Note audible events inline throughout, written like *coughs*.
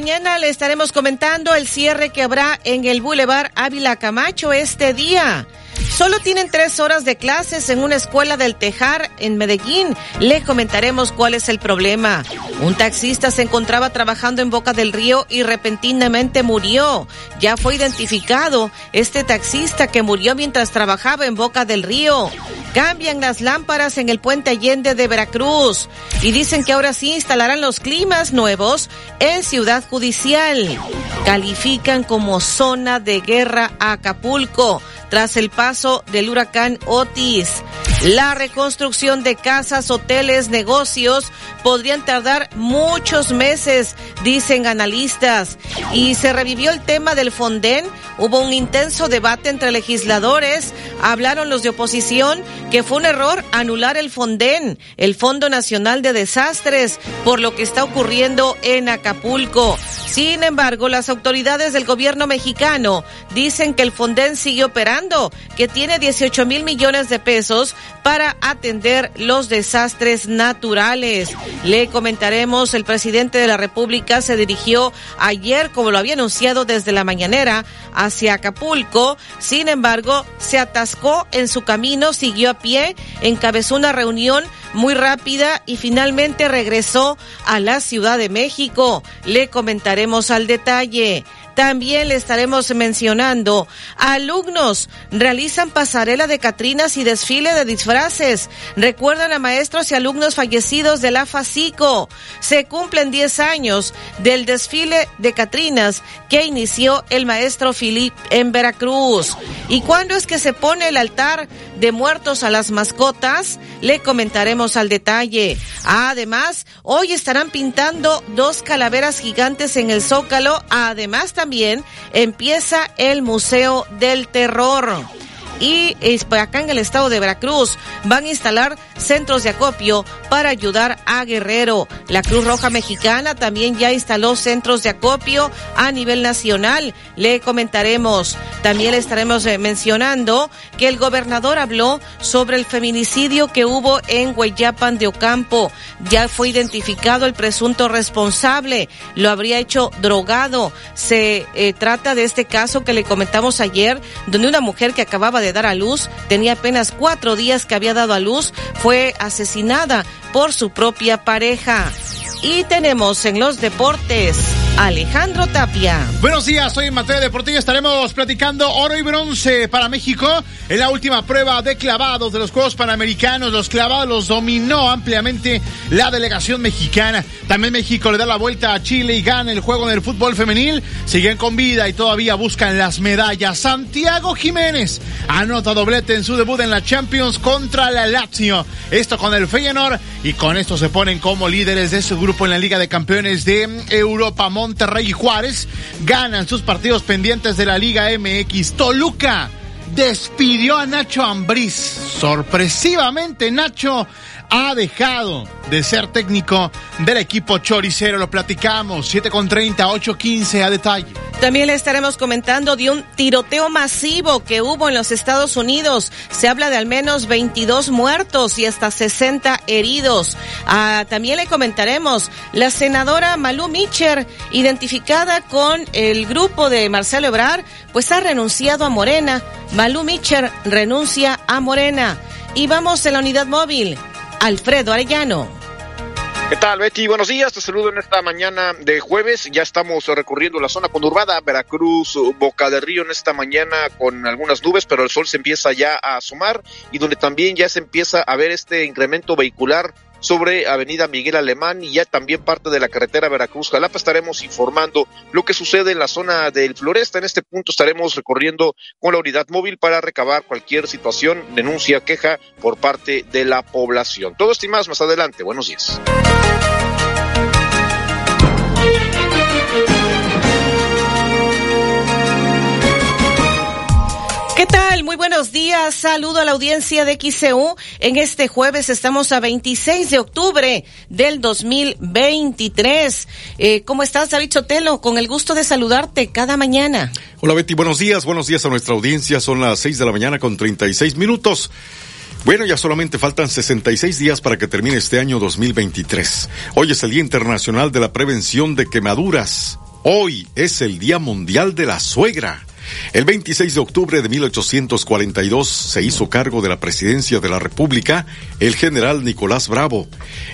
Mañana le estaremos comentando el cierre que habrá en el Boulevard Ávila Camacho este día. Solo tienen tres horas de clases en una escuela del Tejar en Medellín. Le comentaremos cuál es el problema. Un taxista se encontraba trabajando en Boca del Río y repentinamente murió. Ya fue identificado este taxista que murió mientras trabajaba en Boca del Río. Cambian las lámparas en el puente Allende de Veracruz y dicen que ahora sí instalarán los climas nuevos en Ciudad Judicial. Califican como zona de guerra a Acapulco tras el paso del huracán Otis. La reconstrucción de casas, hoteles, negocios podrían tardar muchos meses, dicen analistas. Y se revivió el tema del Fonden. Hubo un intenso debate entre legisladores. Hablaron los de oposición que fue un error anular el Fonden, el Fondo Nacional de Desastres, por lo que está ocurriendo en Acapulco. Sin embargo, las autoridades del gobierno mexicano dicen que el Fonden sigue operando, que tiene 18 mil millones de pesos para atender los desastres naturales. Le comentaremos, el presidente de la República se dirigió ayer, como lo había anunciado desde la mañanera, hacia Acapulco. Sin embargo, se atascó en su camino, siguió a pie, encabezó una reunión muy rápida y finalmente regresó a la Ciudad de México. Le comentaremos al detalle. También le estaremos mencionando, alumnos realizan pasarela de Catrinas y desfile de disfraces. Recuerdan a maestros y alumnos fallecidos de la FACICO. Se cumplen 10 años del desfile de Catrinas que inició el maestro Filip en Veracruz. ¿Y cuándo es que se pone el altar de muertos a las mascotas? Le comentaremos al detalle. Además, hoy estarán pintando dos calaveras gigantes en el Zócalo. Además, también también empieza el Museo del Terror y acá en el estado de Veracruz van a instalar centros de acopio para ayudar a Guerrero. La Cruz Roja Mexicana también ya instaló centros de acopio a nivel nacional. Le comentaremos, también le estaremos eh, mencionando que el gobernador habló sobre el feminicidio que hubo en Hueyapan de Ocampo. Ya fue identificado el presunto responsable, lo habría hecho drogado. Se eh, trata de este caso que le comentamos ayer, donde una mujer que acababa de dar a luz, tenía apenas cuatro días que había dado a luz, fue asesinada por su propia pareja. Y tenemos en los deportes Alejandro Tapia. Buenos días, soy en materia deportiva. Estaremos platicando oro y bronce para México en la última prueba de clavados de los Juegos Panamericanos. Los clavados los dominó ampliamente la delegación mexicana. También México le da la vuelta a Chile y gana el juego en el fútbol femenil. Siguen con vida y todavía buscan las medallas. Santiago Jiménez anota doblete en su debut en la Champions contra la Lazio. Esto con el Feyenoord y con esto se ponen como líderes de su grupo en la Liga de Campeones de Europa. Monterrey y Juárez ganan sus partidos pendientes de la Liga MX. Toluca despidió a Nacho Ambriz. Sorpresivamente, Nacho ha dejado de ser técnico del equipo choricero. Lo platicamos, 7 con 30, 8 15 a detalle. También le estaremos comentando de un tiroteo masivo que hubo en los Estados Unidos. Se habla de al menos 22 muertos y hasta 60 heridos. Ah, también le comentaremos la senadora Malú Mitcher, identificada con el grupo de Marcelo Ebrar, pues ha renunciado a Morena. Malú Mitcher renuncia a Morena. Y vamos en la unidad móvil. Alfredo Arellano. ¿Qué tal, Betty? Buenos días. Te saludo en esta mañana de jueves. Ya estamos recorriendo la zona conurbada, Veracruz, Boca de Río en esta mañana con algunas nubes, pero el sol se empieza ya a asomar y donde también ya se empieza a ver este incremento vehicular sobre Avenida Miguel Alemán y ya también parte de la carretera Veracruz-Jalapa. Estaremos informando lo que sucede en la zona del Floresta. En este punto estaremos recorriendo con la unidad móvil para recabar cualquier situación, denuncia, queja por parte de la población. Todo esto más más adelante. Buenos días. ¿Qué tal? Muy buenos días. Saludo a la audiencia de XCU. En este jueves estamos a 26 de octubre del 2023. Eh, ¿Cómo estás, David Chotelo? Con el gusto de saludarte cada mañana. Hola, Betty. Buenos días. Buenos días a nuestra audiencia. Son las 6 de la mañana con 36 minutos. Bueno, ya solamente faltan 66 días para que termine este año 2023. Hoy es el Día Internacional de la Prevención de Quemaduras. Hoy es el Día Mundial de la Suegra. El 26 de octubre de 1842 se hizo cargo de la presidencia de la República el general Nicolás Bravo.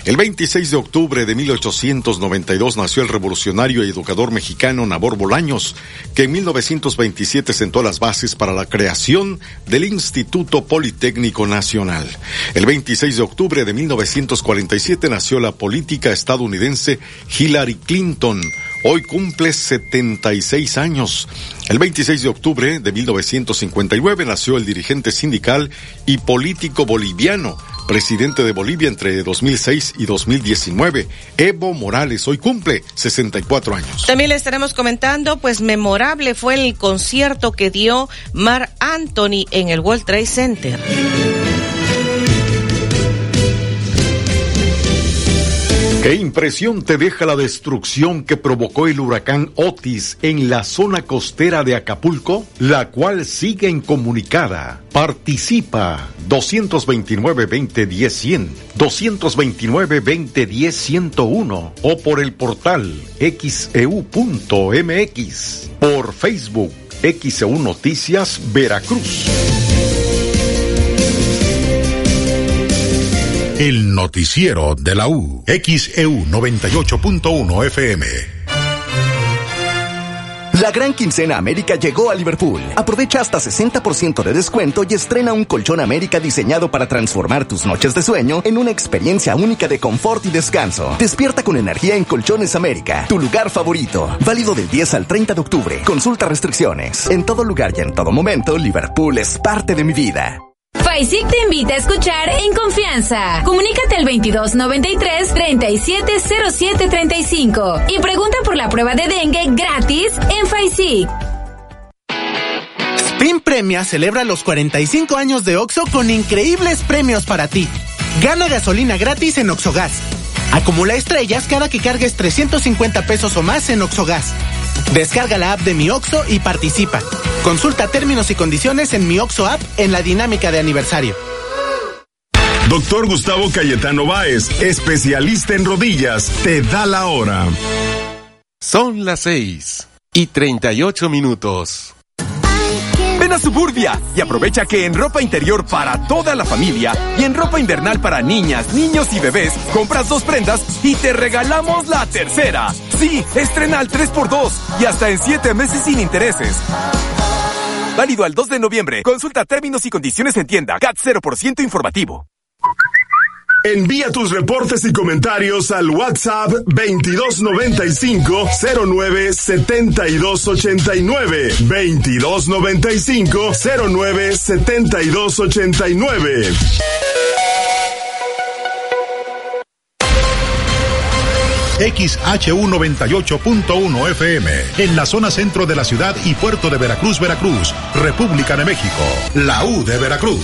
El 26 de octubre de 1892 nació el revolucionario y educador mexicano Nabor Bolaños, que en 1927 sentó las bases para la creación del Instituto Politécnico Nacional. El 26 de octubre de 1947 nació la política estadounidense Hillary Clinton. Hoy cumple 76 años. El 26 de octubre de 1959 nació el dirigente sindical y político boliviano, presidente de Bolivia entre 2006 y 2019, Evo Morales. Hoy cumple 64 años. También le estaremos comentando, pues memorable fue el concierto que dio Mar Anthony en el World Trade Center. ¿Qué impresión te deja la destrucción que provocó el huracán Otis en la zona costera de Acapulco, la cual sigue incomunicada? Participa 229-2010-100, 229-2010-101 o por el portal xeu.mx, e por Facebook XEU Noticias Veracruz. El noticiero de la U. XEU 98.1 FM. La gran quincena América llegó a Liverpool. Aprovecha hasta 60% de descuento y estrena un colchón América diseñado para transformar tus noches de sueño en una experiencia única de confort y descanso. Despierta con energía en Colchones América, tu lugar favorito. Válido del 10 al 30 de octubre. Consulta restricciones. En todo lugar y en todo momento, Liverpool es parte de mi vida. FAISIC te invita a escuchar en confianza. Comunícate al 2293-370735 y pregunta por la prueba de dengue gratis en FAISIC. Spin Premia celebra los 45 años de OXO con increíbles premios para ti. Gana gasolina gratis en OXOGAS. Acumula estrellas cada que cargues 350 pesos o más en OXOGAS. Descarga la app de Mi Oxo y participa. Consulta términos y condiciones en Mi Oxo app en la dinámica de aniversario. Doctor Gustavo Cayetano Báez, especialista en rodillas, te da la hora. Son las seis y 38 minutos. Ven a Suburbia y aprovecha que en ropa interior para toda la familia y en ropa invernal para niñas, niños y bebés compras dos prendas y te regalamos la tercera. Sí, estrena al 3x2 y hasta en 7 meses sin intereses. Válido al 2 de noviembre. Consulta términos y condiciones en tienda. CAT 0% informativo. Envía tus reportes y comentarios al WhatsApp 2295 09 7289 2295 09 7289 XHU 98.1 FM, en la zona centro de la ciudad y puerto de Veracruz, Veracruz, República de México, la U de Veracruz.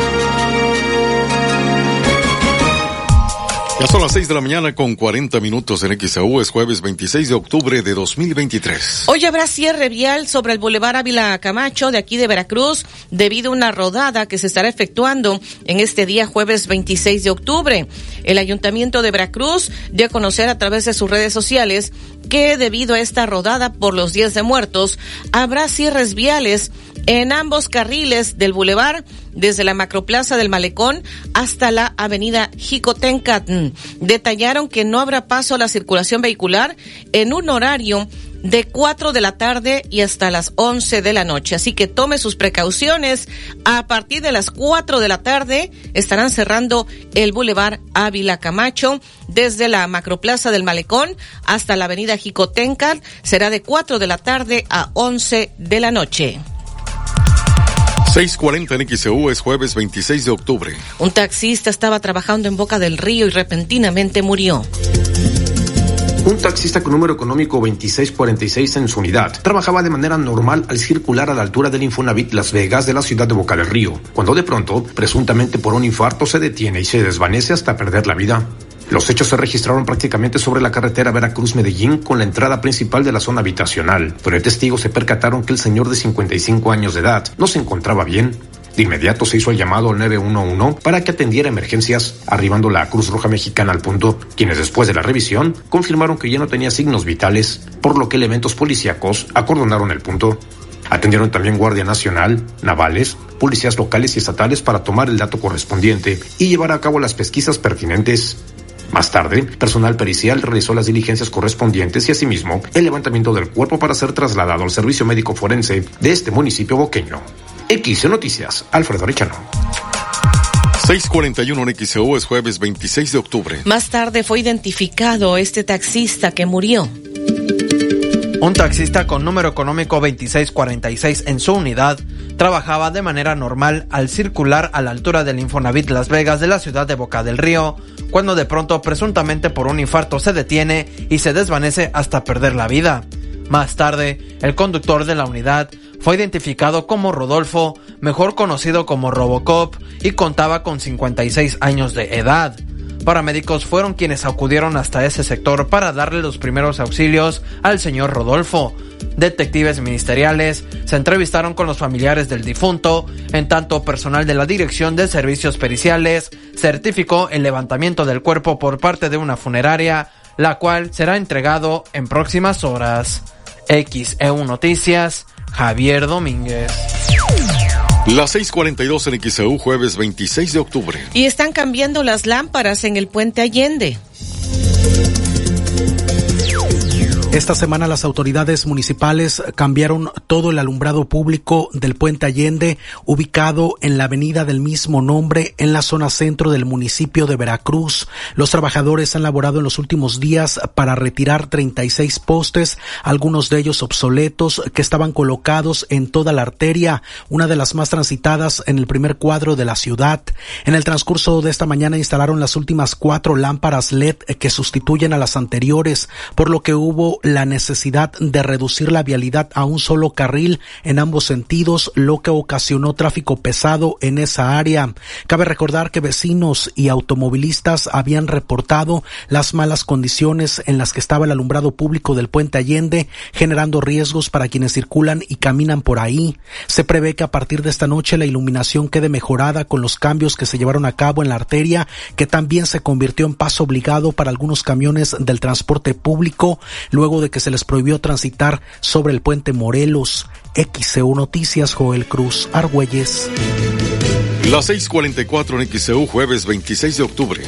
Ya son las 6 de la mañana con 40 minutos en XAU. Es jueves 26 de octubre de 2023. Hoy habrá cierre vial sobre el Boulevard Ávila Camacho de aquí de Veracruz debido a una rodada que se estará efectuando en este día jueves 26 de octubre. El Ayuntamiento de Veracruz dio a conocer a través de sus redes sociales que debido a esta rodada por los días de muertos habrá cierres viales en ambos carriles del bulevar, desde la macroplaza del Malecón hasta la avenida Jicotencat. Detallaron que no habrá paso a la circulación vehicular en un horario de 4 de la tarde y hasta las 11 de la noche. Así que tome sus precauciones. A partir de las 4 de la tarde estarán cerrando el Boulevard Ávila Camacho desde la Macroplaza del Malecón hasta la Avenida Jicotencat. Será de 4 de la tarde a 11 de la noche. 6:40 en XEU es jueves 26 de octubre. Un taxista estaba trabajando en Boca del Río y repentinamente murió. Un taxista con número económico 2646 en su unidad trabajaba de manera normal al circular a la altura del Infonavit Las Vegas de la ciudad de Boca del Río, cuando de pronto, presuntamente por un infarto, se detiene y se desvanece hasta perder la vida. Los hechos se registraron prácticamente sobre la carretera Veracruz-Medellín con la entrada principal de la zona habitacional, pero el testigo se percataron que el señor de 55 años de edad no se encontraba bien. De inmediato se hizo el llamado al 911 para que atendiera emergencias, arribando la Cruz Roja Mexicana al punto, quienes después de la revisión confirmaron que ya no tenía signos vitales, por lo que elementos policíacos acordonaron el punto. Atendieron también Guardia Nacional, navales, policías locales y estatales para tomar el dato correspondiente y llevar a cabo las pesquisas pertinentes. Más tarde, personal pericial realizó las diligencias correspondientes y asimismo el levantamiento del cuerpo para ser trasladado al servicio médico forense de este municipio boqueño. X Noticias, Alfredo Richano. 641 en XEU es jueves 26 de octubre. Más tarde fue identificado este taxista que murió. Un taxista con número económico 2646 en su unidad trabajaba de manera normal al circular a la altura del Infonavit Las Vegas de la ciudad de Boca del Río, cuando de pronto presuntamente por un infarto se detiene y se desvanece hasta perder la vida. Más tarde, el conductor de la unidad fue identificado como Rodolfo, mejor conocido como Robocop, y contaba con 56 años de edad. Paramédicos fueron quienes acudieron hasta ese sector para darle los primeros auxilios al señor Rodolfo. Detectives ministeriales se entrevistaron con los familiares del difunto, en tanto personal de la Dirección de Servicios Periciales certificó el levantamiento del cuerpo por parte de una funeraria, la cual será entregado en próximas horas. XEU Noticias, Javier Domínguez. Las 6:42 en XEU, jueves 26 de octubre. Y están cambiando las lámparas en el puente Allende. Esta semana las autoridades municipales cambiaron todo el alumbrado público del puente Allende, ubicado en la avenida del mismo nombre en la zona centro del municipio de Veracruz. Los trabajadores han laborado en los últimos días para retirar 36 postes, algunos de ellos obsoletos, que estaban colocados en toda la arteria, una de las más transitadas en el primer cuadro de la ciudad. En el transcurso de esta mañana instalaron las últimas cuatro lámparas LED que sustituyen a las anteriores, por lo que hubo la necesidad de reducir la vialidad a un solo carril en ambos sentidos, lo que ocasionó tráfico pesado en esa área. Cabe recordar que vecinos y automovilistas habían reportado las malas condiciones en las que estaba el alumbrado público del puente Allende, generando riesgos para quienes circulan y caminan por ahí. Se prevé que a partir de esta noche la iluminación quede mejorada con los cambios que se llevaron a cabo en la arteria, que también se convirtió en paso obligado para algunos camiones del transporte público, luego de que se les prohibió transitar sobre el puente Morelos. XCU Noticias, Joel Cruz, Argüelles. Las 6:44 en XCU, jueves 26 de octubre.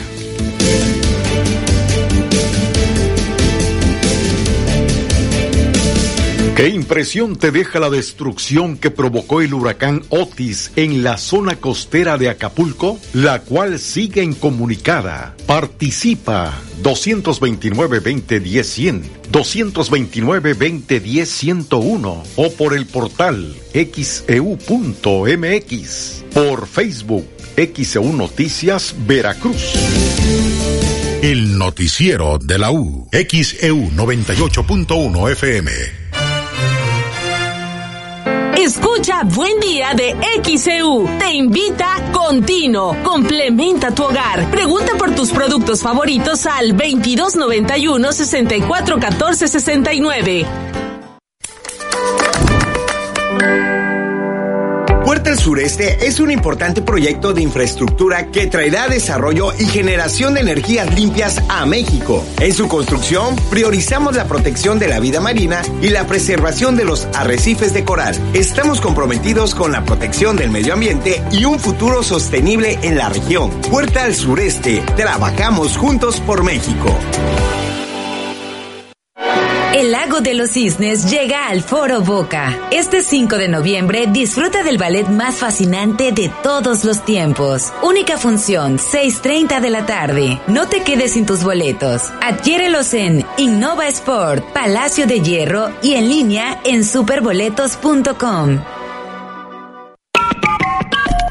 ¿Qué impresión te deja la destrucción que provocó el huracán Otis en la zona costera de Acapulco, la cual sigue incomunicada? Participa 229-2010-100, 229-2010-101 o por el portal xeu.mx, e por Facebook XEU Noticias Veracruz. El noticiero de la U, XEU 98.1 FM. Escucha Buen Día de XEU. Te invita Continuo. Complementa tu hogar. Pregunta por tus productos favoritos al 2291 6414 69. Al Sureste es un importante proyecto de infraestructura que traerá desarrollo y generación de energías limpias a México. En su construcción, priorizamos la protección de la vida marina y la preservación de los arrecifes de coral. Estamos comprometidos con la protección del medio ambiente y un futuro sostenible en la región. Puerta al Sureste, trabajamos juntos por México. El Lago de los Cisnes llega al Foro Boca. Este 5 de noviembre disfruta del ballet más fascinante de todos los tiempos. Única función, 6.30 de la tarde. No te quedes sin tus boletos. Adquiérelos en Innova Sport, Palacio de Hierro y en línea en superboletos.com.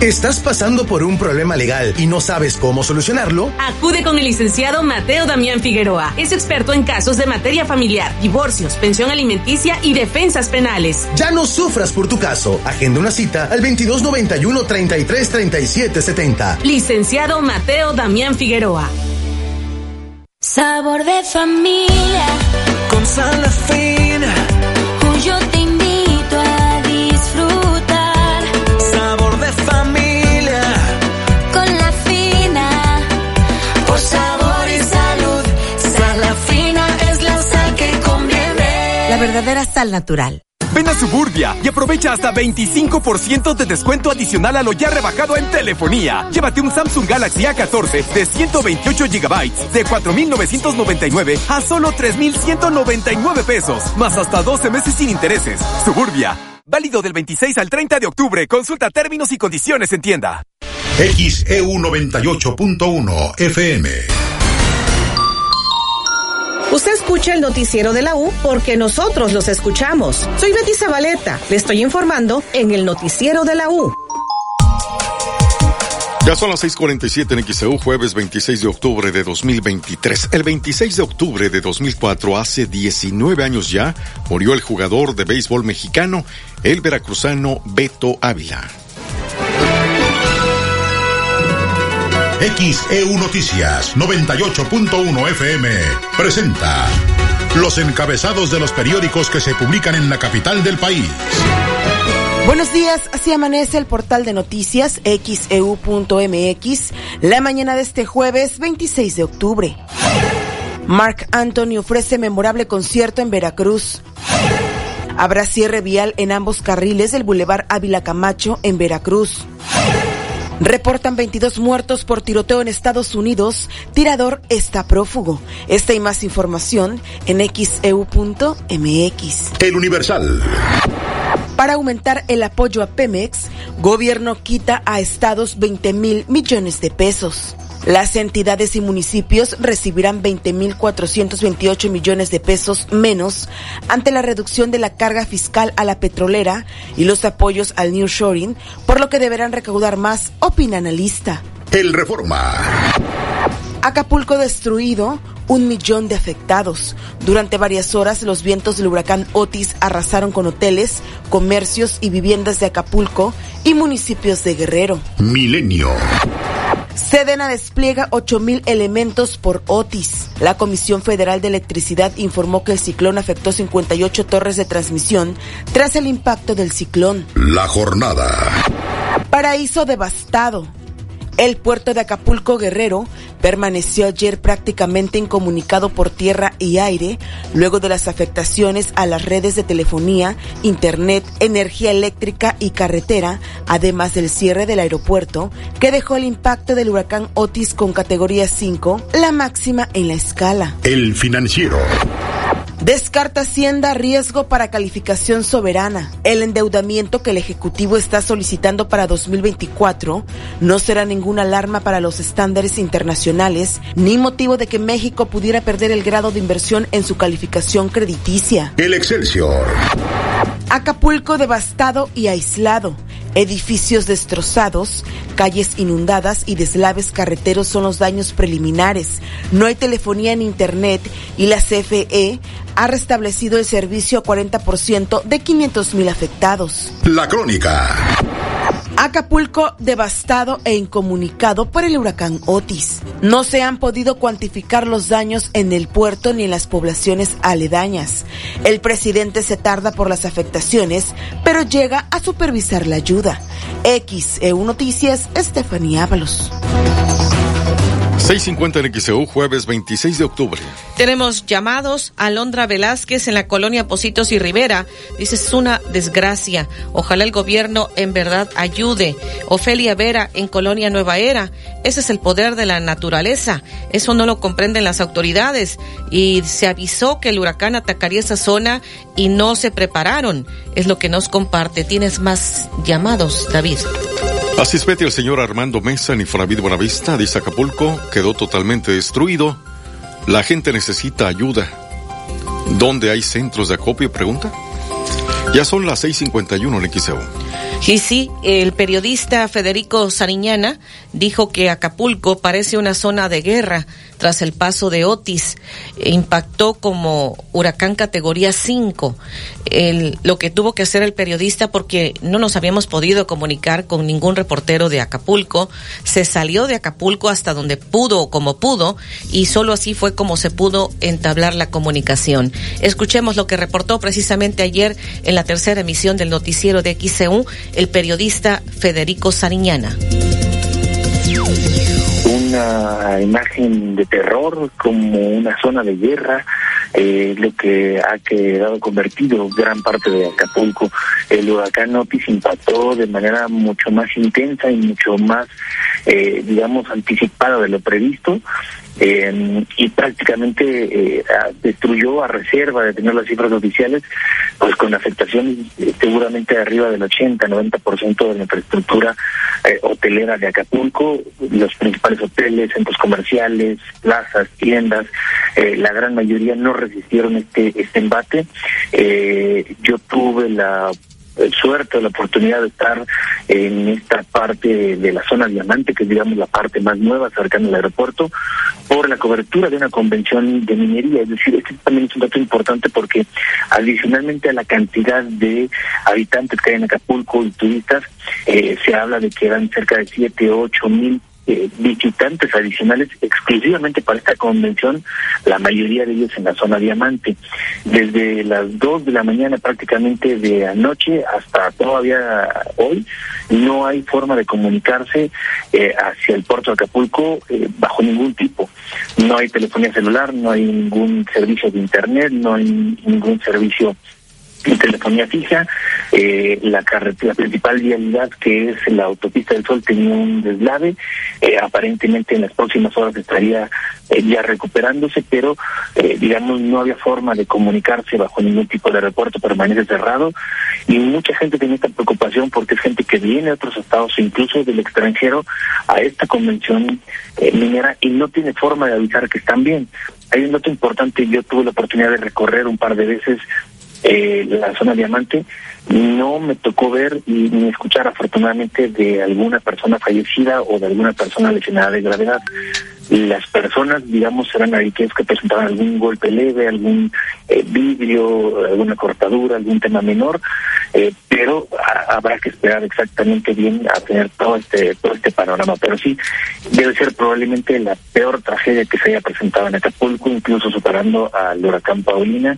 ¿Estás pasando por un problema legal y no sabes cómo solucionarlo? Acude con el licenciado Mateo Damián Figueroa. Es experto en casos de materia familiar, divorcios, pensión alimenticia y defensas penales. Ya no sufras por tu caso. Agenda una cita al 2291 333770 Licenciado Mateo Damián Figueroa. Sabor de familia. Con sal verdadera sal natural. Ven a Suburbia y aprovecha hasta 25% de descuento adicional a lo ya rebajado en telefonía. Llévate un Samsung Galaxy A14 de 128 GB de 4,999 a solo 3,199 pesos, más hasta 12 meses sin intereses. Suburbia. Válido del 26 al 30 de octubre. Consulta términos y condiciones en tienda. XEU 98.1 FM. Escucha el noticiero de la U porque nosotros los escuchamos. Soy Betty Zabaleta. Le estoy informando en el noticiero de la U. Ya son las 6:47 en XEU, jueves 26 de octubre de 2023. El 26 de octubre de 2004, hace 19 años ya, murió el jugador de béisbol mexicano, el veracruzano Beto Ávila. XEU Noticias 98.1 FM presenta los encabezados de los periódicos que se publican en la capital del país. Buenos días, así amanece el portal de noticias xeu.mx la mañana de este jueves 26 de octubre. Mark Anthony ofrece memorable concierto en Veracruz. Habrá cierre vial en ambos carriles del Boulevard Ávila Camacho en Veracruz. Reportan 22 muertos por tiroteo en Estados Unidos. Tirador está prófugo. Esta y más información en xeu.mx. El Universal. Para aumentar el apoyo a Pemex, gobierno quita a estados 20 mil millones de pesos. Las entidades y municipios recibirán 20.428 millones de pesos menos ante la reducción de la carga fiscal a la petrolera y los apoyos al New Shoring, por lo que deberán recaudar más, opina analista. El Reforma. Acapulco destruido, un millón de afectados. Durante varias horas, los vientos del huracán Otis arrasaron con hoteles, comercios y viviendas de Acapulco y municipios de Guerrero. Milenio. Sedena despliega 8.000 elementos por Otis. La Comisión Federal de Electricidad informó que el ciclón afectó 58 torres de transmisión tras el impacto del ciclón. La jornada. Paraíso devastado. El puerto de Acapulco Guerrero permaneció ayer prácticamente incomunicado por tierra y aire luego de las afectaciones a las redes de telefonía, internet, energía eléctrica y carretera, además del cierre del aeropuerto que dejó el impacto del huracán Otis con categoría 5, la máxima en la escala. El financiero. Descarta Hacienda riesgo para calificación soberana. El endeudamiento que el Ejecutivo está solicitando para 2024 no será ninguna alarma para los estándares internacionales ni motivo de que México pudiera perder el grado de inversión en su calificación crediticia. El Excelsior. Acapulco devastado y aislado. Edificios destrozados, calles inundadas y deslaves carreteros son los daños preliminares. No hay telefonía ni internet y la CFE ha restablecido el servicio a 40% de 500 mil afectados. La crónica. Acapulco devastado e incomunicado por el huracán Otis. No se han podido cuantificar los daños en el puerto ni en las poblaciones aledañas. El presidente se tarda por las afectaciones, pero llega a supervisar la ayuda. XEU Noticias, Estefanía Ábalos. 650 en XEU, jueves 26 de octubre. Tenemos llamados a Alondra Velázquez en la colonia Positos y Rivera. Dice, es una desgracia. Ojalá el gobierno en verdad ayude. Ofelia Vera en colonia Nueva Era. Ese es el poder de la naturaleza. Eso no lo comprenden las autoridades. Y se avisó que el huracán atacaría esa zona y no se prepararon. Es lo que nos comparte. Tienes más llamados, David. Betty, el señor Armando Mesa en Infonavit Buenavista, dice Acapulco, quedó totalmente destruido. La gente necesita ayuda. ¿Dónde hay centros de acopio? Pregunta. Ya son las 6:51 en XEU. Y sí, el periodista Federico Sariñana dijo que Acapulco parece una zona de guerra tras el paso de Otis. E impactó como huracán categoría 5. El, lo que tuvo que hacer el periodista porque no nos habíamos podido comunicar con ningún reportero de Acapulco. Se salió de Acapulco hasta donde pudo como pudo y solo así fue como se pudo entablar la comunicación. Escuchemos lo que reportó precisamente ayer en la tercera emisión del noticiero de XCU el periodista Federico Sariñana imagen de terror como una zona de guerra, eh, lo que ha quedado convertido gran parte de Acapulco. El huracán Otis impactó de manera mucho más intensa y mucho más, eh, digamos, anticipada de lo previsto. Eh, y prácticamente eh, destruyó a reserva de tener las cifras oficiales, pues con afectaciones eh, seguramente arriba del 80-90% de la infraestructura eh, hotelera de Acapulco, los principales hoteles, centros comerciales, plazas, tiendas, eh, la gran mayoría no resistieron este, este embate. Yo tuve la suerte o la oportunidad de estar en esta parte de la zona diamante, que es digamos la parte más nueva cercana al aeropuerto, por la cobertura de una convención de minería. Es decir, este también es un dato importante porque adicionalmente a la cantidad de habitantes que hay en Acapulco y turistas, eh, se habla de que eran cerca de 7, 8 mil eh, visitantes adicionales exclusivamente para esta convención, la mayoría de ellos en la zona diamante. Desde las 2 de la mañana prácticamente de anoche hasta todavía hoy, no hay forma de comunicarse eh, hacia el puerto de Acapulco eh, bajo ningún tipo. No hay telefonía celular, no hay ningún servicio de internet, no hay ningún servicio telefonía fija, eh, la carretera principal vialidad que es la autopista del Sol tenía un deslave, eh, aparentemente en las próximas horas estaría eh, ya recuperándose, pero eh, digamos no había forma de comunicarse bajo ningún tipo de aeropuerto, permanece cerrado y mucha gente tiene esta preocupación porque es gente que viene de otros estados, incluso del extranjero, a esta convención minera y no tiene forma de avisar que están bien. Hay un dato importante, yo tuve la oportunidad de recorrer un par de veces eh, la zona diamante, no me tocó ver ni escuchar afortunadamente de alguna persona fallecida o de alguna persona lesionada de gravedad. Las personas, digamos, serán aquellos que presentaban algún golpe leve, algún eh, vidrio, alguna cortadura, algún tema menor, eh, pero habrá que esperar exactamente bien a tener todo este todo este panorama. Pero sí, debe ser probablemente la peor tragedia que se haya presentado en Acapulco, incluso superando al huracán Paulina,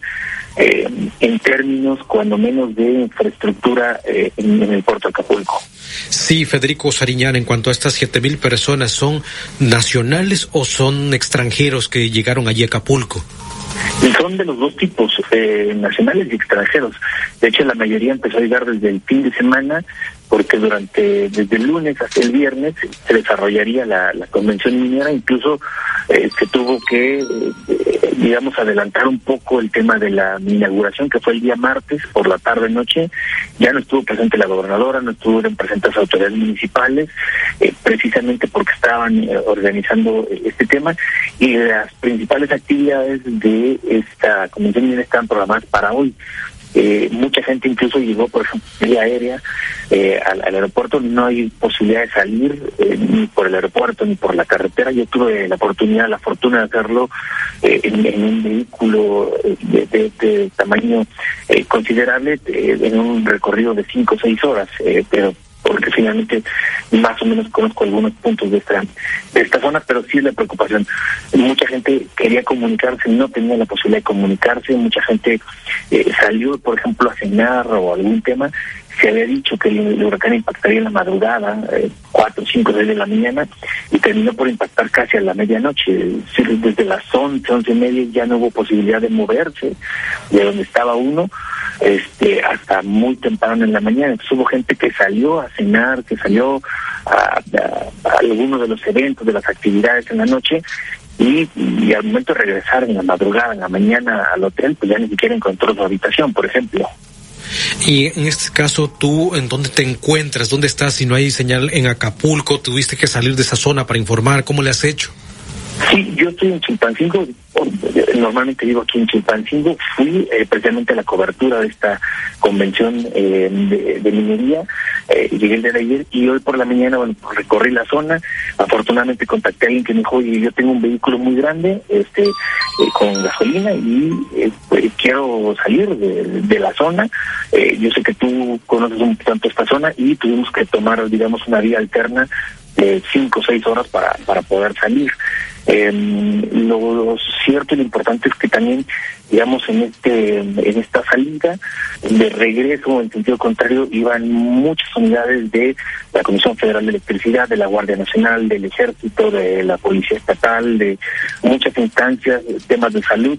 eh, en términos cuando menos de infraestructura eh, en, en el puerto de Acapulco. Sí, Federico Sariñán, en cuanto a estas siete mil personas, ¿son nacionales o son extranjeros que llegaron allí a Acapulco? Son de los dos tipos, eh, nacionales y extranjeros. De hecho, la mayoría empezó a llegar desde el fin de semana, porque durante desde el lunes hasta el viernes se desarrollaría la, convención minera. Incluso eh, se tuvo que, eh, digamos, adelantar un poco el tema de la inauguración, que fue el día martes por la tarde-noche. Ya no estuvo presente la gobernadora, no estuvieron presentes autoridades municipales, eh, precisamente porque estaban organizando este tema. Y las principales actividades de esta convención minera están programadas para hoy. Eh, mucha gente incluso llegó, por ejemplo, vía aérea eh, al, al aeropuerto. No hay posibilidad de salir eh, ni por el aeropuerto ni por la carretera. Yo tuve la oportunidad, la fortuna de hacerlo eh, en, un vehículo eh, de, de- de tamaño considerable, en un recorrido de cinco o seis horas, pero porque finalmente más o menos conozco algunos puntos de esta, de esta zona, pero sí es la preocupación. Mucha gente quería comunicarse, no tenía la posibilidad de comunicarse, mucha gente eh, salió, por ejemplo, a cenar o algún tema, se había dicho que el, huracán impactaría en la madrugada, eh, cuatro, cinco, seis de la mañana, y terminó por impactar casi a la medianoche. Desde las once, once y media ya no hubo posibilidad de moverse de donde estaba uno este hasta muy temprano en la mañana. Entonces hubo gente que salió a cenar, que salió a algunos de los eventos, de las actividades en la noche, y, y al momento de regresar en la madrugada, en la mañana al hotel, pues ya ni siquiera encontró su habitación, por ejemplo. Y en este caso, ¿tú en dónde te encuentras? ¿Dónde estás? Si no hay señal en Acapulco, tuviste que salir de esa zona para informar. ¿Cómo le has hecho? Sí, yo estoy en Chilpancingo, o- normalmente vivo aquí en Chilpancingo, fui eh, precisamente a la cobertura de esta convención eh, de, de minería, eh, llegué el día de ayer y hoy por la mañana bueno, pues, recorrí la zona, afortunadamente contacté a alguien que me dijo, oye, yo tengo un vehículo muy grande, este, eh, con gasolina y eh, pues, quiero salir de, de la zona, Eh, yo sé que tú conoces un tanto esta zona y tuvimos que tomar, digamos, una vía alterna de cinco o seis horas para, para poder salir. Lo, lo cierto y lo importante es que también, digamos, en este en esta salida de regreso, en sentido contrario, iban muchas unidades de la Comisión Federal de Electricidad, de la Guardia Nacional, del Ejército, de la Policía Estatal, de muchas instancias, temas de salud,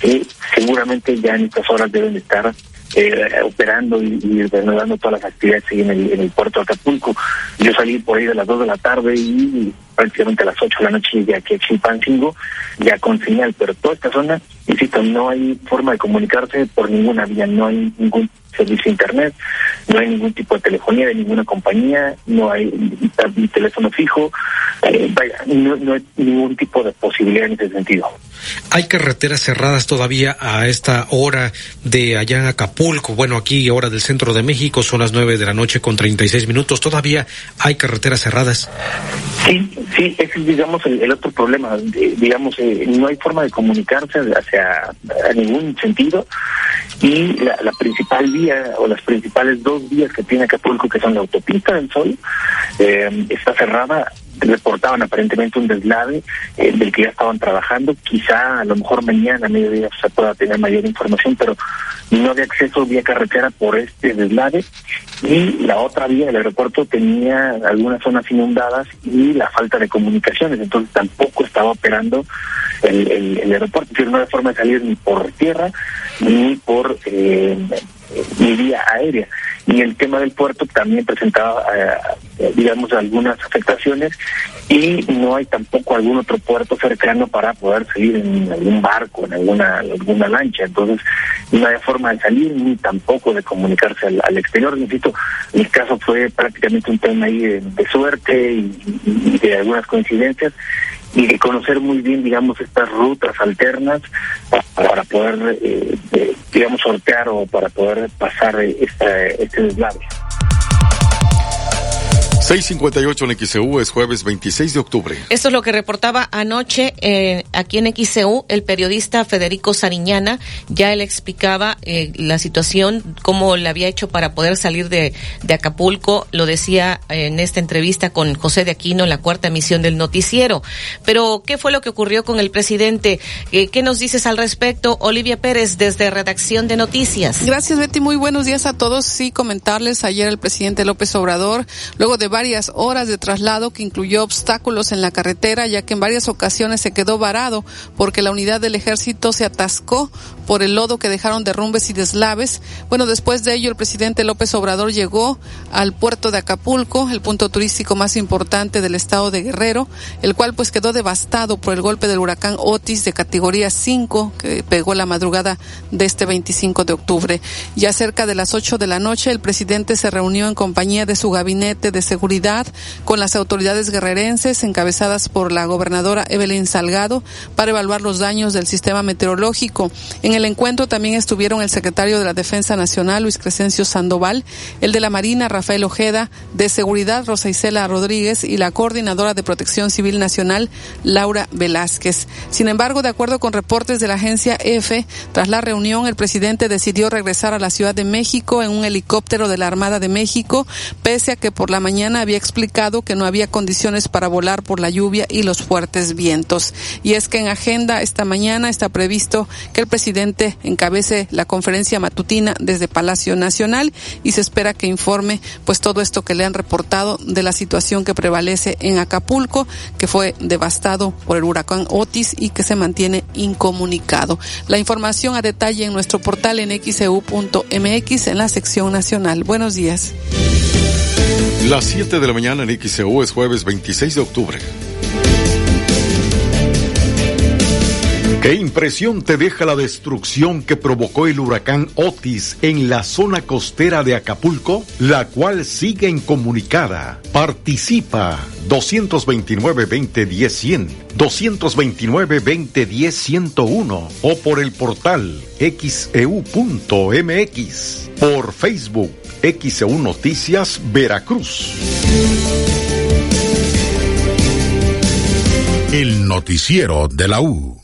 que seguramente ya en estas horas deben estar eh, operando y, y reanudando todas las actividades en el, en el puerto de Acapulco. Yo salí por ahí de las 2 de la tarde y prácticamente a las 8 de la noche llegué aquí a Chilpancingo, ya con señal, pero toda esta zona, insisto, no hay forma de comunicarse por ninguna vía, no hay ningún servicio de internet, no hay ningún tipo de telefonía de ninguna compañía, no hay teléfono fijo, eh, vaya, no, no hay ningún tipo de posibilidad en ese sentido. Hay carreteras cerradas todavía a esta hora de allá en Acapulco. Bueno, aquí, hora del centro de México, son las nueve de la noche con 36 minutos. Todavía hay carreteras cerradas. Sí, sí, ese es, digamos, el, el otro problema. Digamos, eh, no hay forma de comunicarse hacia a ningún sentido y la, la principal vía o las principales dos vías que tiene Acapulco, que son la autopista del Sol, eh, está cerrada. Reportaban aparentemente un deslave eh, del que ya estaban trabajando. Quizá a lo mejor mañana, a mediodía, se pueda tener mayor información, pero no había acceso vía carretera por este deslave. Y la otra vía del aeropuerto tenía algunas zonas inundadas y la falta de comunicaciones, entonces tampoco estaba operando el, aeropuerto. Es decir, no había forma de salir ni por tierra ni por eh, ni vía aérea. Y el tema del puerto también presentaba, eh, digamos, algunas afectaciones y no hay tampoco algún otro puerto cercano para poder salir en algún barco, en alguna, alguna lancha. Entonces, no hay forma de salir ni tampoco de comunicarse al, al exterior. Insisto, mi caso fue prácticamente un tema ahí de, de suerte y de algunas coincidencias y de conocer muy bien, digamos, estas rutas alternas para, poder, eh, eh, digamos, sortear o para poder pasar esta, este deslave. 658 en XEU es jueves 26 de octubre. Esto es lo que reportaba anoche eh, aquí en XEU el periodista Federico Sariñana. Ya él explicaba eh, la situación, cómo le había hecho para poder salir de, de Acapulco. Lo decía en esta entrevista con José de Aquino en la cuarta emisión del noticiero. Pero, ¿qué fue lo que ocurrió con el presidente? Eh, ¿Qué nos dices al respecto? Olivia Pérez, desde Redacción de Noticias. Gracias, Betty. Muy buenos días a todos. Sí, comentarles ayer el presidente López Obrador, luego de varias horas de traslado que incluyó obstáculos en la carretera, ya que en varias ocasiones se quedó varado porque la unidad del ejército se atascó por el lodo que dejaron derrumbes y deslaves. Bueno, después de ello, el presidente López Obrador llegó al puerto de Acapulco, el punto turístico más importante del estado de Guerrero, el cual pues quedó devastado por el golpe del huracán Otis de categoría 5 que pegó la madrugada de este 25 de octubre. Ya cerca de las 8 de la noche, el presidente se reunió en compañía de su gabinete de seguridad con las autoridades guerrerenses encabezadas por la gobernadora Evelyn Salgado para evaluar los daños del sistema meteorológico. En el encuentro también estuvieron el secretario de la Defensa Nacional, Luis Crescencio Sandoval, el de la Marina, Rafael Ojeda, de Seguridad, Rosa Isela Rodríguez y la coordinadora de Protección Civil Nacional, Laura Velázquez. Sin embargo, de acuerdo con reportes de la agencia EFE, tras la reunión, el presidente decidió regresar a la Ciudad de México en un helicóptero de la Armada de México, pese a que por la mañana había explicado que no había condiciones para volar por la lluvia y los fuertes vientos. Y es que en agenda esta mañana está previsto que el presidente encabece la conferencia matutina desde Palacio Nacional y se espera que informe pues todo esto que le han reportado de la situación que prevalece en Acapulco, que fue devastado por el huracán Otis y que se mantiene incomunicado. La información a detalle en nuestro portal en xeu.mx en la sección nacional. Buenos días. Las 7 de la mañana en XEU es jueves 26 de octubre. ¿Qué impresión te deja la destrucción que provocó el huracán Otis en la zona costera de Acapulco, la cual sigue incomunicada? Participa. 229-2010-100, 229-2010-101 o por el portal xeu.mx, por Facebook XEU Noticias Veracruz. El noticiero de la U.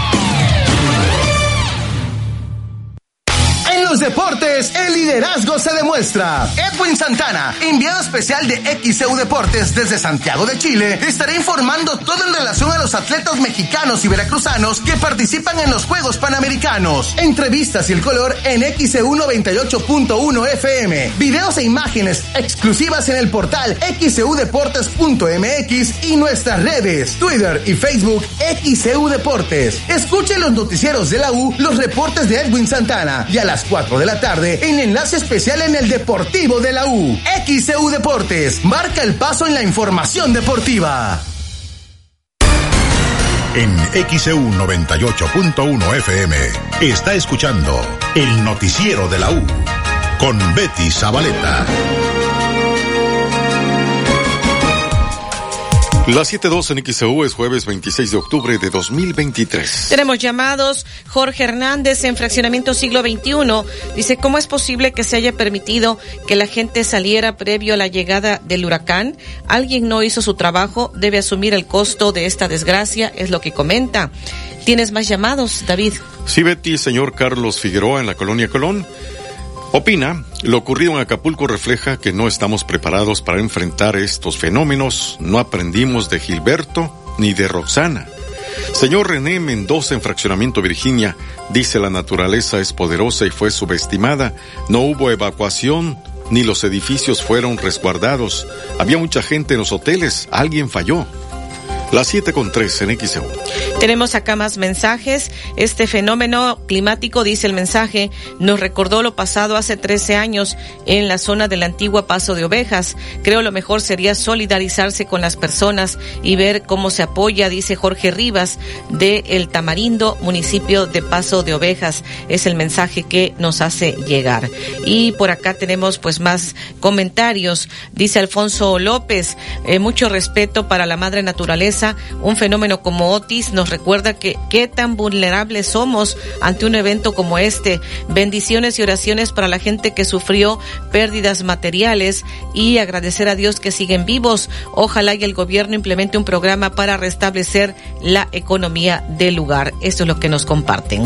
Los deportes, el liderazgo se demuestra. Edwin Santana, enviado especial de XEU Deportes desde Santiago de Chile, estará informando todo en relación a los atletas mexicanos y veracruzanos que participan en los Juegos Panamericanos. Entrevistas y el color en XEU 98.1 FM. Videos e imágenes exclusivas en el portal xeudeportes.mx y nuestras redes, Twitter y Facebook XEU Deportes. Escuche los noticieros de la U, los reportes de Edwin Santana y a las 4 de la tarde en enlace especial en el Deportivo de la U. XEU Deportes marca el paso en la información deportiva. En XEU 98.1 FM está escuchando el noticiero de la U con Betty Zabaleta. Las 7.2 en XEU es jueves 26 de octubre de 2023. Tenemos llamados. Jorge Hernández en Fraccionamiento Siglo XXI dice, ¿cómo es posible que se haya permitido que la gente saliera previo a la llegada del huracán? Alguien no hizo su trabajo, debe asumir el costo de esta desgracia, es lo que comenta. ¿Tienes más llamados, David? Sí, Betty, señor Carlos Figueroa en la colonia Colón. Opina, lo ocurrido en Acapulco refleja que no estamos preparados para enfrentar estos fenómenos, no aprendimos de Gilberto ni de Roxana. Señor René Mendoza en Fraccionamiento Virginia, dice la naturaleza es poderosa y fue subestimada, no hubo evacuación, ni los edificios fueron resguardados, había mucha gente en los hoteles, alguien falló. Las 7 con 3 en XEU. Tenemos acá más mensajes. Este fenómeno climático, dice el mensaje, nos recordó lo pasado hace 13 años en la zona del antigua Paso de Ovejas. Creo lo mejor sería solidarizarse con las personas y ver cómo se apoya, dice Jorge Rivas, de El Tamarindo, municipio de Paso de Ovejas. Es el mensaje que nos hace llegar. Y por acá tenemos pues más comentarios. Dice Alfonso López, eh, mucho respeto para la madre naturaleza un fenómeno como Otis nos recuerda que qué tan vulnerables somos ante un evento como este. Bendiciones y oraciones para la gente que sufrió pérdidas materiales y agradecer a Dios que siguen vivos. Ojalá y el gobierno implemente un programa para restablecer la economía del lugar. Esto es lo que nos comparten.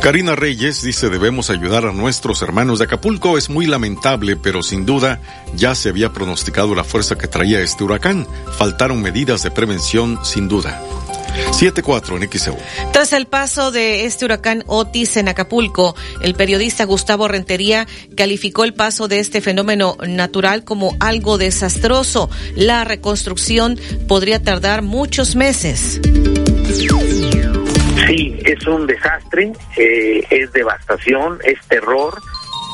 Karina Reyes dice debemos ayudar a nuestros hermanos de Acapulco. Es muy lamentable, pero sin duda ya se había pronosticado la fuerza que traía este huracán. Faltaron medidas de prevención sin duda. 7-4 en XEU. Tras el paso de este huracán Otis en Acapulco, el periodista Gustavo Rentería calificó el paso de este fenómeno natural como algo desastroso. La reconstrucción podría tardar muchos meses. Sí, es un desastre, eh, es devastación, es terror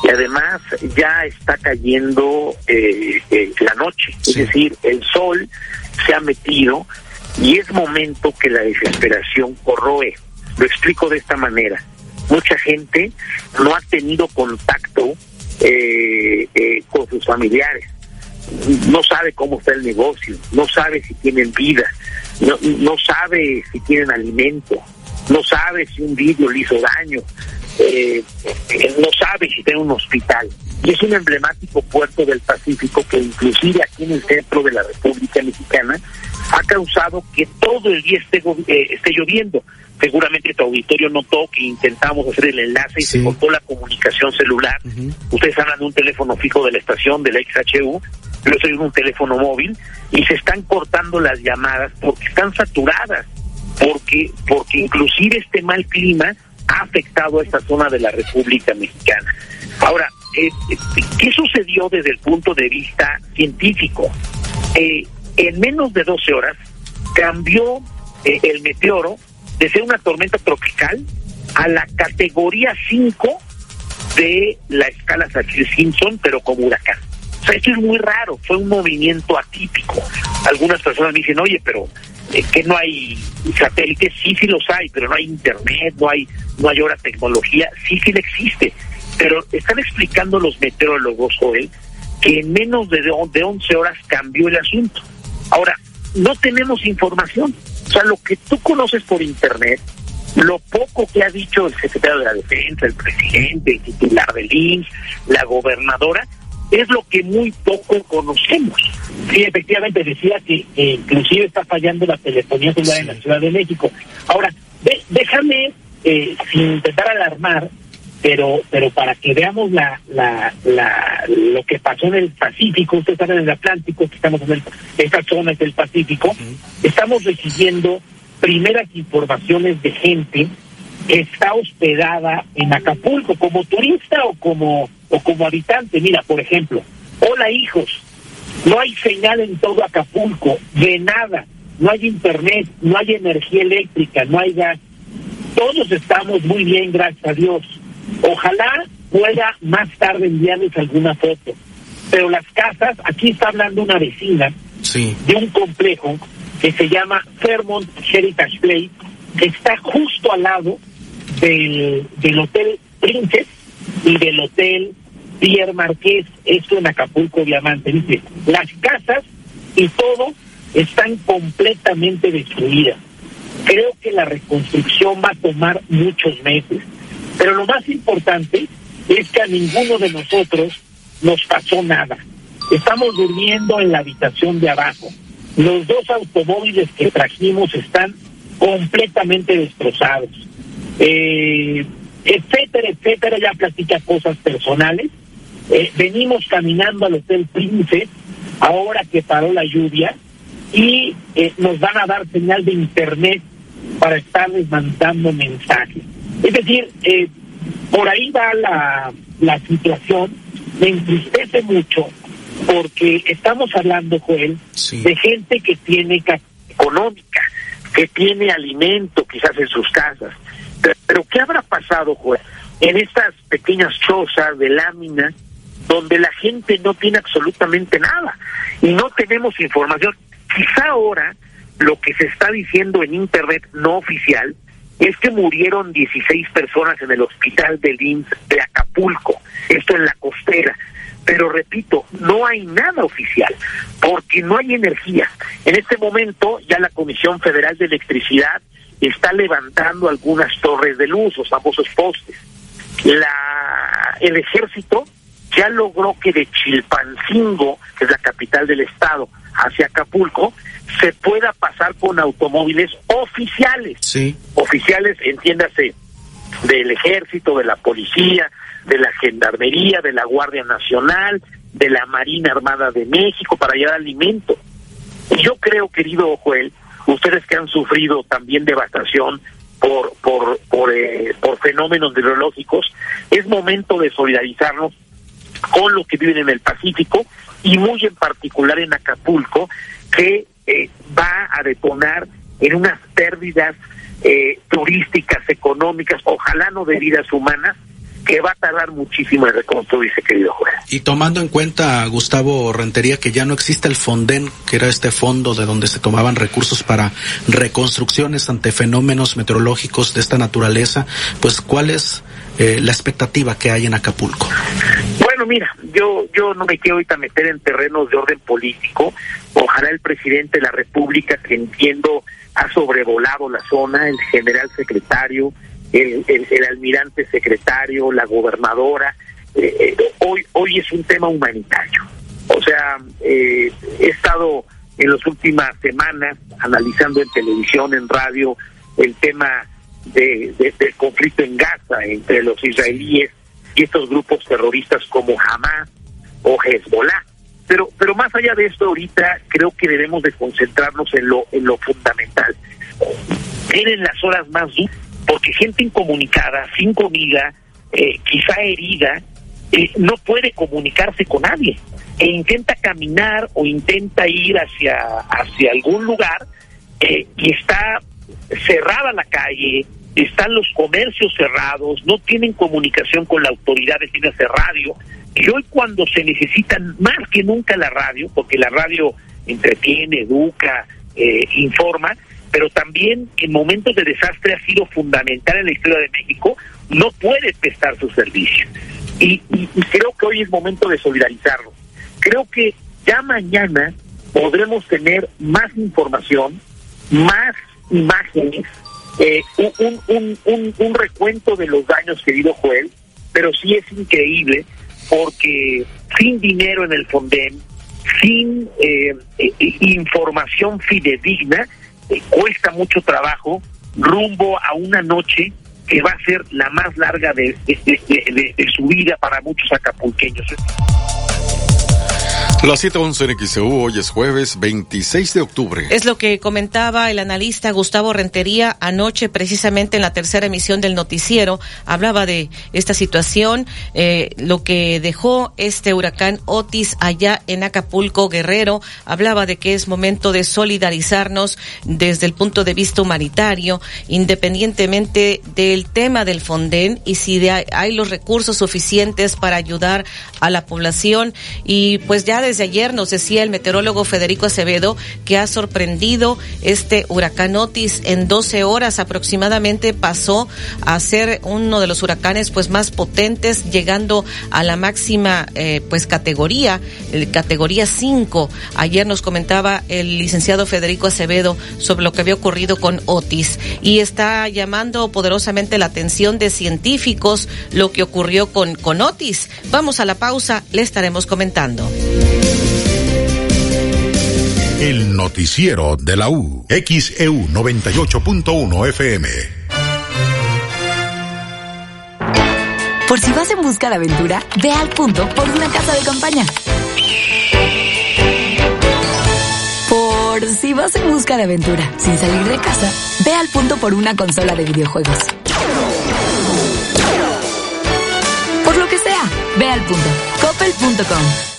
y además ya está cayendo eh, eh, la noche, es decir, el sol se ha metido y es momento que la desesperación corroe. Lo explico de esta manera. Mucha gente no ha tenido contacto eh, eh, con sus familiares. No sabe cómo está el negocio, no sabe si tienen vida, no, no sabe si tienen alimento, no sabe si un vidrio le hizo daño, eh, no sabe si tiene un hospital. Y es un emblemático puerto del Pacífico que inclusive aquí en el centro de la República Mexicana ha causado que todo el día esté, eh, esté lloviendo. Seguramente tu auditorio notó que intentamos hacer el enlace y se cortó la comunicación celular. Ustedes hablan de un teléfono fijo de la estación, de la XHU, yo soy un teléfono móvil y se están cortando las llamadas porque están saturadas, porque, porque inclusive este mal clima ha afectado a esta zona de la República Mexicana. Ahora, ¿qué sucedió desde el punto de vista científico? Eh, en menos de 12 horas cambió eh, el meteoro de ser una tormenta tropical a la categoría 5 de la escala Saffir-Simpson, pero como huracán. O sea, esto es muy raro, fue un movimiento atípico. Algunas personas me dicen, oye, pero eh, que no hay satélites, sí, sí los hay, pero no hay internet, no hay, no hay ahora tecnología, sí, sí existe. Pero están explicando los meteorólogos, Joel, que en menos de, de 11 horas cambió el asunto. Ahora, no tenemos información. O sea, lo que tú conoces por Internet, lo poco que ha dicho el secretario de la Defensa, el presidente, el titular del INS, la gobernadora, es lo que muy poco conocemos. Sí, efectivamente decía que eh, inclusive está fallando la telefonía celular en la Ciudad de México. Ahora, de- déjame, eh, sin intentar alarmar, pero pero para que veamos la, la, la lo que pasó en el Pacífico, ustedes saben en el Atlántico, que estamos en el, estas zonas del Pacífico, estamos recibiendo primeras informaciones de gente que está hospedada en Acapulco como turista o como o como habitante. Mira, por ejemplo, hola hijos, no hay señal en todo Acapulco, de nada, no hay internet, no hay energía eléctrica, no hay gas. Todos estamos muy bien, gracias a Dios. Ojalá pueda más tarde enviarles alguna foto. Pero las casas, aquí está hablando una vecina de un complejo que se llama Fairmont Heritage Place, que está justo al lado del, del Hotel Princess y del Hotel Pierre Marqués, esto en Acapulco Diamante. Dice, las casas y todo están completamente destruidas. Creo que la reconstrucción va a tomar muchos meses. Pero lo más importante es que a ninguno de nosotros nos pasó nada. Estamos durmiendo en la habitación de abajo. Los dos automóviles que trajimos están completamente destrozados. Eh, etcétera, etcétera, ya platica cosas personales. Eh, venimos caminando al Hotel Príncipe, ahora que paró la lluvia, y eh, nos van a dar señal de internet para estarles mandando mensajes. Es decir, eh, por ahí va la, la situación, me entristece mucho porque estamos hablando, Joel, de gente que tiene ca- económica, que tiene alimento quizás en sus casas. Pero, pero ¿qué habrá pasado, juez? En estas pequeñas chozas de lámina donde la gente no tiene absolutamente nada y no tenemos información. Quizá ahora lo que se está diciendo en Internet no oficial es que murieron 16 personas en el hospital del IMSS de Acapulco, esto en la costera. Pero repito, no hay nada oficial, porque no hay energía. En este momento ya la Comisión Federal de Electricidad está levantando algunas torres de luz, los famosos postes. La, el ejército ya logró que de Chilpancingo, que es la capital del estado, hacia Acapulco, se pueda pasar con automóviles oficiales. Sí. Oficiales, entiéndase, del ejército, de la policía, de la gendarmería, de la Guardia Nacional, de la Marina Armada de México para llevar alimento. Y yo creo, querido Joel, ustedes que han sufrido también devastación por por por, eh, por fenómenos meteorológicos, es momento de solidarizarnos con los que viven en el Pacífico y muy en particular en Acapulco, que eh, va a detonar en unas pérdidas eh, turísticas, económicas, ojalá no de vidas humanas, que va a tardar muchísimo en reconstruirse, querido juez. Y tomando en cuenta, Gustavo Rentería, que ya no existe el Fonden, que era este fondo de donde se tomaban recursos para reconstrucciones ante fenómenos meteorológicos de esta naturaleza, pues ¿cuál es eh, la expectativa que hay en Acapulco? Bueno, mira, yo yo no me quiero ahorita meter en terrenos de orden político. Ojalá el presidente de la República, que entiendo ha sobrevolado la zona, el general secretario, el, almirante secretario, la gobernadora, eh, eh, hoy hoy es un tema humanitario. O sea, eh, he estado en las últimas semanas analizando en televisión, en radio, el tema de- del conflicto en Gaza entre los israelíes y estos grupos terroristas como Hamas o Hezbollah. Pero, pero más allá de esto, ahorita creo que debemos de concentrarnos en lo, en lo fundamental. Vienen las horas más duras, porque gente incomunicada, sin comida, eh, quizá herida, eh, no puede comunicarse con nadie e intenta caminar o intenta ir hacia, hacia algún lugar eh, y está cerrada la calle, están los comercios cerrados, no tienen comunicación con la autoridad, de radio. Y hoy cuando se necesita más que nunca la radio, porque la radio entretiene, educa, eh, informa, pero también en momentos de desastre ha sido fundamental en la historia de México, no puede prestar su servicio. Y, y- y creo que hoy es momento de solidarizarnos. Creo que ya mañana podremos tener más información, más imágenes, eh, un, un, un, un- recuento de los daños, querido Joel, pero sí es increíble porque sin dinero en el Fonden, sin eh, eh, información fidedigna, eh, cuesta mucho trabajo rumbo a una noche que va a ser la más larga de su vida para muchos acapulqueños. Las 7.11 en XEU, hoy es jueves 26 de octubre. Es lo que comentaba el analista Gustavo Rentería anoche, precisamente en la tercera emisión del noticiero. Hablaba de esta situación, eh, lo que dejó este huracán Otis allá en Acapulco, Guerrero. Hablaba de que es momento de solidarizarnos desde el punto de vista humanitario, independientemente del tema del Fonden y si hay los recursos suficientes para ayudar a la población. Y pues ya desde ayer nos decía el meteorólogo Federico Acevedo que ha sorprendido este huracán Otis en 12 horas aproximadamente pasó a ser uno de los huracanes pues más potentes llegando a la máxima eh, pues categoría, categoría 5. Ayer nos comentaba el licenciado Federico Acevedo sobre lo que había ocurrido con Otis y está llamando poderosamente la atención de científicos lo que ocurrió con, con Otis. Vamos a la pausa, le estaremos comentando. El noticiero de la U. XEU 98.1 FM. Por si vas en busca de aventura, ve al punto por una casa de campaña. Por si vas en busca de aventura sin salir de casa, ve al punto por una consola de videojuegos. Ve al punto. Coppel.com.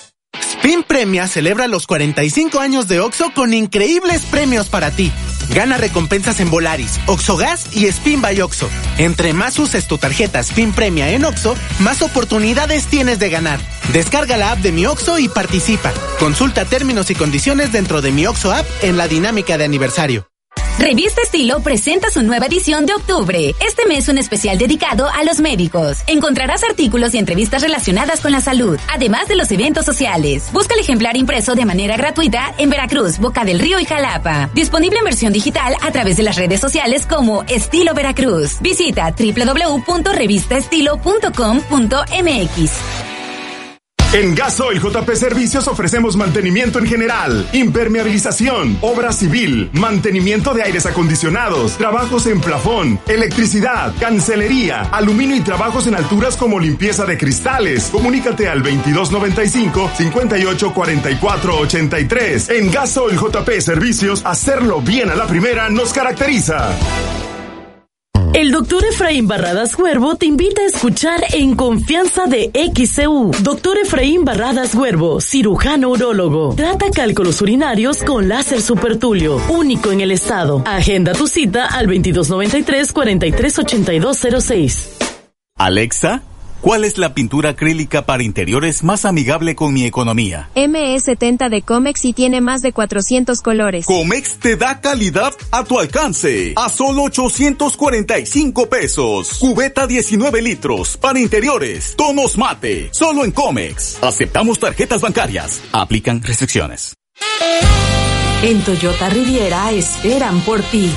FinPremia celebra los 45 años de OXO con increíbles premios para ti. Gana recompensas en Volaris, Gas y Spin by OXO. Entre más uses tu tarjeta FinPremia en OXO, más oportunidades tienes de ganar. Descarga la app de Mi OXO y participa. Consulta términos y condiciones dentro de Mi OXO app en la dinámica de aniversario. Revista Estilo presenta su nueva edición de octubre. Este mes un especial dedicado a los médicos. Encontrarás artículos y entrevistas relacionadas con la salud, además de los eventos sociales. Busca el ejemplar impreso de manera gratuita en Veracruz, Boca del Río y Jalapa. Disponible en versión digital a través de las redes sociales como Estilo Veracruz. Visita www.revistaestilo.com.mx. En Gasoil JP Servicios ofrecemos mantenimiento en general, impermeabilización, obra civil, mantenimiento de aires acondicionados, trabajos en plafón, electricidad, cancelería, aluminio y trabajos en alturas como limpieza de cristales. Comunícate al 2295 58 44 83. En Gasoil JP Servicios, hacerlo bien a la primera nos caracteriza. El doctor Efraín Barradas Huervo te invita a escuchar En Confianza de XCU. Doctor Efraín Barradas Huervo, cirujano urólogo. Trata cálculos urinarios con láser supertulio, único en el estado. Agenda tu cita al 2293 438206. Alexa, ¿cuál es la pintura acrílica para interiores más amigable con mi economía? ME70 de Comex y tiene más de 400 colores. Comex te da calidad a tu alcance. A solo 845 pesos. Cubeta 19 litros para interiores. Tonos mate. Solo en Comex. Aceptamos tarjetas bancarias. Aplican restricciones. En Toyota Riviera esperan por ti.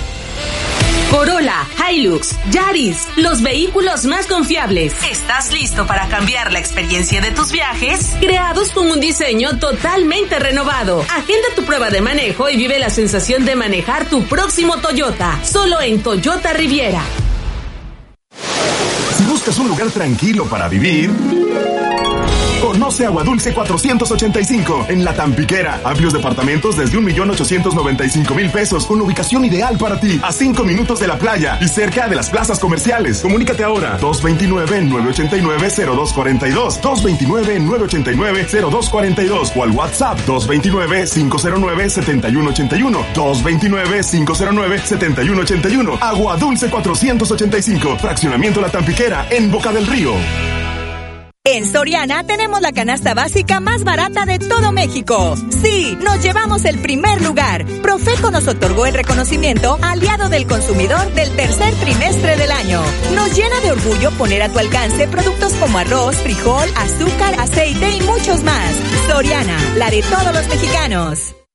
Corolla, Hilux, Yaris, los vehículos más confiables. ¿Estás listo para cambiar la experiencia de tus viajes? Creados con un diseño totalmente renovado. Agenda tu prueba de manejo y vive la sensación de manejar tu próximo Toyota. Solo en Toyota Riviera. Si buscas un lugar tranquilo para vivir, conoce Agua Dulce 485 en La Tampiquera. Amplios departamentos desde 1.895.000 pesos con ubicación ideal para ti, a 5 minutos de la playa y cerca de las plazas comerciales. Comunícate ahora 229-989-0242, 229-989-0242 o al WhatsApp 229-509-7181, 229-509-7181. Agua Dulce 485, fraccionamiento La Tampiquera en Boca del Río. En Soriana tenemos la canasta básica más barata de todo México. Sí, nos llevamos el primer lugar. Profeco nos otorgó el reconocimiento Aliado del Consumidor del tercer trimestre del año. Nos llena de orgullo poner a tu alcance productos como arroz, frijol, azúcar, aceite y muchos más. Soriana, la de todos los mexicanos.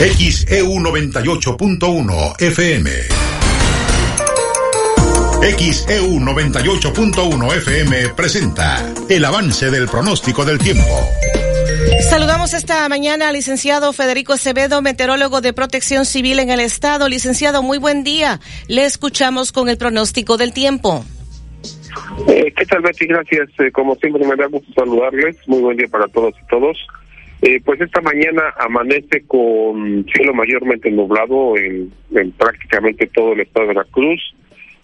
XEU 98.1 FM. XEU 98.1 FM presenta el avance del pronóstico del tiempo. Saludamos esta mañana al licenciado Federico Acevedo, meteorólogo de protección civil en el estado. Licenciado, muy buen día. Le escuchamos con el pronóstico del tiempo. Eh, ¿Qué tal, Betty? Gracias. Eh, como siempre, me da gusto saludarles. Muy buen día para todos y todos. Eh, pues esta mañana amanece con cielo mayormente nublado en, en prácticamente todo el estado de Veracruz.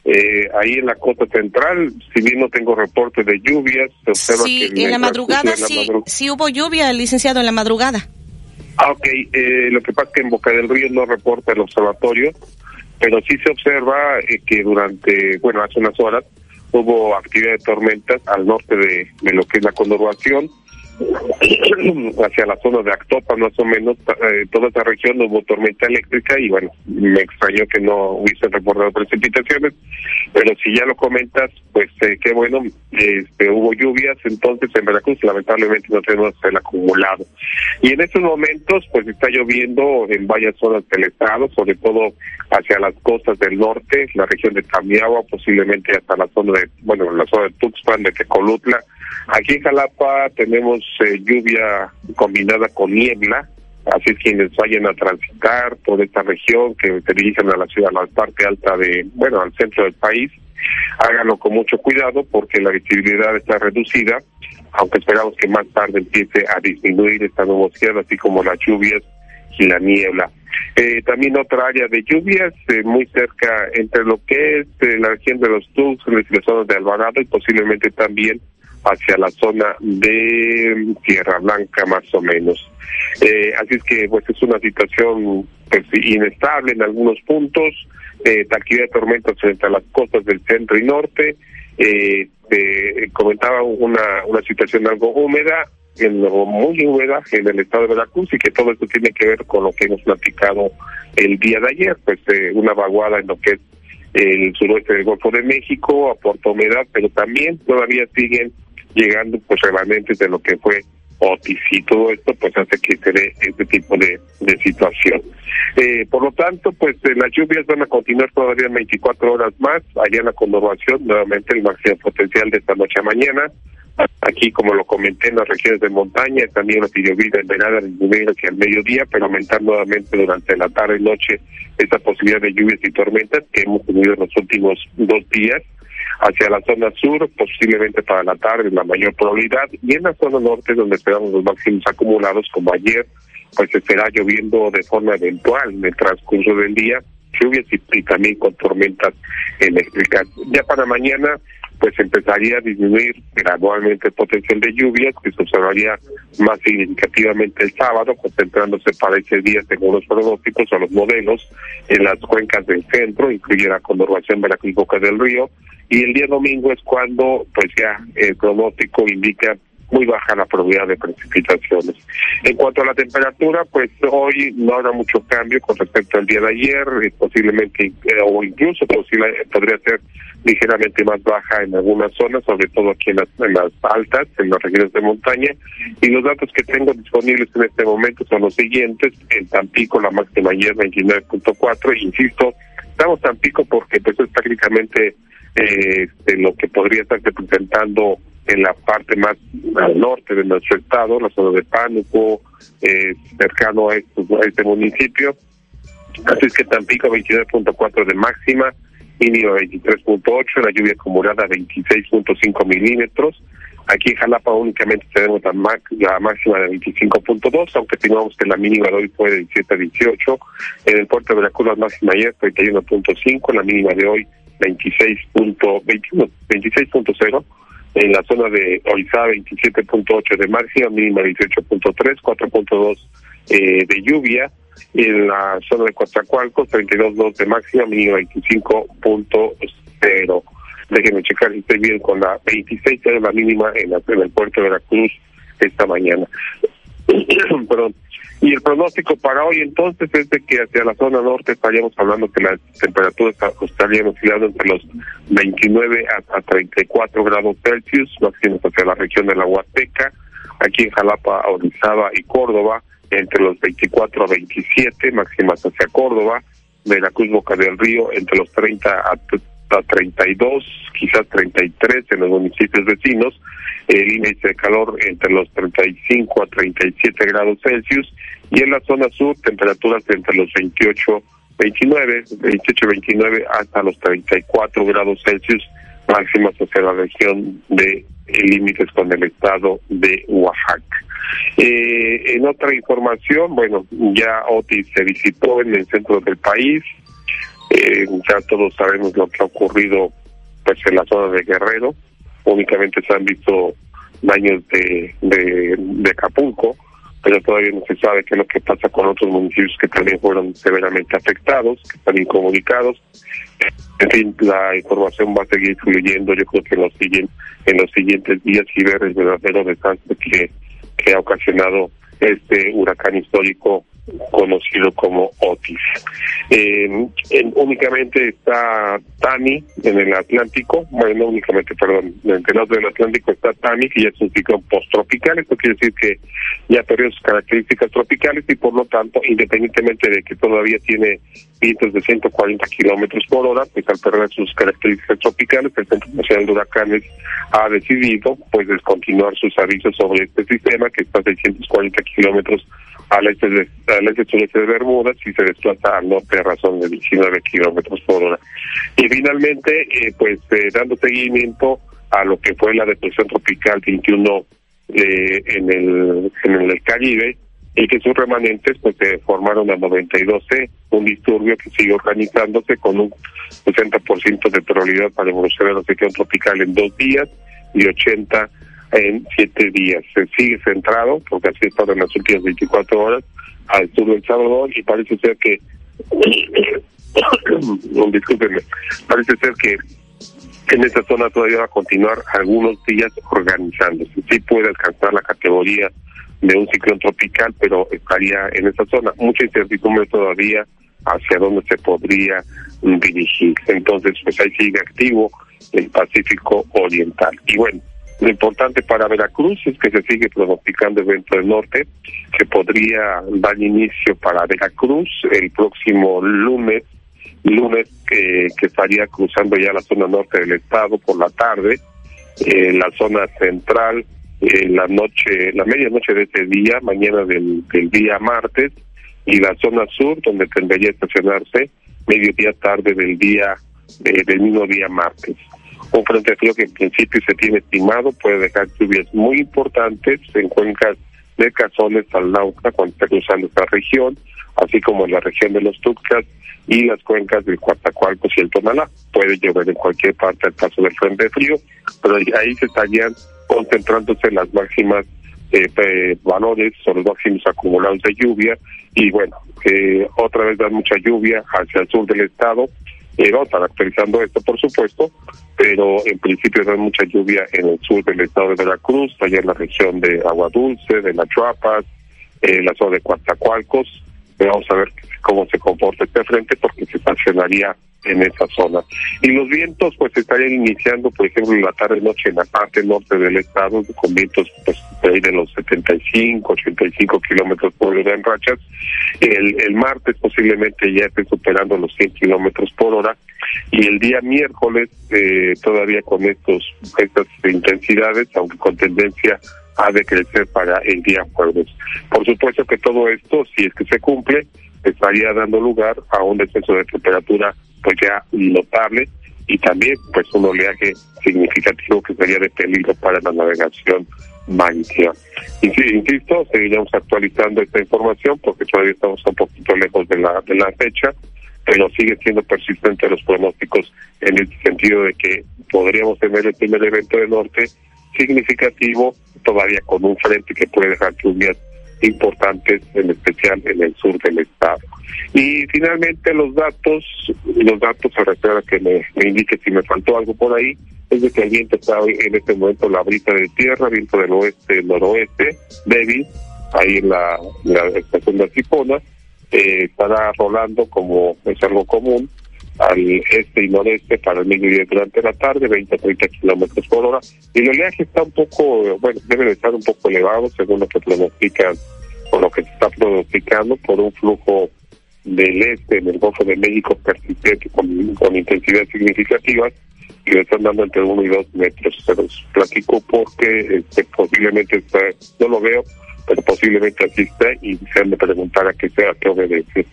Eh, ahí en la costa central, si bien no tengo reporte de lluvias, se observa Sí, que en la el madrugada la sí, sí hubo lluvia, licenciado, en la madrugada. Ah, ok. Eh, lo que pasa es que en Boca del Río no reporta el observatorio, pero sí se observa eh, que durante, bueno, hace unas horas hubo actividad de tormentas al norte de, de lo que es la conurbación, *clears throat* hacia la zona de Actopa más o menos, eh, toda esa región hubo tormenta eléctrica y bueno, me extrañó que no hubiesen reportado precipitaciones, pero si ya lo comentas, pues eh, qué bueno, este, hubo lluvias, entonces en Veracruz lamentablemente no tenemos el acumulado. Y en estos momentos pues está lloviendo en varias zonas del estado, sobre todo hacia las costas del norte, la región de Tamiagua, posiblemente hasta la zona de, bueno, la zona de Tuxpan, de Tecolutla. Aquí en Jalapa tenemos eh, lluvia combinada con niebla, así es quienes vayan a transitar toda esta región, que se dirigen a la ciudad, a la parte alta de, bueno, al centro del país, háganlo con mucho cuidado porque la visibilidad está reducida, aunque esperamos que más tarde empiece a disminuir esta nubosidad, así como las lluvias y la niebla. Eh, también otra área de lluvias eh, muy cerca entre lo que es eh, la región de los Tuxtlas y las zonas de Alvarado y posiblemente también hacia la zona de Tierra Blanca más o menos. así es que pues es una situación pues, inestable en algunos puntos, eh, actividad de tormentas frente las costas del centro y norte, eh, comentaba una, una situación algo húmeda, en, muy húmeda en el estado de Veracruz y que todo esto tiene que ver con lo que hemos platicado el día de ayer, pues eh, una vaguada en lo que es el suroeste del Golfo de México, aporta humedad, pero también todavía siguen llegando pues remanentes de lo que fue Otis y todo esto pues hace que se dé este tipo de, de situación. Eh, por lo tanto, pues eh, las lluvias van a continuar todavía 24 horas más, allá en la conurbación, nuevamente el máximo potencial de esta noche a mañana, Aquí, como lo comenté, en las regiones de montaña, también la lluvia en verano disminuir hacia el mediodía, pero aumentar nuevamente durante la tarde y noche esa posibilidad de lluvias y tormentas que hemos tenido en los últimos dos días. Hacia la zona sur, posiblemente para la tarde, la mayor probabilidad, y en la zona norte, donde esperamos los máximos acumulados, como ayer, pues estará lloviendo de forma eventual en el transcurso del día, lluvias y, también con tormentas eléctricas. Ya para mañana, pues empezaría a disminuir gradualmente el potencial de lluvias, que se observaría más significativamente el sábado, concentrándose para ese día, según los pronósticos o los modelos, en las cuencas del centro, incluye la conurbación la Boca del Río, y el día domingo es cuando, pues ya el pronóstico indica muy baja la probabilidad de precipitaciones. En cuanto a la temperatura, pues hoy no habrá mucho cambio con respecto al día de ayer, eh, posiblemente eh, o incluso posible, podría ser ligeramente más baja en algunas zonas, sobre todo aquí en las, altas, en las regiones de montaña. Y los datos que tengo disponibles en este momento son los siguientes. En Tampico la máxima ayer 29.4, insisto, estamos Tampico porque pues es prácticamente eh, lo que podría estar representando en la parte más al norte de nuestro estado, la zona de Pánuco, eh, cercano a este, a este municipio. Así es que Tampico 29.4 de máxima, mínimo 23.8, la lluvia acumulada 26.5 milímetros. Aquí en Jalapa únicamente tenemos la, la máxima de 25.2, aunque tenemos que la mínima de hoy fue de 17 a 18. En el puerto de Veracruz la máxima ayer 31.5, la mínima de hoy 26.21, 26.0. En la zona de Orizaba 27.8 de máxima, mínima 18.3, 4.2 eh, de lluvia en la zona de Coatzacoalcos, 32.2 de máxima, mínima 25.0. Déjenme checar si estoy bien con la 26, de la mínima en, la, en el puerto de Veracruz esta mañana. *clears throat* Perdón. Y el pronóstico para hoy entonces es de que hacia la zona norte estaríamos hablando que las temperaturas estarían oscilando entre los 29 a, 34 grados Celsius, máximos hacia la región de la Huasteca, aquí en Jalapa, Orizaba y Córdoba, entre los 24 a 27, máximas hacia Córdoba, Veracruz, Boca del Río, entre los 30 a, 32, quizás 33 en los municipios vecinos, el índice de calor entre los 35 a 37 grados Celsius, y en la zona sur temperaturas entre los 28 29, 28 29 hasta los 34 grados Celsius máximas hacia la región de límites con el estado de Oaxaca. Eh, en otra información, bueno, ya Otis se visitó en el centro del país, eh, ya todos sabemos lo que ha ocurrido pues en la zona de Guerrero, únicamente se han visto daños de, de, de Acapulco, pero todavía no se sabe qué es lo que pasa con otros municipios que también fueron severamente afectados, que están incomunicados. En fin, la información va a seguir fluyendo, yo creo que en los, en los siguientes días y ver el verdadero desastre que, que ha ocasionado este huracán histórico conocido como Otis. Eh, únicamente está Tani en el Atlántico, bueno, no únicamente, perdón, en el norte del Atlántico está Tani, que ya es un ciclón post-tropical, esto quiere decir que ya perdió sus características tropicales y por lo tanto, independientemente de que todavía tiene vientos de 140 kilómetros por hora, pues al perder sus características tropicales, el Centro Nacional de Huracanes ha decidido pues descontinuar sus avisos sobre este sistema que está a 640 kilómetros al este de, al este de Bermudas y se desplaza al norte a razón de 19 kilómetros por hora. Y finalmente, eh, pues eh, dando seguimiento a lo que fue la depresión tropical 21 eh, en el en el Caribe, y que sus remanentes pues se formaron a 92C, un disturbio que sigue organizándose con un 60% de probabilidad para evolucionar la sección tropical en dos días y 80 en siete días. Se sigue centrado, porque así estado en las últimas 24 horas, al sur del Salvador y parece ser que, *coughs* discúlpenme, parece ser que en esa zona todavía va a continuar algunos días organizándose. Sí puede alcanzar la categoría de un ciclón tropical, pero estaría en esa zona. Mucha incertidumbre todavía hacia dónde se podría dirigir. Entonces, pues ahí sigue activo el Pacífico Oriental. Y bueno, lo importante para Veracruz es que se sigue pronosticando el viento del norte, que podría dar inicio para Veracruz el próximo lunes, lunes que, estaría cruzando ya la zona norte del estado por la tarde, en la zona central eh, la noche, la medianoche de ese día, mañana del, del día martes, y la zona sur, donde tendría estacionarse, mediodía tarde del día, eh, del mismo día martes. Un frente frío que en principio se tiene estimado puede dejar lluvias muy importantes en cuencas de Cazones al Nauca cuando está cruzando esta región, así como en la región de los Tuxtlas y las cuencas del Coatzacoalcos y el Tonalá. Puede llover en cualquier parte al paso del frente frío, pero ahí se estarían concentrándose las máximas eh, valores o los máximos acumulados de lluvia y bueno, que otra vez dan mucha lluvia hacia el sur del estado, eh, caracterizando esto por supuesto, pero en principio dan mucha lluvia en el sur del estado de Veracruz, allá en la región de Agua Dulce, de La Chuapas, en la zona de Coatzacoalcos, vamos a ver cómo se comporta este frente porque se estacionaría en esa zona. Y los vientos pues estarían iniciando, por ejemplo, en la tarde-noche en la parte norte del estado, con vientos pues de los 75, 85 kilómetros por hora en rachas. El, el martes posiblemente ya esté superando los 100 kilómetros por hora. Y el día miércoles eh, todavía con estos estas intensidades, aunque con tendencia a decrecer para el día jueves. Por supuesto que todo esto, si es que se cumple, estaría dando lugar a un descenso de temperatura pues ya notable y también pues un oleaje significativo que sería de peligro para la navegación marítima. Insisto, seguiremos actualizando esta información porque todavía estamos un poquito lejos de la, de la fecha, pero sigue siendo persistente los pronósticos en el sentido de que podríamos tener el primer evento del norte significativo, todavía con un frente que puede dejar lluvias importantes, en especial en el sur del estado. Y finalmente los datos, los datos se refiere a que me, indique si me faltó algo por ahí, es de que el viento está en este momento la brita de tierra, viento del oeste, noroeste, débil, ahí en la, la estación de Arcipona, eh, estará rolando como es algo común al este y noreste para el mediodía durante la tarde, 20 a 30 kilómetros por hora. Y el oleaje está un poco, bueno, debe de estar un poco elevado según lo que pronostican, o lo que se está pronosticando por un flujo del este en el Golfo de México persistente con, con intensidad significativa y le están dando entre 1 y 2 metros. Se los platico porque este, posiblemente está, no lo veo, pero posiblemente así esté y se han de preguntar a qué sea, qué obedece.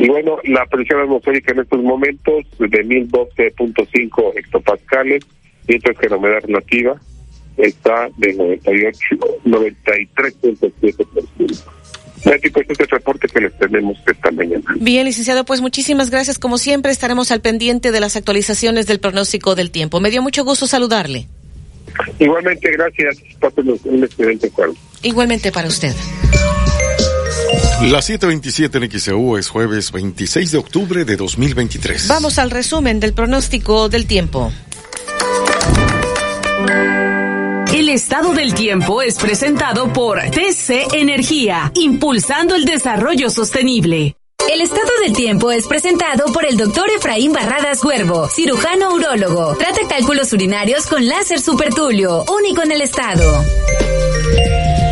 Y bueno, la presión atmosférica en estos momentos de 1012.5 hectopascales, mientras que la humedad relativa está de 98, 93.7%. Este es el reporte que les tenemos esta mañana. Bien, licenciado, pues muchísimas gracias. Como siempre, estaremos al pendiente de las actualizaciones del pronóstico del tiempo. Me dio mucho gusto saludarle. Igualmente, gracias. un excelente juego. Igualmente para usted. La 727 en XEU es jueves 26 de octubre de 2023. Vamos al resumen del pronóstico del tiempo. El estado del tiempo es presentado por TC Energía, impulsando el desarrollo sostenible. El estado del tiempo es presentado por el doctor Efraín Barradas Huervo, cirujano urólogo. Trata cálculos urinarios con láser supertulio, único en el estado.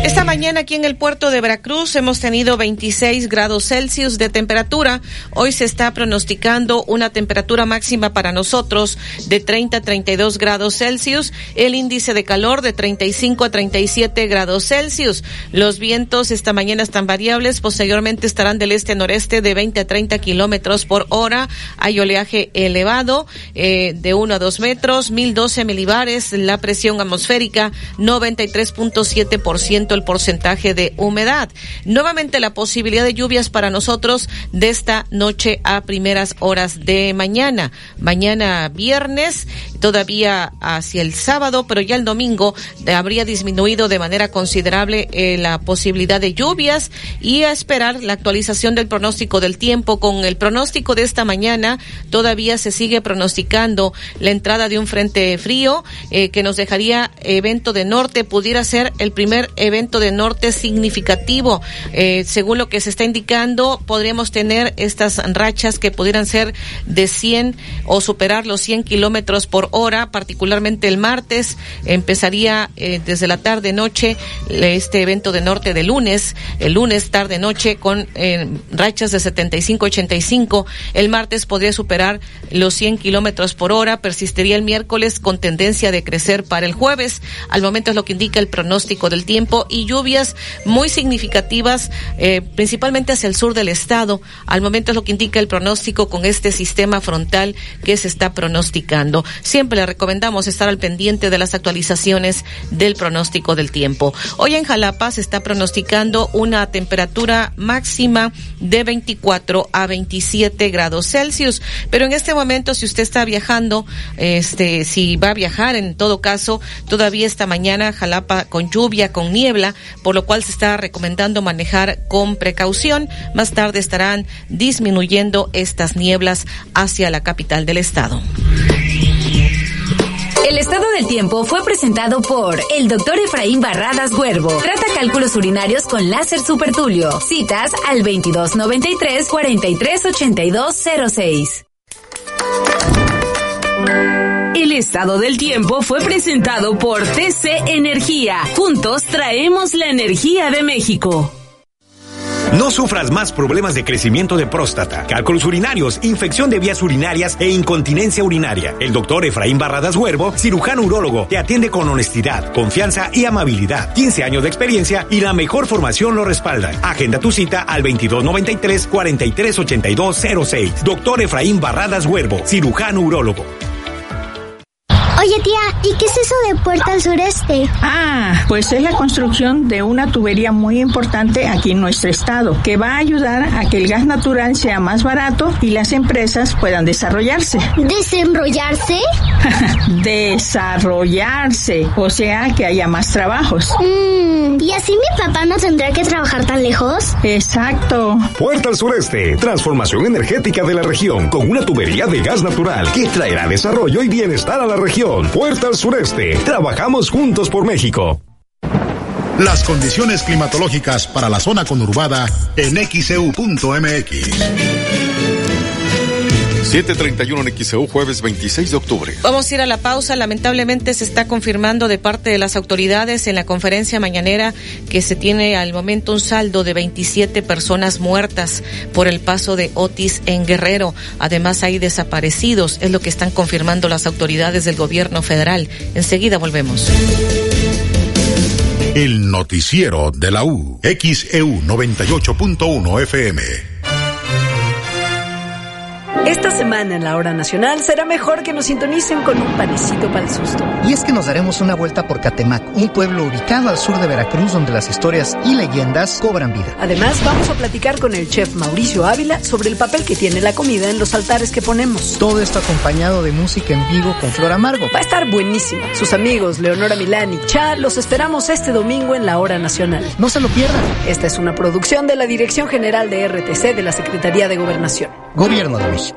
Esta mañana aquí en el puerto de Veracruz hemos tenido 26 grados Celsius de temperatura. Hoy se está pronosticando una temperatura máxima para nosotros de 30 a 32 grados Celsius. El índice de calor de 35 a 37 grados Celsius. Los vientos esta mañana están variables. Posteriormente estarán del este-noreste de 20 a 30 kilómetros por hora. Hay oleaje elevado eh, de 1 a 2 metros, 1012 milibares. La presión atmosférica 93.7% el porcentaje de humedad. Nuevamente la posibilidad de lluvias para nosotros de esta noche a primeras horas de mañana. Mañana viernes, todavía hacia el sábado, pero ya el domingo habría disminuido de manera considerable eh, la posibilidad de lluvias y a esperar la actualización del pronóstico del tiempo. Con el pronóstico de esta mañana todavía se sigue pronosticando la entrada de un frente frío eh, que nos dejaría evento de norte, pudiera ser el primer evento de norte significativo. Eh, según lo que se está indicando, podríamos tener estas rachas que pudieran ser de 100 o superar los 100 kilómetros por hora, particularmente el martes. Empezaría eh, desde la tarde-noche este evento de norte de lunes, el lunes tarde-noche con eh, rachas de 75-85. El martes podría superar los 100 kilómetros por hora, persistiría el miércoles con tendencia de crecer para el jueves. Al momento es lo que indica el pronóstico del tiempo y lluvias muy significativas, eh, principalmente hacia el sur del estado. Al momento es lo que indica el pronóstico con este sistema frontal que se está pronosticando. Siempre le recomendamos estar al pendiente de las actualizaciones del pronóstico del tiempo. Hoy en Jalapa se está pronosticando una temperatura máxima de 24 a 27 grados Celsius, pero en este momento si usted está viajando, este, si va a viajar, en todo caso, todavía esta mañana Jalapa con lluvia, con niebla, por lo cual se está recomendando manejar con precaución. Más tarde estarán disminuyendo estas nieblas hacia la capital del estado. El estado del tiempo fue presentado por el doctor Efraín Barradas Huervo. Trata cálculos urinarios con láser supertulio. Citas al 2293 438206. El estado del tiempo fue presentado por TC Energía. Juntos traemos la energía de México. No sufras más problemas de crecimiento de próstata, cálculos urinarios, infección de vías urinarias e incontinencia urinaria. El doctor Efraín Barradas Huervo, cirujano urólogo, te atiende con honestidad, confianza y amabilidad. 15 años de experiencia y la mejor formación lo respaldan. Agenda tu cita al 2293 438206. Doctor Efraín Barradas Huervo, cirujano urólogo. Oye tía, ¿y qué es eso de Puerta al Sureste? Ah, pues es la construcción de una tubería muy importante aquí en nuestro estado, que va a ayudar a que el gas natural sea más barato y las empresas puedan desarrollarse. ¿Desenrollarse? *laughs* desarrollarse, o sea que haya más trabajos. Mm, ¿Y así mi papá no tendrá que trabajar tan lejos? Exacto. Puerta al Sureste, transformación energética de la región con una tubería de gas natural que traerá desarrollo y bienestar a la región. Puerta al Sureste. Trabajamos juntos por México. Las condiciones climatológicas para la zona conurbada en xeu.mx. 731 en XEU, jueves 26 de octubre. Vamos a ir a la pausa. Lamentablemente se está confirmando de parte de las autoridades en la conferencia mañanera que se tiene al momento un saldo de 27 personas muertas por el paso de Otis en Guerrero. Además hay desaparecidos, es lo que están confirmando las autoridades del gobierno federal. Enseguida volvemos. El noticiero de la U, XEU 98.1 FM. Esta semana en la hora nacional será mejor que nos sintonicen con un panecito para el susto. Y es que nos daremos una vuelta por Catemac, un pueblo ubicado al sur de Veracruz donde las historias y leyendas cobran vida. Además, vamos a platicar con el chef Mauricio Ávila sobre el papel que tiene la comida en los altares que ponemos. Todo esto acompañado de música en vivo con Flor Amargo. Va a estar buenísimo. Sus amigos Leonora Milán y Cha los esperamos este domingo en la hora nacional. No se lo pierdan. Esta es una producción de la Dirección General de RTC de la Secretaría de Gobernación. Gobierno de México.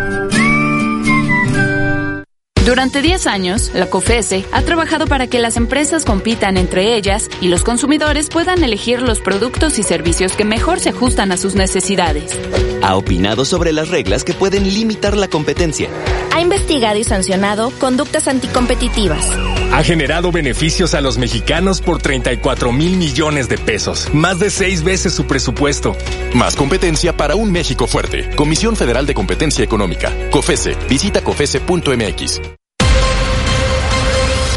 Durante 10 años, la COFESE ha trabajado para que las empresas compitan entre ellas y los consumidores puedan elegir los productos y servicios que mejor se ajustan a sus necesidades. Ha opinado sobre las reglas que pueden limitar la competencia. Ha investigado y sancionado conductas anticompetitivas. Ha generado beneficios a los mexicanos por 34 mil millones de pesos, más de seis veces su presupuesto. Más competencia para un México fuerte. Comisión Federal de Competencia Económica. COFESE. Visita COFESE.mx.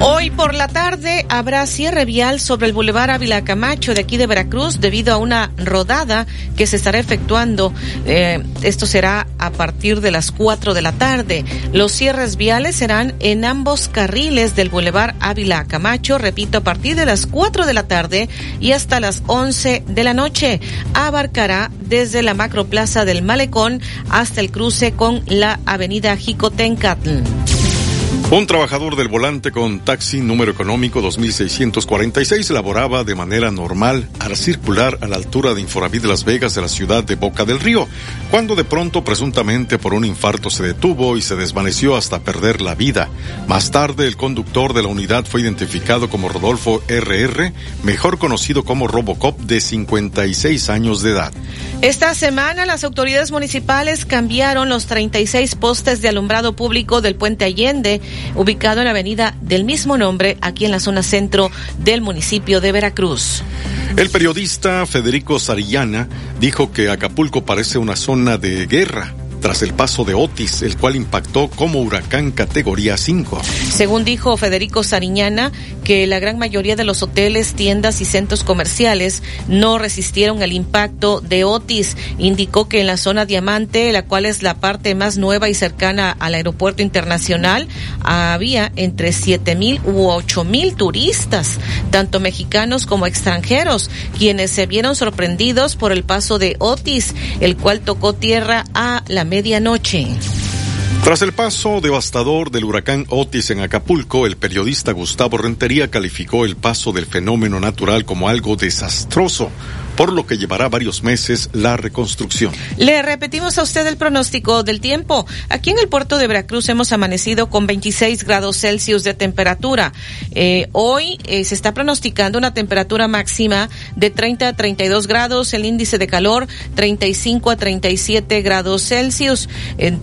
Hoy por la tarde habrá cierre vial sobre el Boulevard Ávila Camacho de aquí de Veracruz debido a una rodada que se estará efectuando. Eh, esto será a partir de las 4 de la tarde. Los cierres viales serán en ambos carriles del Boulevard Ávila Camacho, repito, a partir de las 4 de la tarde y hasta las 11 de la noche. Abarcará desde la macroplaza del Malecón hasta el cruce con la avenida Jicotencatl. Un trabajador del volante con taxi número económico 2646 laboraba de manera normal al circular a la altura de Inforavit de Las Vegas de la ciudad de Boca del Río, cuando de pronto presuntamente por un infarto se detuvo y se desvaneció hasta perder la vida. Más tarde el conductor de la unidad fue identificado como Rodolfo RR, mejor conocido como Robocop de 56 años de edad. Esta semana las autoridades municipales cambiaron los 36 postes de alumbrado público del puente Allende ubicado en la avenida del mismo nombre, aquí en la zona centro del municipio de Veracruz. El periodista Federico Sarillana dijo que Acapulco parece una zona de guerra tras el paso de Otis, el cual impactó como huracán categoría 5. Según dijo Federico Sariñana, que la gran mayoría de los hoteles, tiendas y centros comerciales no resistieron el impacto de Otis. Indicó que en la zona Diamante, la cual es la parte más nueva y cercana al aeropuerto internacional, había entre siete mil u ocho mil turistas, tanto mexicanos como extranjeros, quienes se vieron sorprendidos por el paso de Otis, el cual tocó tierra a la medianoche. Tras el paso devastador del huracán Otis en Acapulco, el periodista Gustavo Rentería calificó el paso del fenómeno natural como algo desastroso por lo que llevará varios meses la reconstrucción. Le repetimos a usted el pronóstico del tiempo. Aquí en el puerto de Veracruz hemos amanecido con 26 grados Celsius de temperatura. Eh, hoy eh, se está pronosticando una temperatura máxima de 30 a 32 grados, el índice de calor 35 a 37 grados Celsius.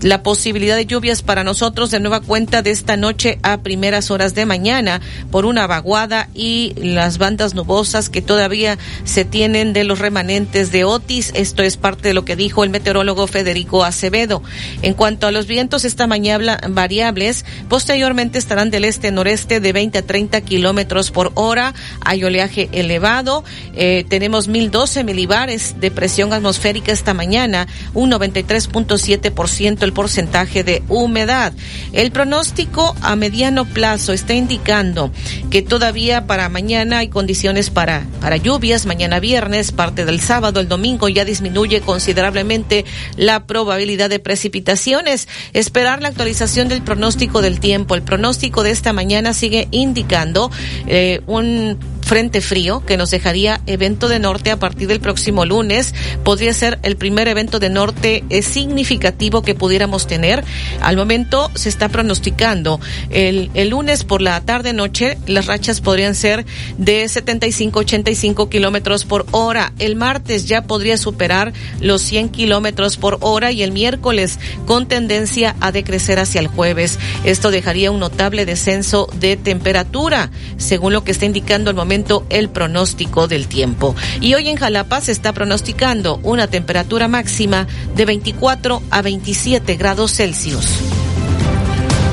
La posibilidad de lluvias para nosotros de nueva cuenta de esta noche a primeras horas de mañana por una vaguada y las bandas nubosas que todavía se tienen de los remanentes de Otis. Esto es parte de lo que dijo el meteorólogo Federico Acevedo. En cuanto a los vientos, esta mañana variables, posteriormente estarán del este-noreste de 20 a 30 kilómetros por hora. Hay oleaje elevado. Eh, tenemos 1012 milibares de presión atmosférica esta mañana, un 93.7% el porcentaje de humedad. El pronóstico a mediano plazo está indicando que todavía para mañana hay condiciones para, para lluvias, mañana viernes, parte del sábado, el domingo ya disminuye considerablemente la probabilidad de precipitaciones. Esperar la actualización del pronóstico del tiempo. El pronóstico de esta mañana sigue indicando eh, un frente frío que nos dejaría evento de norte a partir del próximo lunes. Podría ser el primer evento de norte eh, significativo que pudiéramos tener. Al momento se está pronosticando el, el lunes por la tarde noche las rachas podrían ser de 75 85 kilómetros por hora. El martes ya podría superar los 100 kilómetros por hora y el miércoles con tendencia a decrecer hacia el jueves. Esto dejaría un notable descenso de temperatura, según lo que está indicando el momento el pronóstico del tiempo. Y hoy en Jalapa se está pronosticando una temperatura máxima de 24 a 27 grados Celsius.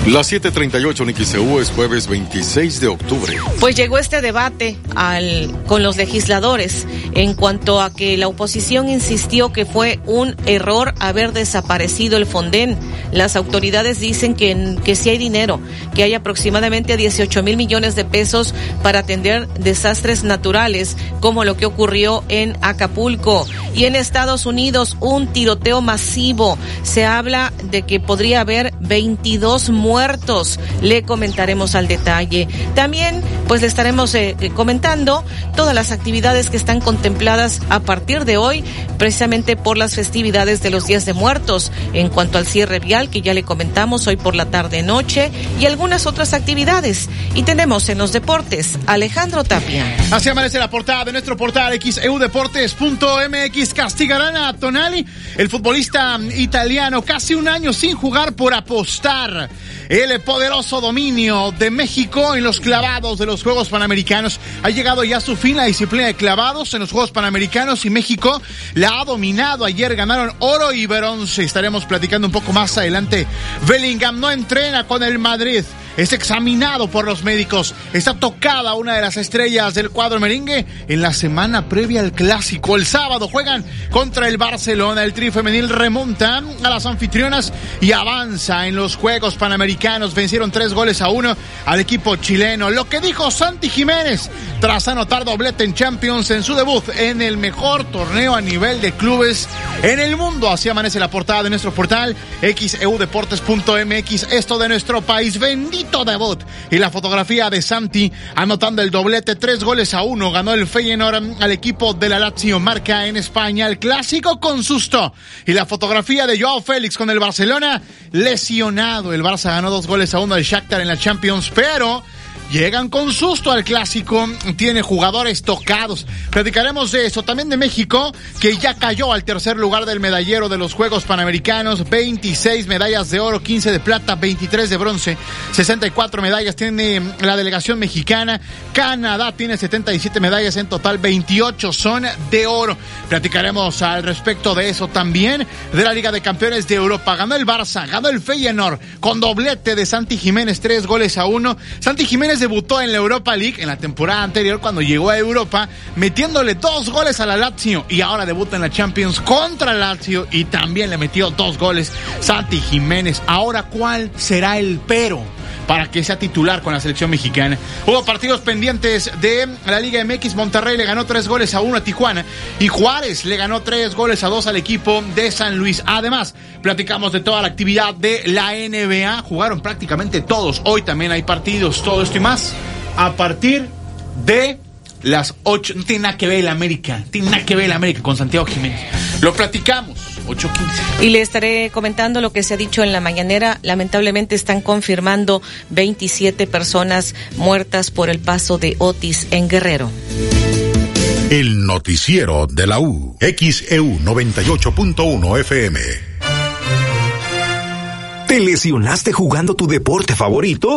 Las 7:38 en XEU es jueves 26 de octubre. Pues llegó este debate al, con los legisladores en cuanto a que la oposición insistió que fue un error haber desaparecido el Fonden. Las autoridades dicen que, que sí hay dinero, que hay aproximadamente 18 mil millones de pesos para atender desastres naturales, como lo que ocurrió en Acapulco. Y en Estados Unidos, un tiroteo masivo. Se habla de que podría haber 22 muertos muertos. Le comentaremos al detalle. También, pues le estaremos eh, eh, comentando todas las actividades que están contempladas a partir de hoy, precisamente por las festividades de los días de muertos, en cuanto al cierre vial que ya le comentamos hoy por la tarde noche y algunas otras actividades. Y tenemos en los deportes Alejandro Tapia. Así amanece la portada de nuestro portal xeudeportes.mx. Castigarán a Tonali, el futbolista italiano, casi un año sin jugar por apostar. El poderoso dominio de México en los clavados de los Juegos Panamericanos ha llegado ya a su fin la disciplina de clavados en los Juegos Panamericanos y México la ha dominado. Ayer ganaron oro y bronce. Estaremos platicando un poco más adelante. Bellingham no entrena con el Madrid es examinado por los médicos. Está tocada una de las estrellas del cuadro merengue en la semana previa al clásico. El sábado juegan contra el Barcelona. El tri femenil remonta a las anfitrionas y avanza en los Juegos Panamericanos. Vencieron tres goles a uno al equipo chileno. Lo que dijo Santi Jiménez tras anotar doblete en Champions en su debut en el mejor torneo a nivel de clubes en el mundo. Así amanece la portada de nuestro portal xeudeportes.mx. Esto de nuestro país. Bendito debut. Y la fotografía de Santi anotando el doblete, tres goles a uno. Ganó el Feyenoord al equipo de la Lazio, marca en España el clásico con susto. Y la fotografía de Joao Félix con el Barcelona lesionado. El Barça ganó dos goles a uno al Shakhtar en la Champions, pero llegan con susto al clásico, tiene jugadores tocados. Platicaremos de eso, también de México, que ya cayó al tercer lugar del medallero de los Juegos Panamericanos, 26 medallas de oro, 15 de plata, 23 de bronce, 64 medallas tiene la delegación mexicana, Canadá tiene 77 medallas en total, 28 son de oro. Platicaremos al respecto de eso también, de la Liga de Campeones de Europa. Ganó el Barça, ganó el Feyenoord, con doblete de Santi Jiménez, tres goles a uno. Santi Jiménez debutó en la Europa League en la temporada anterior cuando llegó a Europa, metiéndole dos goles a la Lazio y ahora debuta en la Champions contra Lazio y también le metió dos goles Santi Jiménez. Ahora, ¿cuál será el pero? Para que sea titular con la selección mexicana. Hubo partidos pendientes de la Liga MX. Monterrey le ganó tres goles a uno a Tijuana y Juárez le ganó tres goles a dos al equipo de San Luis. Además, platicamos de toda la actividad de la NBA. Jugaron prácticamente todos. Hoy también hay partidos, todo esto y más. A partir de las ocho. No tiene nada que ver el América. Tiene nada que ver el América con Santiago Jiménez. Lo platicamos. 8.15. Y le estaré comentando lo que se ha dicho en la mañanera. Lamentablemente están confirmando 27 personas muertas por el paso de Otis en Guerrero. El noticiero de la U. XEU 98.1 FM. ¿Te lesionaste jugando tu deporte favorito?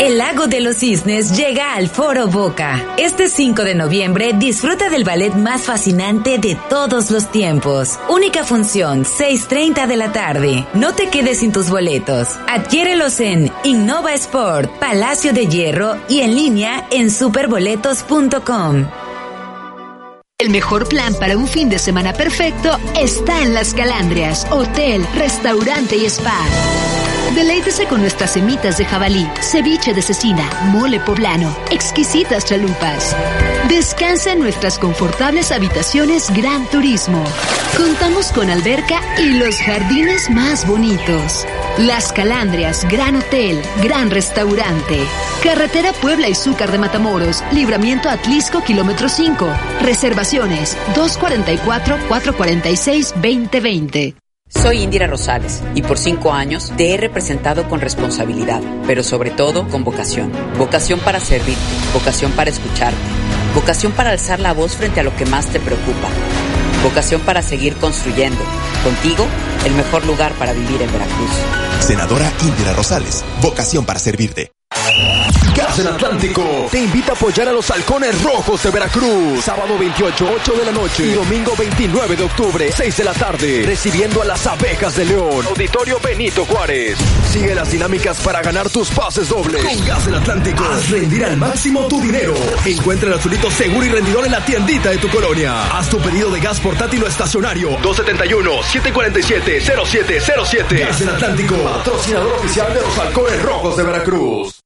El Lago de los Cisnes llega al Foro Boca. Este 5 de noviembre disfruta del ballet más fascinante de todos los tiempos. Única función, 6.30 de la tarde. No te quedes sin tus boletos. Adquiérelos en Innova Sport, Palacio de Hierro y en línea en superboletos.com. El mejor plan para un fin de semana perfecto está en Las Calandrias, hotel, restaurante y spa. Deleítese con nuestras semitas de jabalí, ceviche de cecina, mole poblano, exquisitas chalupas. Descansa en nuestras confortables habitaciones Gran Turismo. Contamos con alberca y los jardines más bonitos. Las Calandrias, Gran Hotel, Gran Restaurante. Carretera Puebla y Zúcar de Matamoros, Libramiento Atlisco, kilómetro 5. Reservaciones 244-446-2020. Soy Indira Rosales y por cinco años te he representado con responsabilidad, pero sobre todo con vocación. Vocación para servirte, vocación para escucharte, vocación para alzar la voz frente a lo que más te preocupa, vocación para seguir construyendo. Contigo, el mejor lugar para vivir en Veracruz. Senadora Indira Rosales, vocación para servirte. Gas del Atlántico te invita a apoyar a los halcones rojos de Veracruz. Sábado 28, 8 de la noche y domingo 29 de octubre, 6 de la tarde, recibiendo a las abejas de León. Auditorio Benito Juárez. Sigue las dinámicas para ganar tus pases dobles. Con Gas del Atlántico, haz rendir al máximo tu dinero. Encuentra el azulito seguro y rendidor en la tiendita de tu colonia. Haz tu pedido de gas portátil o estacionario. 271-747-0707. Gas del Atlántico, patrocinador oficial de los halcones rojos de Veracruz.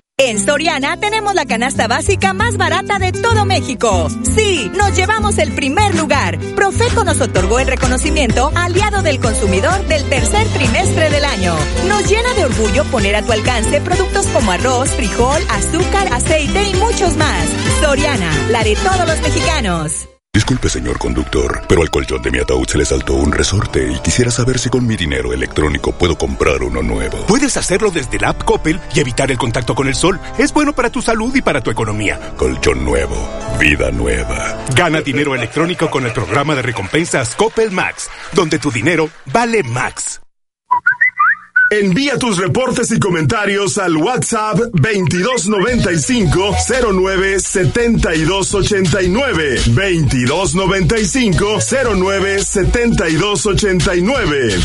En Soriana tenemos la canasta básica más barata de todo México. Sí, nos llevamos el primer lugar. Profeco nos otorgó el reconocimiento Aliado del Consumidor del tercer trimestre del año. Nos llena de orgullo poner a tu alcance productos como arroz, frijol, azúcar, aceite y muchos más. Soriana, la de todos los mexicanos. Disculpe, señor conductor, pero al colchón de mi ataúd se le saltó un resorte y quisiera saber si con mi dinero electrónico puedo comprar uno nuevo. Puedes hacerlo desde la app Coppel y evitar el contacto con el sol. Es bueno para tu salud y para tu economía. Colchón nuevo, vida nueva. Gana dinero electrónico con el programa de recompensas Coppel Max, donde tu dinero vale más. Envía tus reportes y comentarios al WhatsApp 2295 09 7289 2295 09 7289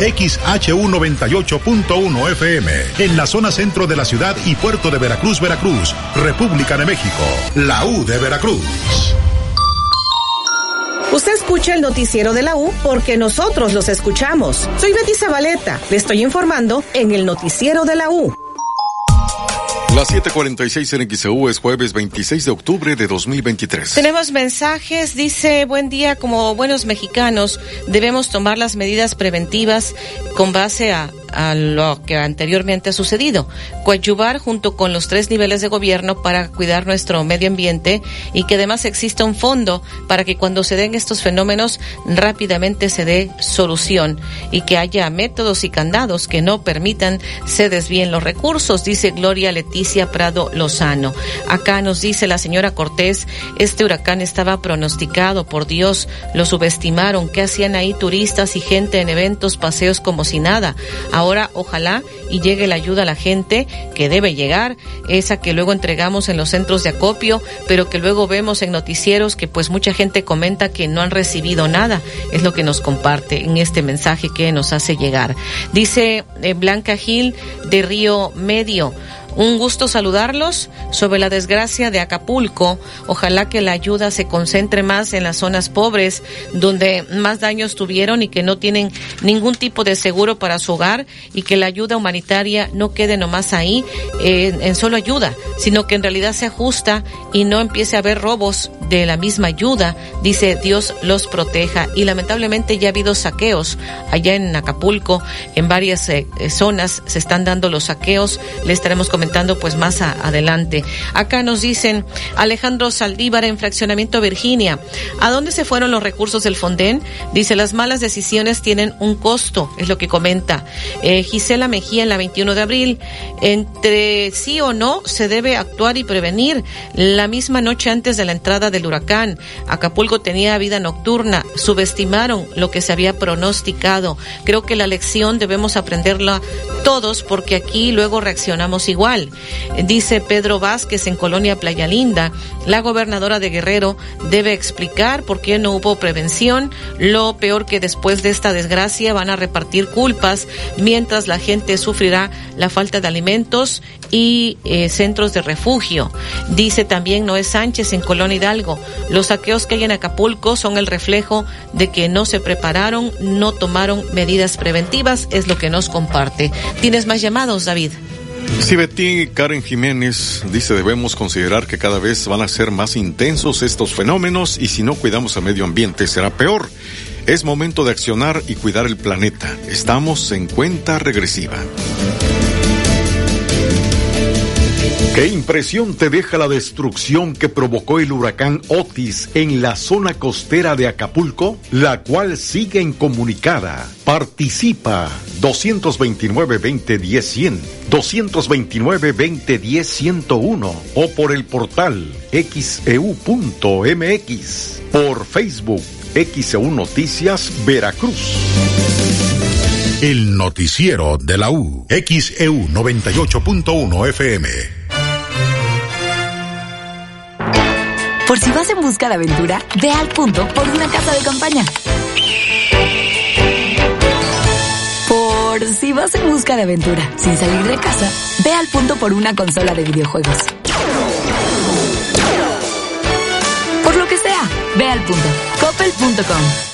XHU98.1 FM, en la zona centro de la ciudad y puerto de Veracruz, Veracruz, República de México, la U de Veracruz. Usted escucha el noticiero de la U porque nosotros los escuchamos. Soy Betty Zabaleta. Le estoy informando en el noticiero de la U. Las 7:46 en XEU es jueves 26 de octubre de 2023. Tenemos mensajes, dice, buen día, como buenos mexicanos debemos tomar las medidas preventivas con base a a lo que anteriormente ha sucedido. Coadyuvar junto con los tres niveles de gobierno para cuidar nuestro medio ambiente y que además exista un fondo para que cuando se den estos fenómenos rápidamente se dé solución y que haya métodos y candados que no permitan se desvíen los recursos, dice Gloria Leticia Prado Lozano. Acá nos dice la señora Cortés, este huracán estaba pronosticado, por Dios, lo subestimaron, ¿qué hacían ahí turistas y gente en eventos, paseos como si nada? Ahora ojalá y llegue la ayuda a la gente que debe llegar, esa que luego entregamos en los centros de acopio, pero que luego vemos en noticieros que pues mucha gente comenta que no han recibido nada. Es lo que nos comparte en este mensaje que nos hace llegar. Dice eh, Blanca Gil de Río Medio. Un gusto saludarlos sobre la desgracia de Acapulco. Ojalá que la ayuda se concentre más en las zonas pobres, donde más daños tuvieron y que no tienen ningún tipo de seguro para su hogar y que la ayuda humanitaria no quede nomás ahí en solo ayuda, sino que en realidad sea justa y no empiece a haber robos de la misma ayuda. Dice Dios los proteja. Y lamentablemente ya ha habido saqueos allá en Acapulco, en varias eh, zonas se están dando los saqueos. Le estaremos comentando pues más adelante. Acá nos dicen Alejandro Saldívar en Fraccionamiento Virginia. ¿A dónde se fueron los recursos del Fonden? Dice las malas decisiones tienen un costo, es lo que comenta. Eh, Gisela Mejía en la 21 de abril. Entre sí o no se debe actuar y prevenir. La misma noche antes de la entrada del huracán, Acapulco tenía vida nocturna. Subestimaron lo que se había pronosticado. Creo que la lección debemos aprenderla todos porque aquí luego reaccionamos igual. Dice Pedro Vázquez en Colonia Playa Linda, la gobernadora de Guerrero debe explicar por qué no hubo prevención. Lo peor que después de esta desgracia van a repartir culpas mientras la gente sufrirá la falta de alimentos y eh, centros de refugio. Dice también Noé Sánchez en Colonia Hidalgo, los saqueos que hay en Acapulco son el reflejo de que no se prepararon, no tomaron medidas preventivas, es lo que nos comparte. ¿Tienes más llamados, David? Sí, Betty Karen Jiménez dice debemos considerar que cada vez van a ser más intensos estos fenómenos y si no cuidamos al medio ambiente será peor. Es momento de accionar y cuidar el planeta. Estamos en cuenta regresiva. ¿Qué impresión te deja la destrucción que provocó el huracán Otis en la zona costera de Acapulco, la cual sigue incomunicada? Participa 229-2010-100, 229-2010-101 o por el portal xeu.mx, por Facebook XEU Noticias Veracruz. El noticiero de la U, XEU 98.1 FM. Por si vas en busca de aventura, ve al punto por una casa de campaña. Por si vas en busca de aventura sin salir de casa, ve al punto por una consola de videojuegos. Por lo que sea, ve al punto. Coppel.com.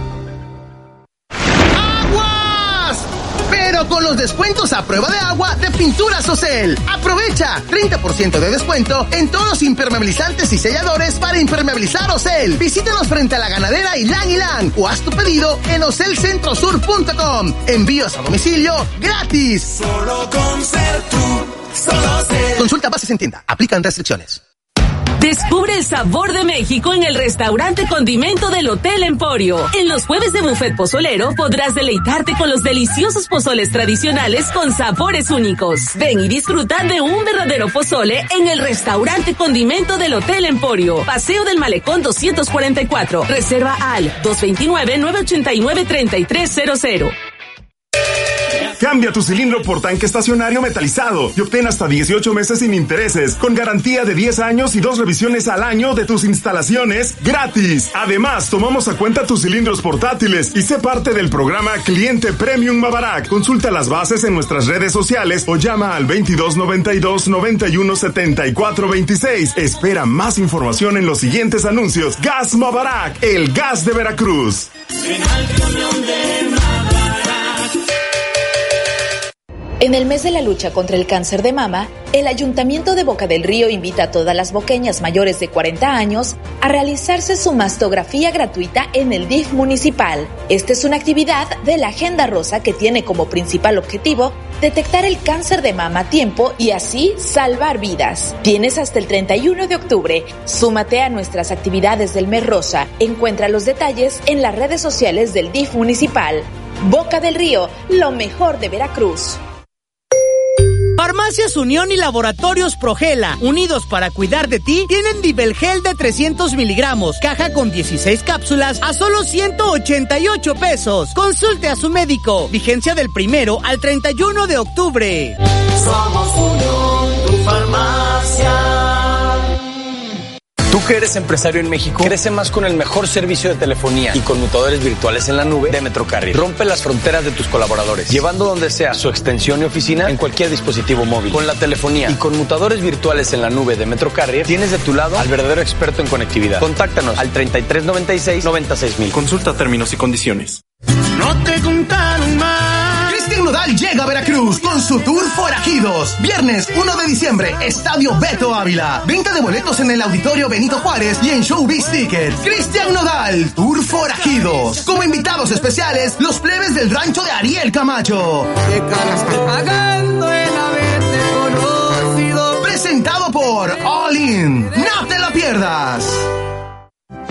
Con los descuentos a prueba de agua de Pinturas Ocel. Aprovecha 30% de descuento en todos los impermeabilizantes y selladores para impermeabilizar Ocel. Visítanos frente a la ganadera Ilan Ilan o haz tu pedido en ocelcentrosur.com. Envíos a domicilio gratis. Solo con ser tú, solo Consulta bases en tienda. Aplican restricciones. Descubre el sabor de México en el restaurante Condimento del Hotel Emporio. En los jueves de buffet pozolero podrás deleitarte con los deliciosos pozoles tradicionales con sabores únicos. Ven y disfruta de un verdadero pozole en el restaurante Condimento del Hotel Emporio. Paseo del Malecón 244. Reserva al 229-989-3300. Cambia tu cilindro por tanque estacionario metalizado y obtén hasta 18 meses sin intereses, con garantía de 10 años y dos revisiones al año de tus instalaciones gratis. Además, tomamos a cuenta tus cilindros portátiles y sé parte del programa Cliente Premium Mabarak. Consulta las bases en nuestras redes sociales o llama al 2292 91 74 26. Espera más información en los siguientes anuncios. Gas Mabarak, el gas de Veracruz. En el mes de la lucha contra el cáncer de mama, el Ayuntamiento de Boca del Río invita a todas las boqueñas mayores de 40 años a realizarse su mastografía gratuita en el DIF municipal. Esta es una actividad de la Agenda Rosa que tiene como principal objetivo detectar el cáncer de mama a tiempo y así salvar vidas. Tienes hasta el 31 de octubre. Súmate a nuestras actividades del mes rosa. Encuentra los detalles en las redes sociales del DIF municipal. Boca del Río, lo mejor de Veracruz. Farmacias Unión y Laboratorios Progela, unidos para cuidar de ti, tienen Gel de 300 miligramos, caja con 16 cápsulas a solo 188 pesos. Consulte a su médico. Vigencia del primero al 31 de octubre. Somos Unión, tu farmacia. Tú que eres empresario en México, crece más con el mejor servicio de telefonía y conmutadores virtuales en la nube de Metrocarrier. Rompe las fronteras de tus colaboradores, llevando donde sea su extensión y oficina en cualquier dispositivo móvil. Con la telefonía y conmutadores virtuales en la nube de Metrocarrier, tienes de tu lado al verdadero experto en conectividad. Contáctanos al 3396 96000. Consulta términos y condiciones. No te contaron más. Cristian Nodal llega a Veracruz con su tour Forajidos. Viernes 1 de diciembre, Estadio Beto Ávila. Venta de boletos en el Auditorio Benito Juárez y en Showbiz Tickets. Cristian Nodal, Tour Forajidos. Como invitados especiales, los plebes del rancho de Ariel Camacho. pagando el haberte conocido. Presentado por All In. No te lo pierdas.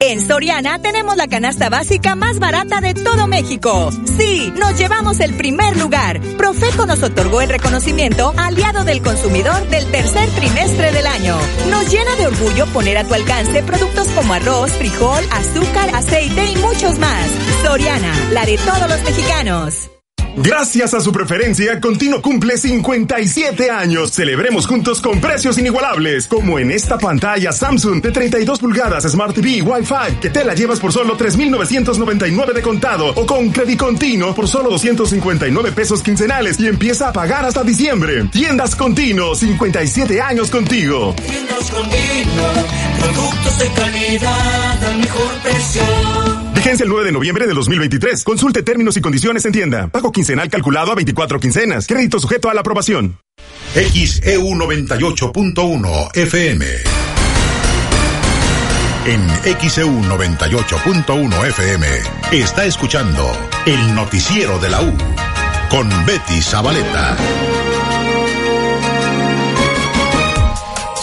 En Soriana tenemos la canasta básica más barata de todo México. Sí, nos llevamos el primer lugar. Profeco nos otorgó el reconocimiento Aliado del Consumidor del tercer trimestre del año. Nos llena de orgullo poner a tu alcance productos como arroz, frijol, azúcar, aceite y muchos más. Soriana, la de todos los mexicanos. Gracias a su preferencia, Continuo cumple 57 años. Celebremos juntos con precios inigualables, como en esta pantalla Samsung de 32 pulgadas Smart TV Wi-Fi, que te la llevas por solo 3,999 de contado, o con Credit Continuo por solo 259 pesos quincenales y empieza a pagar hasta diciembre. Tiendas Continuo, 57 años contigo. Tiendas Continuo, productos de calidad al mejor precio. Vigencia el 9 de noviembre de 2023. Consulte términos y condiciones en tienda. Pago quincenal calculado a 24 quincenas. Crédito sujeto a la aprobación. XEU 98.1 FM. En XEU 98.1 FM está escuchando el noticiero de la U con Betty Zabaleta.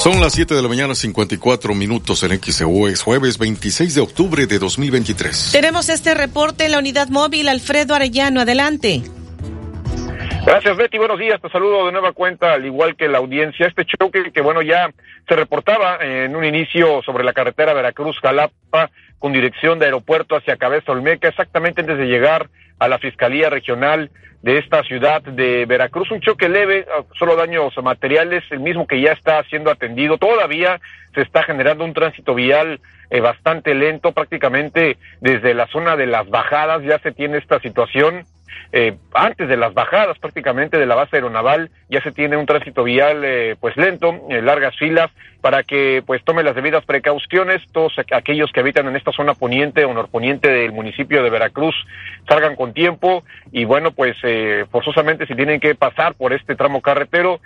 Son las 7 de la mañana, 54 minutos en XEU. Es jueves 26 de octubre de 2023. Tenemos este reporte en la unidad móvil. Alfredo Arellano, adelante. Gracias, Betty. Buenos días. Te saludo de nueva cuenta, al igual que la audiencia. Este choque que, bueno, ya se reportaba en un inicio sobre la carretera Veracruz-Jalapa con dirección de aeropuerto hacia Cabeza Olmeca, exactamente antes de llegar a la Fiscalía Regional de esta ciudad de Veracruz. Un choque leve, ah, solo daños materiales, el mismo que ya está siendo atendido. Todavía se está generando un tránsito vial eh, bastante lento, prácticamente desde la zona de las bajadas ya se tiene esta situación eh, antes de las bajadas prácticamente de la base aeronaval ya se tiene un tránsito vial eh, pues lento, largas filas para que pues tome las debidas precauciones todos aquellos que habitan en esta zona poniente o norponiente del municipio de Veracruz. Salgan con tiempo y bueno pues eh, forzosamente si tienen que pasar por este tramo carretero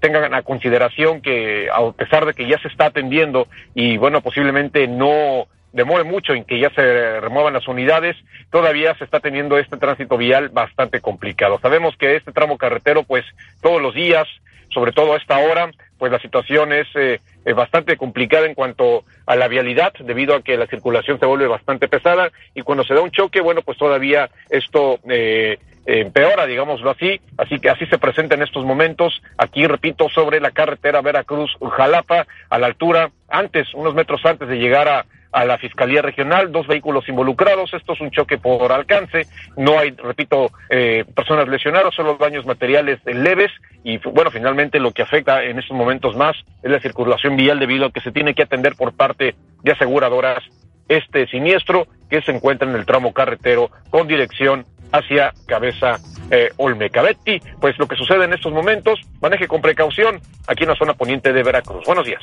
tengan a consideración que a pesar de que ya se está atendiendo y bueno posiblemente no demore mucho en que ya se remuevan las unidades, todavía se está teniendo este tránsito vial bastante complicado. Sabemos que este tramo carretero, pues todos los días, sobre todo a esta hora, pues la situación es eh, bastante complicada en cuanto a la vialidad, debido a que la circulación se vuelve bastante pesada y cuando se da un choque, bueno, pues todavía esto eh, empeora, digámoslo así, así que así se presenta en estos momentos, aquí repito, sobre la carretera Veracruz-Jalapa, a la altura, antes, unos metros antes de llegar a a la Fiscalía Regional, dos vehículos involucrados, esto es un choque por alcance, no hay, repito, eh, personas lesionadas, solo daños materiales leves y bueno, finalmente lo que afecta en estos momentos más es la circulación vial debido a que se tiene que atender por parte de aseguradoras este siniestro que se encuentra en el tramo carretero con dirección hacia Cabeza eh, Olmecabetti. Pues lo que sucede en estos momentos, maneje con precaución aquí en la zona poniente de Veracruz. Buenos días.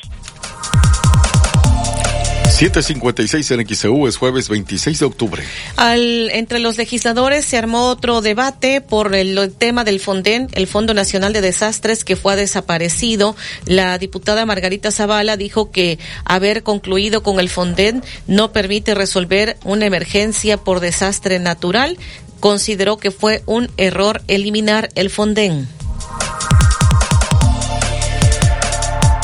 756 en XEU es jueves 26 de octubre. Al, entre los legisladores se armó otro debate por el, tema del FONDEN, el Fondo Nacional de Desastres, que fue desaparecido. La diputada Margarita Zavala dijo que haber concluido con el FONDEN no permite resolver una emergencia por desastre natural. Consideró que fue un error eliminar el FONDEN.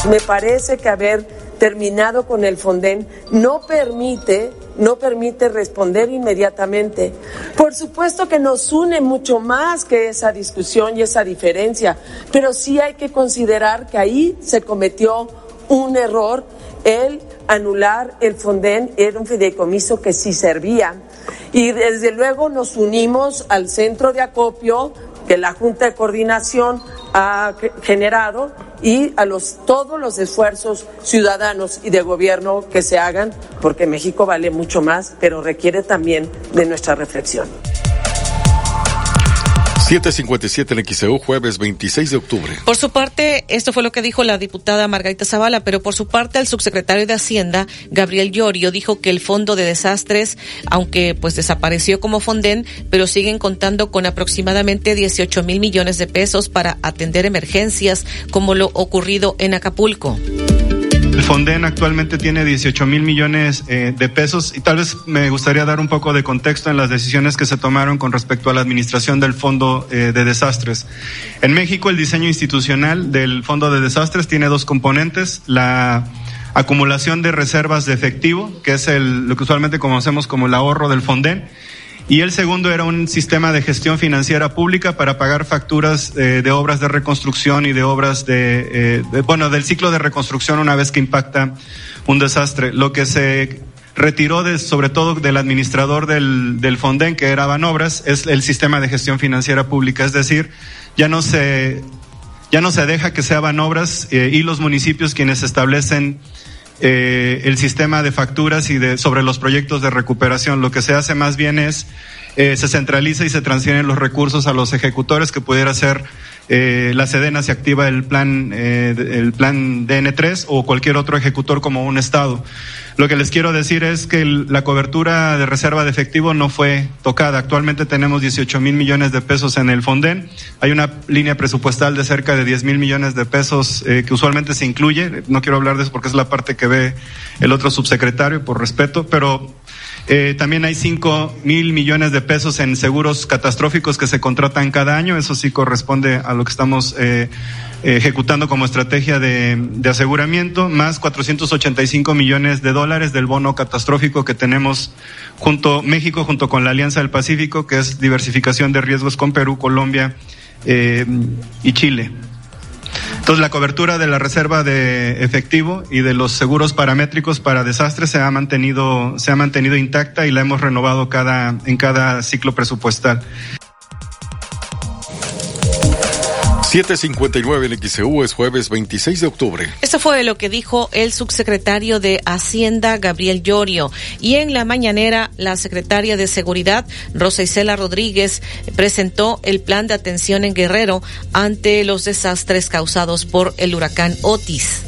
Me parece que haber terminado con el Fonden no permite no permite responder inmediatamente. Por supuesto que nos une mucho más que esa discusión y esa diferencia, pero sí hay que considerar que ahí se cometió un error el anular el Fonden era un fideicomiso que sí servía y desde luego nos unimos al centro de acopio que la Junta de Coordinación ha generado y a los, todos los esfuerzos ciudadanos y de gobierno que se hagan, porque México vale mucho más, pero requiere también de nuestra reflexión. 757 en XEU, jueves 26 de octubre. Por su parte, esto fue lo que dijo la diputada Margarita Zavala, pero por su parte el subsecretario de Hacienda, Gabriel Llorio, dijo que el Fondo de Desastres, aunque pues desapareció como Fonden, pero siguen contando con aproximadamente 18 mil millones de pesos para atender emergencias, como lo ocurrido en Acapulco. El Fonden actualmente tiene 18 mil millones eh, de pesos y tal vez me gustaría dar un poco de contexto en las decisiones que se tomaron con respecto a la administración del Fondo eh, de Desastres. En México el diseño institucional del Fondo de Desastres tiene dos componentes, la acumulación de reservas de efectivo, que es lo que usualmente conocemos como el ahorro del Fonden, y el segundo era un sistema de gestión financiera pública para pagar facturas eh, de obras de reconstrucción y de obras eh, de, bueno, del ciclo de reconstrucción una vez que impacta un desastre. Lo que se retiró de, sobre todo del administrador del, del Fonden, que era Banobras, es el sistema de gestión financiera pública, es decir, ya no se, ya no se deja que sea Banobras eh, y los municipios quienes establecen eh, el sistema de facturas y de sobre los proyectos de recuperación. Lo que se hace más bien es eh, se centraliza y se transfieren los recursos a los ejecutores que pudiera ser eh, la Sedena se activa el plan eh, el plan DN3 o cualquier otro ejecutor como un estado. Lo que les quiero decir es que la cobertura de reserva de efectivo no fue tocada. Actualmente tenemos 18 mil millones de pesos en el Fonden. Hay una línea presupuestal de cerca de 10 mil millones de pesos eh, que usualmente se incluye. No quiero hablar de eso porque es la parte que ve el otro subsecretario por respeto, pero eh, también hay 5 mil millones de pesos en seguros catastróficos que se contratan cada año. Eso sí corresponde a lo que estamos eh, ejecutando como estrategia de, de, aseguramiento, más 485 millones de dólares del bono catastrófico que tenemos junto México, junto con la Alianza del Pacífico, que es diversificación de riesgos con Perú, Colombia eh, y Chile. Entonces, la cobertura de la reserva de efectivo y de los seguros paramétricos para desastres se ha mantenido, se ha mantenido intacta y la hemos renovado cada, en cada ciclo presupuestal. 759 en XEU es jueves 26 de octubre. Eso fue lo que dijo el subsecretario de Hacienda, Gabriel Llorio. Y en la mañanera, la secretaria de Seguridad, Rosa Isela Rodríguez, presentó el plan de atención en Guerrero ante los desastres causados por el huracán Otis.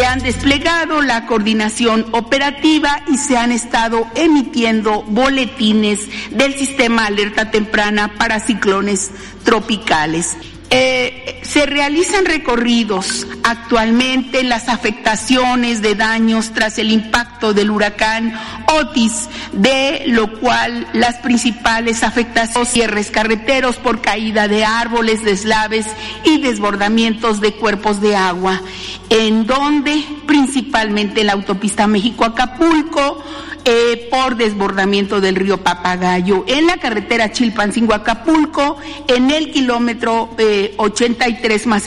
Se han desplegado la coordinación operativa y se han estado emitiendo boletines del sistema alerta temprana para ciclones tropicales. Eh, se realizan recorridos actualmente en las afectaciones de daños tras el impacto del huracán Otis, de lo cual las principales afectaciones cierres carreteros por caída de árboles, deslaves y desbordamientos de cuerpos de agua, en donde principalmente la autopista México-Acapulco, eh, por desbordamiento del río Papagayo, en la carretera Chilpancingo-Acapulco, en el kilómetro eh, 83 más,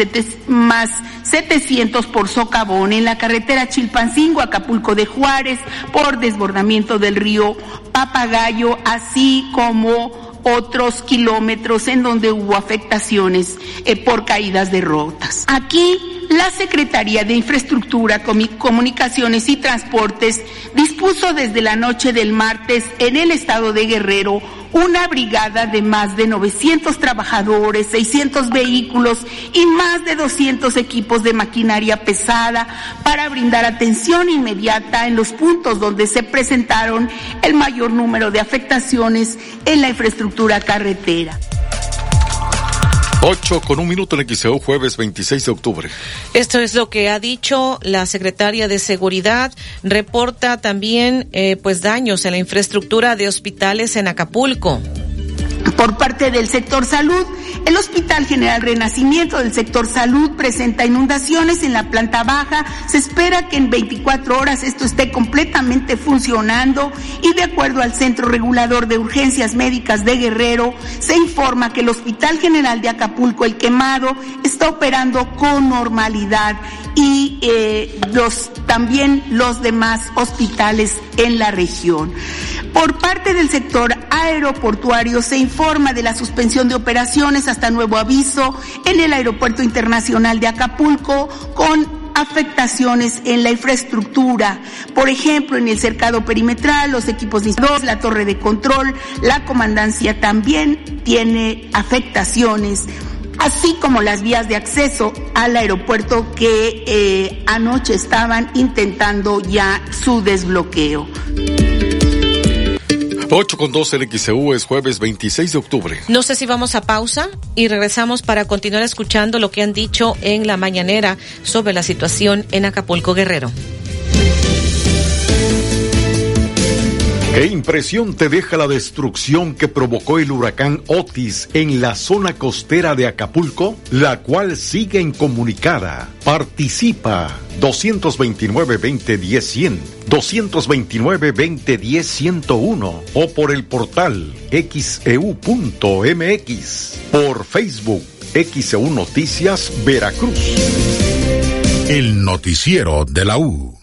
más 700 por Socavón, en la carretera Chilpancingo-Acapulco de Juárez, por desbordamiento del río Papagayo, así como otros kilómetros en donde hubo afectaciones eh, por caídas de rotas. Aquí la Secretaría de Infraestructura, Comunicaciones y Transportes dispuso desde la noche del martes en el estado de Guerrero una brigada de más de 900 trabajadores, 600 vehículos y más de 200 equipos de maquinaria pesada para brindar atención inmediata en los puntos donde se presentaron el mayor número de afectaciones en la infraestructura carretera. 8 con un minuto en XEU, jueves 26 de octubre. Esto es lo que ha dicho la secretaria de Seguridad. Reporta también eh, pues daños en la infraestructura de hospitales en Acapulco. Por parte del sector salud, el Hospital General Renacimiento del sector salud presenta inundaciones en la planta baja. Se espera que en 24 horas esto esté completamente funcionando y de acuerdo al Centro Regulador de Urgencias Médicas de Guerrero, se informa que el Hospital General de Acapulco, el quemado, está operando con normalidad y eh, los, también los demás hospitales en la región. Por parte del sector aeroportuario se informa de la suspensión de operaciones hasta nuevo aviso en el Aeropuerto Internacional de Acapulco con afectaciones en la infraestructura, por ejemplo, en el cercado perimetral, los equipos de la torre de control, la comandancia también tiene afectaciones así como las vías de acceso al aeropuerto que eh, anoche estaban intentando ya su desbloqueo. 8 con 12 el es jueves 26 de octubre. No sé si vamos a pausa y regresamos para continuar escuchando lo que han dicho en la mañanera sobre la situación en Acapulco Guerrero. ¿Qué impresión te deja la destrucción que provocó el huracán Otis en la zona costera de Acapulco, la cual sigue incomunicada? Participa 229-2010-100, 229-2010-101 o por el portal xeu.mx, por Facebook XEU Noticias Veracruz. El noticiero de la U.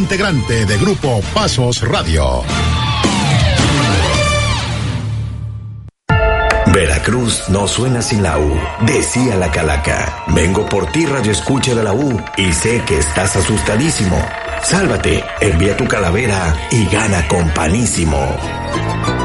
integrante de Grupo Pasos Radio. Veracruz no suena sin la U, decía la calaca. Vengo por ti, Radio Escucha de la U, y sé que estás asustadísimo. Sálvate, envía tu calavera y gana con panísimo.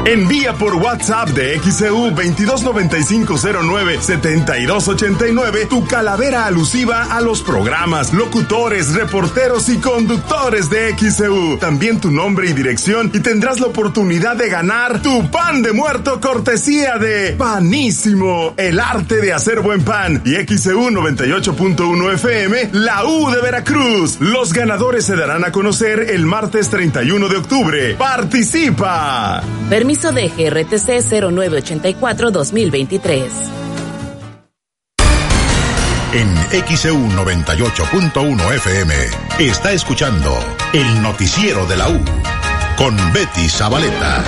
Envía por WhatsApp de XEU 2295097289 tu calavera alusiva a los programas, locutores, reporteros y conductores de XEU. También tu nombre y dirección y tendrás la oportunidad de ganar tu pan de muerto cortesía de Panísimo, el arte de hacer buen pan. Y XEU 98.1 FM, la U de Veracruz. Los ganadores se darán a conocer el martes 31 de octubre. ¡Participa! Permiso de GRTC 0984-2023. En XEU 98.1 FM está escuchando el noticiero de la U con Betty Zabaleta.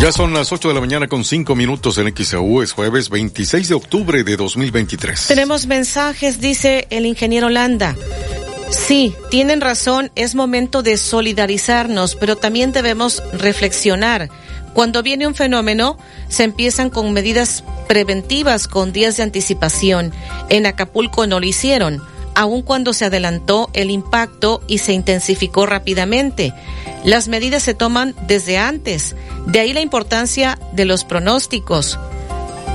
Ya son las 8 de la mañana con 5 minutos en XEU, es jueves 26 de octubre de 2023. Tenemos mensajes, dice el ingeniero Landa. Sí, tienen razón, es momento de solidarizarnos, pero también debemos reflexionar. Cuando viene un fenómeno, se empiezan con medidas preventivas con días de anticipación. En Acapulco no lo hicieron, aun cuando se adelantó el impacto y se intensificó rápidamente. Las medidas se toman desde antes, de ahí la importancia de los pronósticos.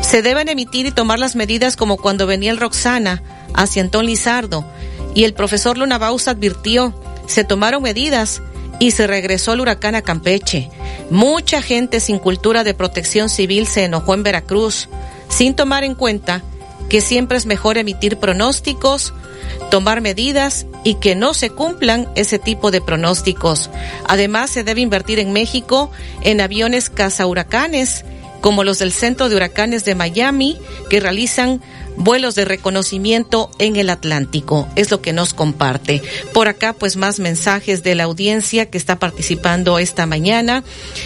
Se deben emitir y tomar las medidas como cuando venía el Roxana hacia Antón Lizardo y el profesor Luna Baus advirtió, se tomaron medidas y se regresó el huracán a Campeche. Mucha gente sin cultura de protección civil se enojó en Veracruz, sin tomar en cuenta que siempre es mejor emitir pronósticos, tomar medidas y que no se cumplan ese tipo de pronósticos. Además, se debe invertir en México en aviones huracanes como los del Centro de Huracanes de Miami, que realizan vuelos de reconocimiento en el Atlántico. Es lo que nos comparte. Por acá, pues más mensajes de la audiencia que está participando esta mañana.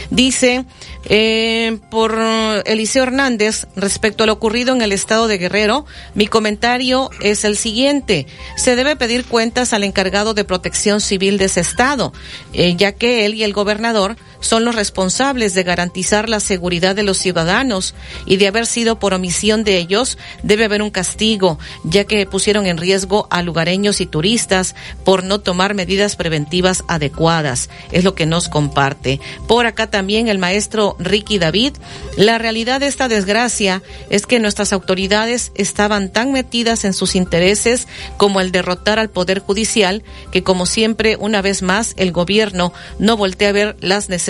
Dice, eh, por Eliseo Hernández, respecto a lo ocurrido en el estado de Guerrero, mi comentario es el siguiente. Se debe pedir cuentas al encargado de protección civil de ese estado, eh, ya que él y el gobernador son los responsables de garantizar la seguridad de los ciudadanos y de haber sido por omisión de ellos, debe haber un castigo, ya que pusieron en riesgo a lugareños y turistas por no tomar medidas preventivas adecuadas. Es lo que nos comparte. Por acá también el maestro Ricky David. La realidad de esta desgracia es que nuestras autoridades estaban tan metidas en sus intereses como el derrotar al Poder Judicial que como siempre, una vez más, el gobierno no voltea a ver las necesidades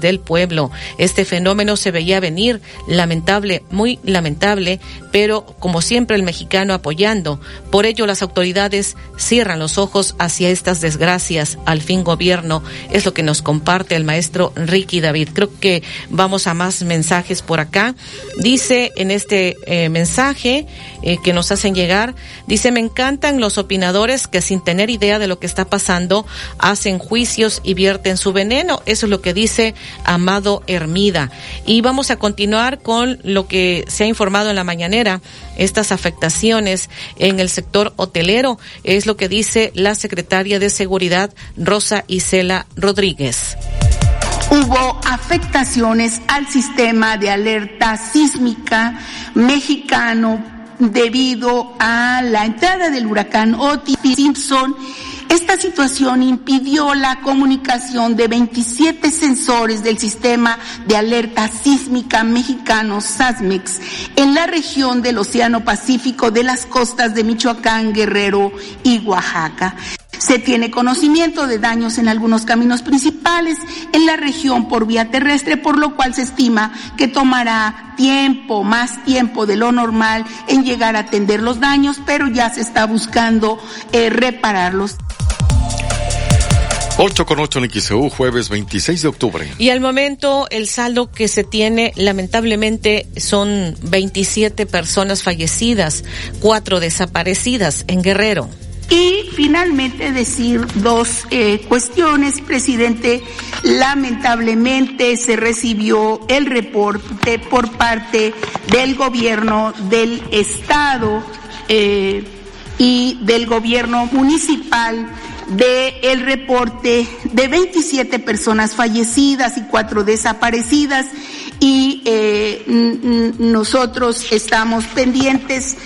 del pueblo. Este fenómeno se veía venir, lamentable, muy lamentable, pero como siempre el mexicano apoyando. Por ello las autoridades cierran los ojos hacia estas desgracias. Al fin gobierno es lo que nos comparte el maestro Ricky David. Creo que vamos a más mensajes por acá. Dice en este eh, mensaje eh, que nos hacen llegar, dice, me encantan los opinadores que sin tener idea de lo que está pasando hacen juicios y vierten su veneno. Eso es lo que dice Amado Hermida. Y vamos a continuar con lo que se ha informado en la mañanera estas afectaciones en el sector hotelero. Es lo que dice la secretaria de Seguridad, Rosa Isela Rodríguez. Hubo afectaciones al sistema de alerta sísmica mexicano debido a la entrada del huracán Otis Simpson esta situación impidió la comunicación de 27 sensores del sistema de alerta sísmica mexicano SASMEX en la región del Océano Pacífico de las costas de Michoacán, Guerrero y Oaxaca. Se tiene conocimiento de daños en algunos caminos principales en la región por vía terrestre, por lo cual se estima que tomará tiempo, más tiempo de lo normal en llegar a atender los daños, pero ya se está buscando eh, repararlos. 8 con 8 en XEU, jueves 26 de octubre. Y al momento el saldo que se tiene lamentablemente son 27 personas fallecidas, cuatro desaparecidas en Guerrero. Y finalmente decir dos eh, cuestiones, presidente. Lamentablemente se recibió el reporte por parte del gobierno del estado eh, y del gobierno municipal de reporte de 27 personas fallecidas y cuatro desaparecidas y eh, nosotros estamos pendientes.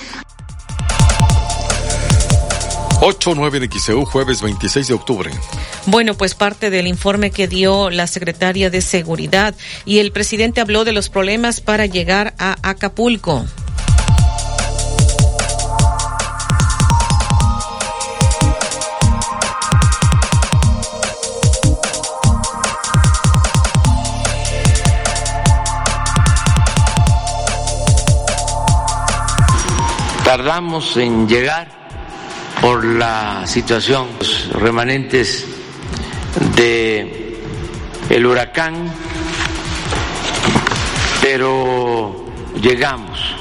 8-9 de XEU, jueves 26 de octubre. Bueno, pues parte del informe que dio la secretaria de Seguridad y el presidente habló de los problemas para llegar a Acapulco. tardamos en llegar por la situación, los remanentes de el huracán, pero llegamos.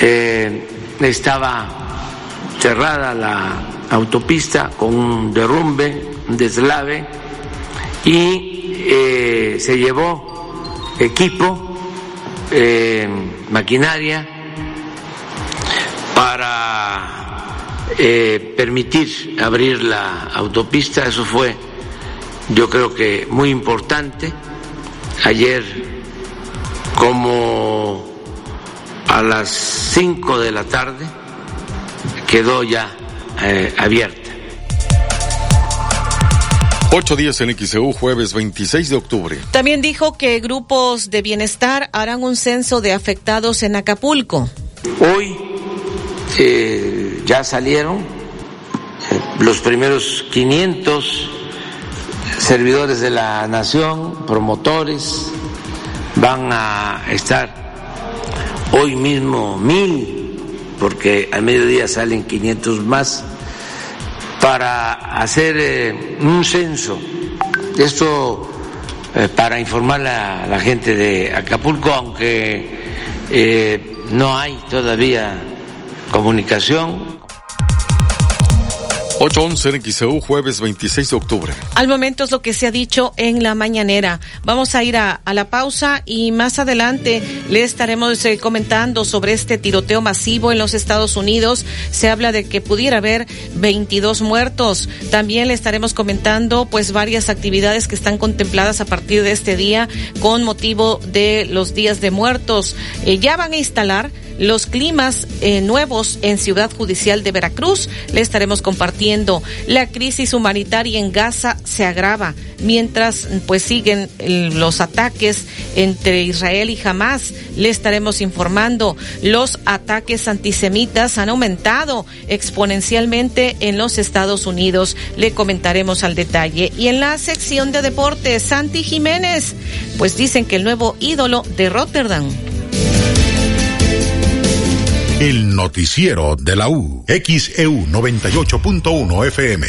Eh, estaba cerrada la autopista con un derrumbe, un deslave, y eh, se llevó equipo, eh, maquinaria, para eh, permitir abrir la autopista. Eso fue, yo creo que muy importante. Ayer, como a las 5 de la tarde, quedó ya eh, abierta. Ocho días en XEU, jueves 26 de octubre. También dijo que grupos de bienestar harán un censo de afectados en Acapulco. Hoy eh, ya salieron los primeros 500 servidores de la nación, promotores, van a estar hoy mismo mil, porque al mediodía salen 500 más, para hacer eh, un censo. Esto eh, para informar a la gente de Acapulco, aunque eh, no hay todavía comunicación 811 en XEU, jueves 26 de octubre. Al momento es lo que se ha dicho en la mañanera. Vamos a ir a, la pausa y más adelante le estaremos eh, comentando sobre este tiroteo masivo en los Estados Unidos. Se habla de que pudiera haber 22 muertos. También le estaremos comentando pues varias actividades que están contempladas a partir de este día con motivo de los días de muertos. Eh, ya van a instalar los climas eh, nuevos en Ciudad Judicial de Veracruz. Le estaremos compartiendo. La crisis humanitaria en Gaza se agrava mientras pues siguen los ataques entre Israel y Hamas. Le estaremos informando. Los ataques antisemitas han aumentado exponencialmente en los Estados Unidos. Le comentaremos al detalle. Y en la sección de deportes, Santi Jiménez, pues dicen que el nuevo ídolo de Rotterdam. El noticiero de la U. XEU 98.1 FM.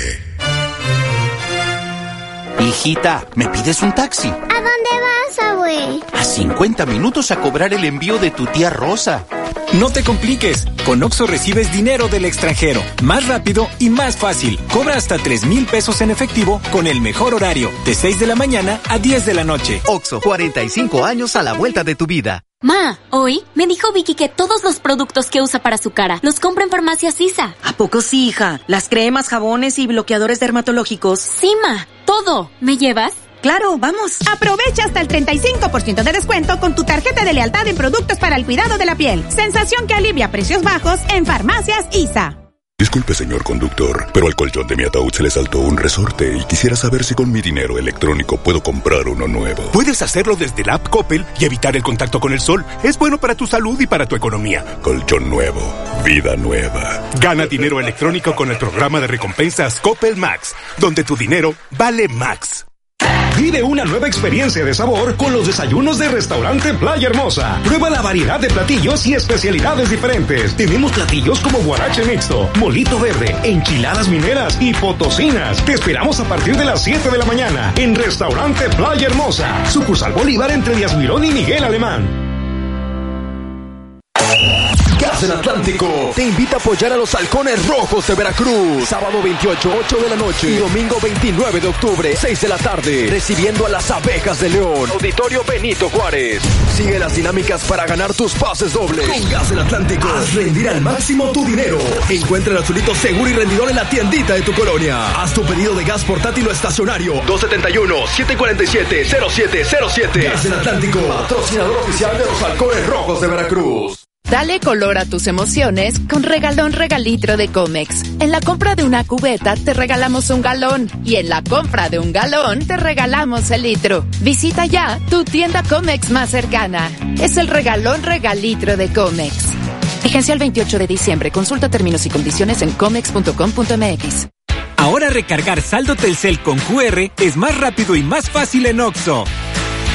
Hijita, ¿me pides un taxi? ¿A dónde vas, abue? A 50 minutos a cobrar el envío de tu tía Rosa. No te compliques. Con Oxo recibes dinero del extranjero. Más rápido y más fácil. Cobra hasta 3 mil pesos en efectivo con el mejor horario. De 6 de la mañana a 10 de la noche. Oxo, 45 años a la vuelta de tu vida. Ma, hoy me dijo Vicky que todos los productos que usa para su cara los compra en Farmacia Sisa. ¿A poco sí, hija? Las cremas, jabones y bloqueadores dermatológicos. Sí, ma, todo. ¿Me llevas? Claro, vamos. Aprovecha hasta el 35% de descuento con tu tarjeta de lealtad en productos para el cuidado de la piel. Sensación que alivia precios bajos en Farmacias ISA. Disculpe, señor conductor, pero al colchón de mi ataúd se le saltó un resorte y quisiera saber si con mi dinero electrónico puedo comprar uno nuevo. Puedes hacerlo desde la app Coppel y evitar el contacto con el sol. Es bueno para tu salud y para tu economía. Colchón nuevo, vida nueva. Gana dinero electrónico con el programa de recompensas Coppel Max, donde tu dinero vale Max. Vive una nueva experiencia de sabor con los desayunos de Restaurante Playa Hermosa. Prueba la variedad de platillos y especialidades diferentes. Tenemos platillos como guarache mixto, molito verde, enchiladas mineras y potosinas. Te esperamos a partir de las 7 de la mañana en Restaurante Playa Hermosa. Sucursal Bolívar entre Díaz Mirón y Miguel Alemán. Gas del Atlántico te invita a apoyar a los halcones rojos de Veracruz. Sábado 28, 8 de la noche y domingo 29 de octubre, 6 de la tarde, recibiendo a las abejas de León. Auditorio Benito Juárez. Sigue las dinámicas para ganar tus pases dobles. Con Gas del Atlántico, haz rendir al máximo tu dinero. Encuentra el azulito seguro y rendidor en la tiendita de tu colonia. Haz tu pedido de gas portátil o estacionario. 271-747-0707. Gas del Atlántico, patrocinador oficial de los halcones rojos de Veracruz. Dale color a tus emociones con regalón regalitro de Comex. En la compra de una cubeta te regalamos un galón y en la compra de un galón te regalamos el litro. Visita ya tu tienda Comex más cercana. Es el regalón regalitro de Comex. Vigencia el 28 de diciembre. Consulta términos y condiciones en comex.com.mx. Ahora recargar saldo Telcel con QR es más rápido y más fácil en Oxo.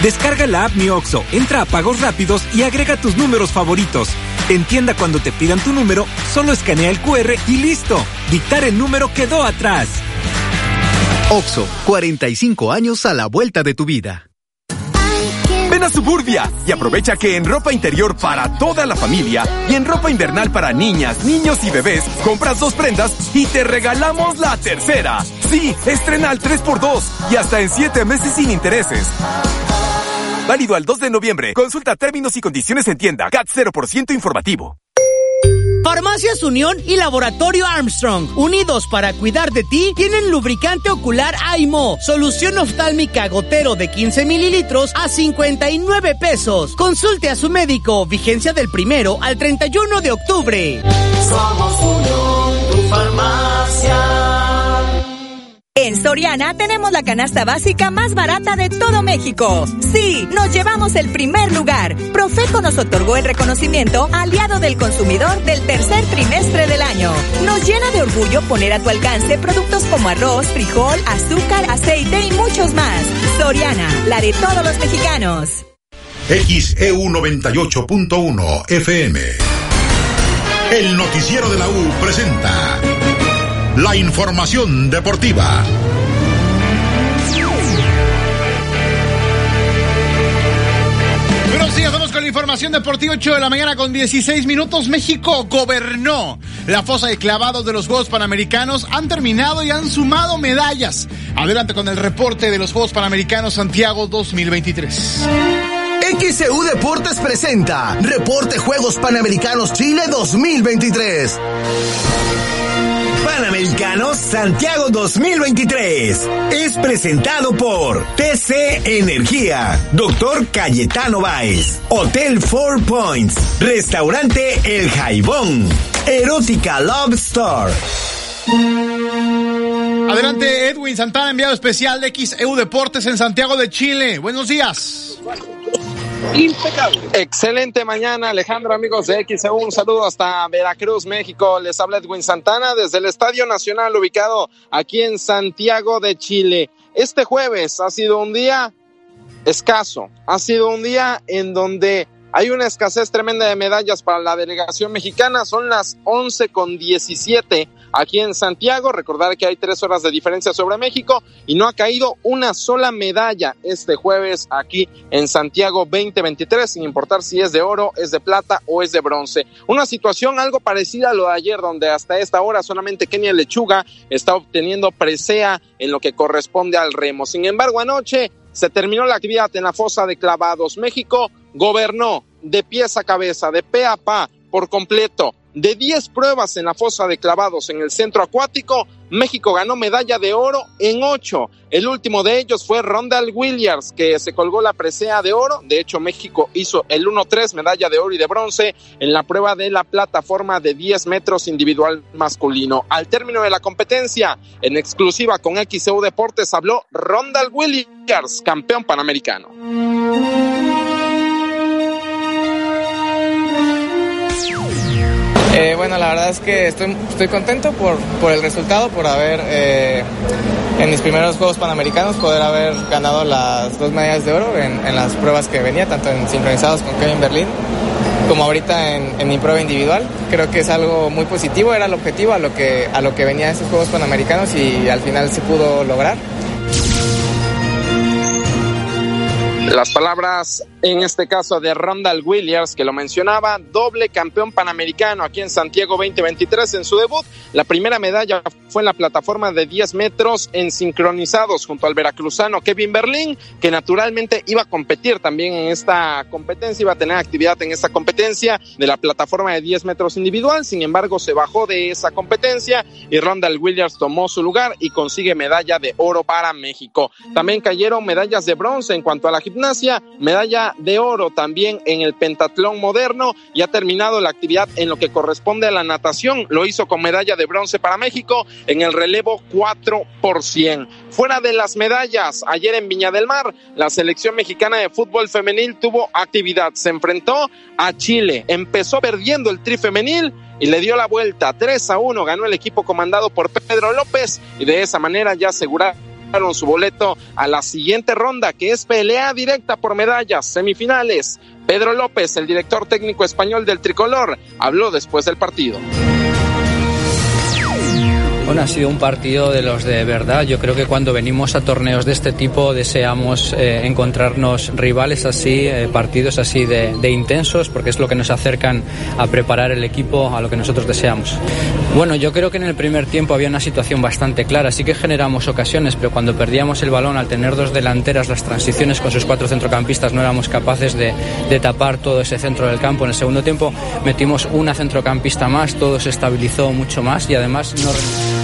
Descarga la app Mi Oxo, entra a pagos rápidos y agrega tus números favoritos. Entienda cuando te pidan tu número, solo escanea el QR y listo. Dictar el número quedó atrás. Oxo, 45 años a la vuelta de tu vida. Ven a Suburbia y aprovecha que en ropa interior para toda la familia y en ropa invernal para niñas, niños y bebés, compras dos prendas y te regalamos la tercera. Sí, estrena al 3x2 y hasta en 7 meses sin intereses. Válido al 2 de noviembre. Consulta términos y condiciones en tienda. CAT 0% informativo. Farmacias Unión y Laboratorio Armstrong, unidos para cuidar de ti, tienen lubricante ocular AIMO, solución oftálmica gotero de 15 mililitros a 59 pesos. Consulte a su médico, vigencia del primero al 31 de octubre. Somos Unión, tu farmacia. En Soriana tenemos la canasta básica más barata de todo México. Sí, nos llevamos el primer lugar. Profeco nos otorgó el reconocimiento aliado del consumidor del tercer trimestre del año. Nos llena de orgullo poner a tu alcance productos como arroz, frijol, azúcar, aceite y muchos más. Soriana, la de todos los mexicanos. XEU 98.1 FM. El noticiero de la U presenta la información deportiva. Buenos días, vamos con la información deportiva 8 de la mañana con 16 minutos. México gobernó. La fosa de clavados de los Juegos Panamericanos han terminado y han sumado medallas. Adelante con el reporte de los Juegos Panamericanos Santiago 2023. XEU Deportes presenta Reporte Juegos Panamericanos Chile 2023. Panamericanos Santiago 2023 es presentado por TC Energía, Doctor Cayetano Baez, Hotel Four Points, Restaurante El Jaibón, Erótica Love Store. Adelante Edwin Santana, enviado especial de XEU Deportes en Santiago de Chile. Buenos días. Impecable. Excelente mañana, Alejandro, amigos de XEU. Un saludo hasta Veracruz, México. Les habla Edwin Santana desde el Estadio Nacional ubicado aquí en Santiago de Chile. Este jueves ha sido un día escaso, ha sido un día en donde hay una escasez tremenda de medallas para la delegación mexicana. Son las 11 con 17 aquí en Santiago. Recordar que hay tres horas de diferencia sobre México y no ha caído una sola medalla este jueves aquí en Santiago 2023, sin importar si es de oro, es de plata o es de bronce. Una situación algo parecida a lo de ayer, donde hasta esta hora solamente Kenia Lechuga está obteniendo presea en lo que corresponde al remo. Sin embargo, anoche se terminó la actividad en la fosa de clavados. México gobernó de pies a cabeza, de pe a pa, por completo. De 10 pruebas en la fosa de clavados en el centro acuático, México ganó medalla de oro en 8. El último de ellos fue Rondal Williams, que se colgó la presea de oro. De hecho, México hizo el 1-3, medalla de oro y de bronce, en la prueba de la plataforma de 10 metros individual masculino. Al término de la competencia, en exclusiva con XEU Deportes, habló Rondal Williams, campeón panamericano. Eh, bueno, la verdad es que estoy, estoy contento por, por el resultado, por haber eh, en mis primeros Juegos Panamericanos poder haber ganado las dos medallas de oro en, las pruebas que venía, tanto en sincronizados con Kevin Berlín como ahorita en, mi prueba individual. Creo que es algo muy positivo, era el objetivo a lo que, a lo que venía estos Juegos Panamericanos y al final se pudo lograr. Las palabras en este caso de Randall Williams, que lo mencionaba, doble campeón panamericano aquí en Santiago 2023 en su debut. La primera medalla fue en la plataforma de 10 metros en sincronizados junto al veracruzano Kevin Berlín, que naturalmente iba a competir también en esta competencia, iba a tener actividad en esta competencia de la plataforma de 10 metros individual. Sin embargo, se bajó de esa competencia y Randall Williams tomó su lugar y consigue medalla de oro para México. También cayeron medallas de bronce en cuanto a la gimnasia, medalla de oro también en el pentatlón moderno y ha terminado la actividad en lo que corresponde a la natación. Lo hizo con medalla de bronce para México en el relevo 4 por 100. Fuera de las medallas, ayer en Viña del Mar, la selección mexicana de fútbol femenil tuvo actividad. Se enfrentó a Chile. Empezó perdiendo el tri femenil y le dio la vuelta 3 a 1. Ganó el equipo comandado por Pedro López y de esa manera ya aseguraron su boleto a la siguiente ronda, que es pelea directa por medallas, semifinales. Pedro López, el director técnico español del tricolor, habló después del partido. Bueno, ha sido un partido de los de verdad. Yo creo que cuando venimos a torneos de este tipo deseamos eh, encontrarnos rivales así, eh, partidos así de, intensos, porque es lo que nos acercan a preparar el equipo a lo que nosotros deseamos. Bueno, yo creo que en el primer tiempo había una situación bastante clara. Sí que generamos ocasiones, pero cuando perdíamos el balón, al tener dos delanteras, las transiciones con sus cuatro centrocampistas, no éramos capaces de, de tapar todo ese centro del campo. En el segundo tiempo metimos una centrocampista más, todo se estabilizó mucho más y además no.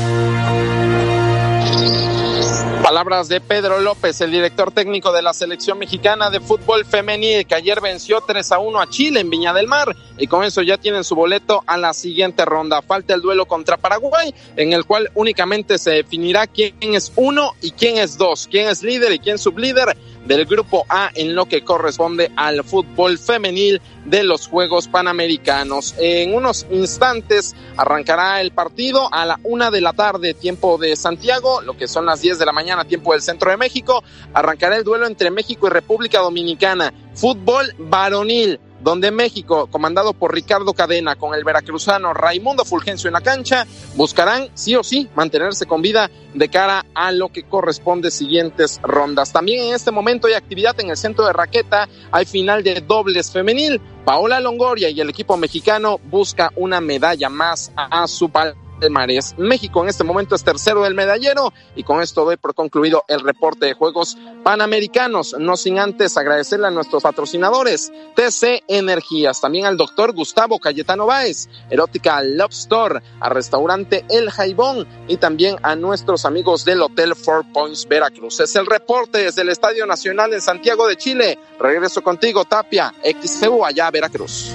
Palabras de Pedro López, el director técnico de la selección mexicana de fútbol femenil, que ayer venció 3 a 1 a Chile en Viña del Mar y con eso ya tienen su boleto a la siguiente ronda. Falta el duelo contra Paraguay, en el cual únicamente se definirá quién es uno y quién es dos, quién es líder y quién sublíder del grupo A en lo que corresponde al fútbol femenil de los Juegos Panamericanos. En unos instantes arrancará el partido a la una de la tarde, tiempo de Santiago, lo que son las 10 de la mañana, tiempo del centro de México. Arrancará el duelo entre México y República Dominicana. Fútbol varonil. Donde México, comandado por Ricardo Cadena, con el veracruzano Raimundo Fulgencio en la cancha, buscarán sí o sí mantenerse con vida de cara a lo que corresponde siguientes rondas. También en este momento hay actividad en el centro de raqueta, hay final de dobles femenil. Paola Longoria y el equipo mexicano busca una medalla más a su palmarés Mares. México en este momento es tercero del medallero y con esto doy por concluido el reporte de Juegos Panamericanos, no sin antes agradecerle a nuestros patrocinadores, TC Energías, también al doctor Gustavo Cayetano Báez, Erótica Love Store, a Restaurante El Jaibón y también a nuestros amigos del Hotel Four Points Veracruz. Es el reporte desde el Estadio Nacional en Santiago de Chile. Regreso contigo, Tapia, XCU allá Veracruz.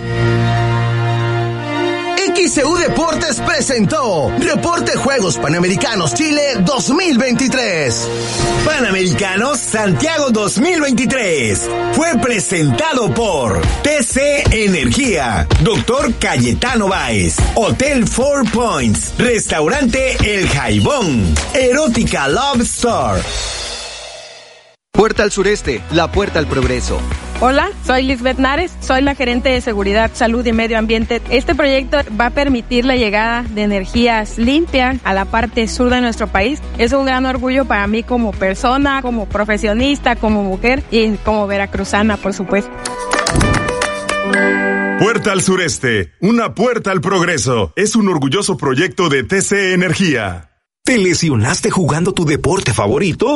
XCU Deportes presentó Reporte Juegos Panamericanos Chile 2023. Panamericanos Santiago 2023. Fue presentado por TC Energía, Doctor Cayetano Báez, Hotel Four Points, Restaurante El Jaibón, Erótica Love Store. Puerta al sureste, la puerta al progreso. Hola, soy Lisbeth Nares, soy la gerente de Seguridad, Salud y Medio Ambiente. Este proyecto va a permitir la llegada de energías limpias a la parte sur de nuestro país. Es un gran orgullo para mí como persona, como profesionista, como mujer y como veracruzana, por supuesto. Puerta al sureste, una puerta al progreso. Es un orgulloso proyecto de TC Energía. ¿Te lesionaste jugando tu deporte favorito?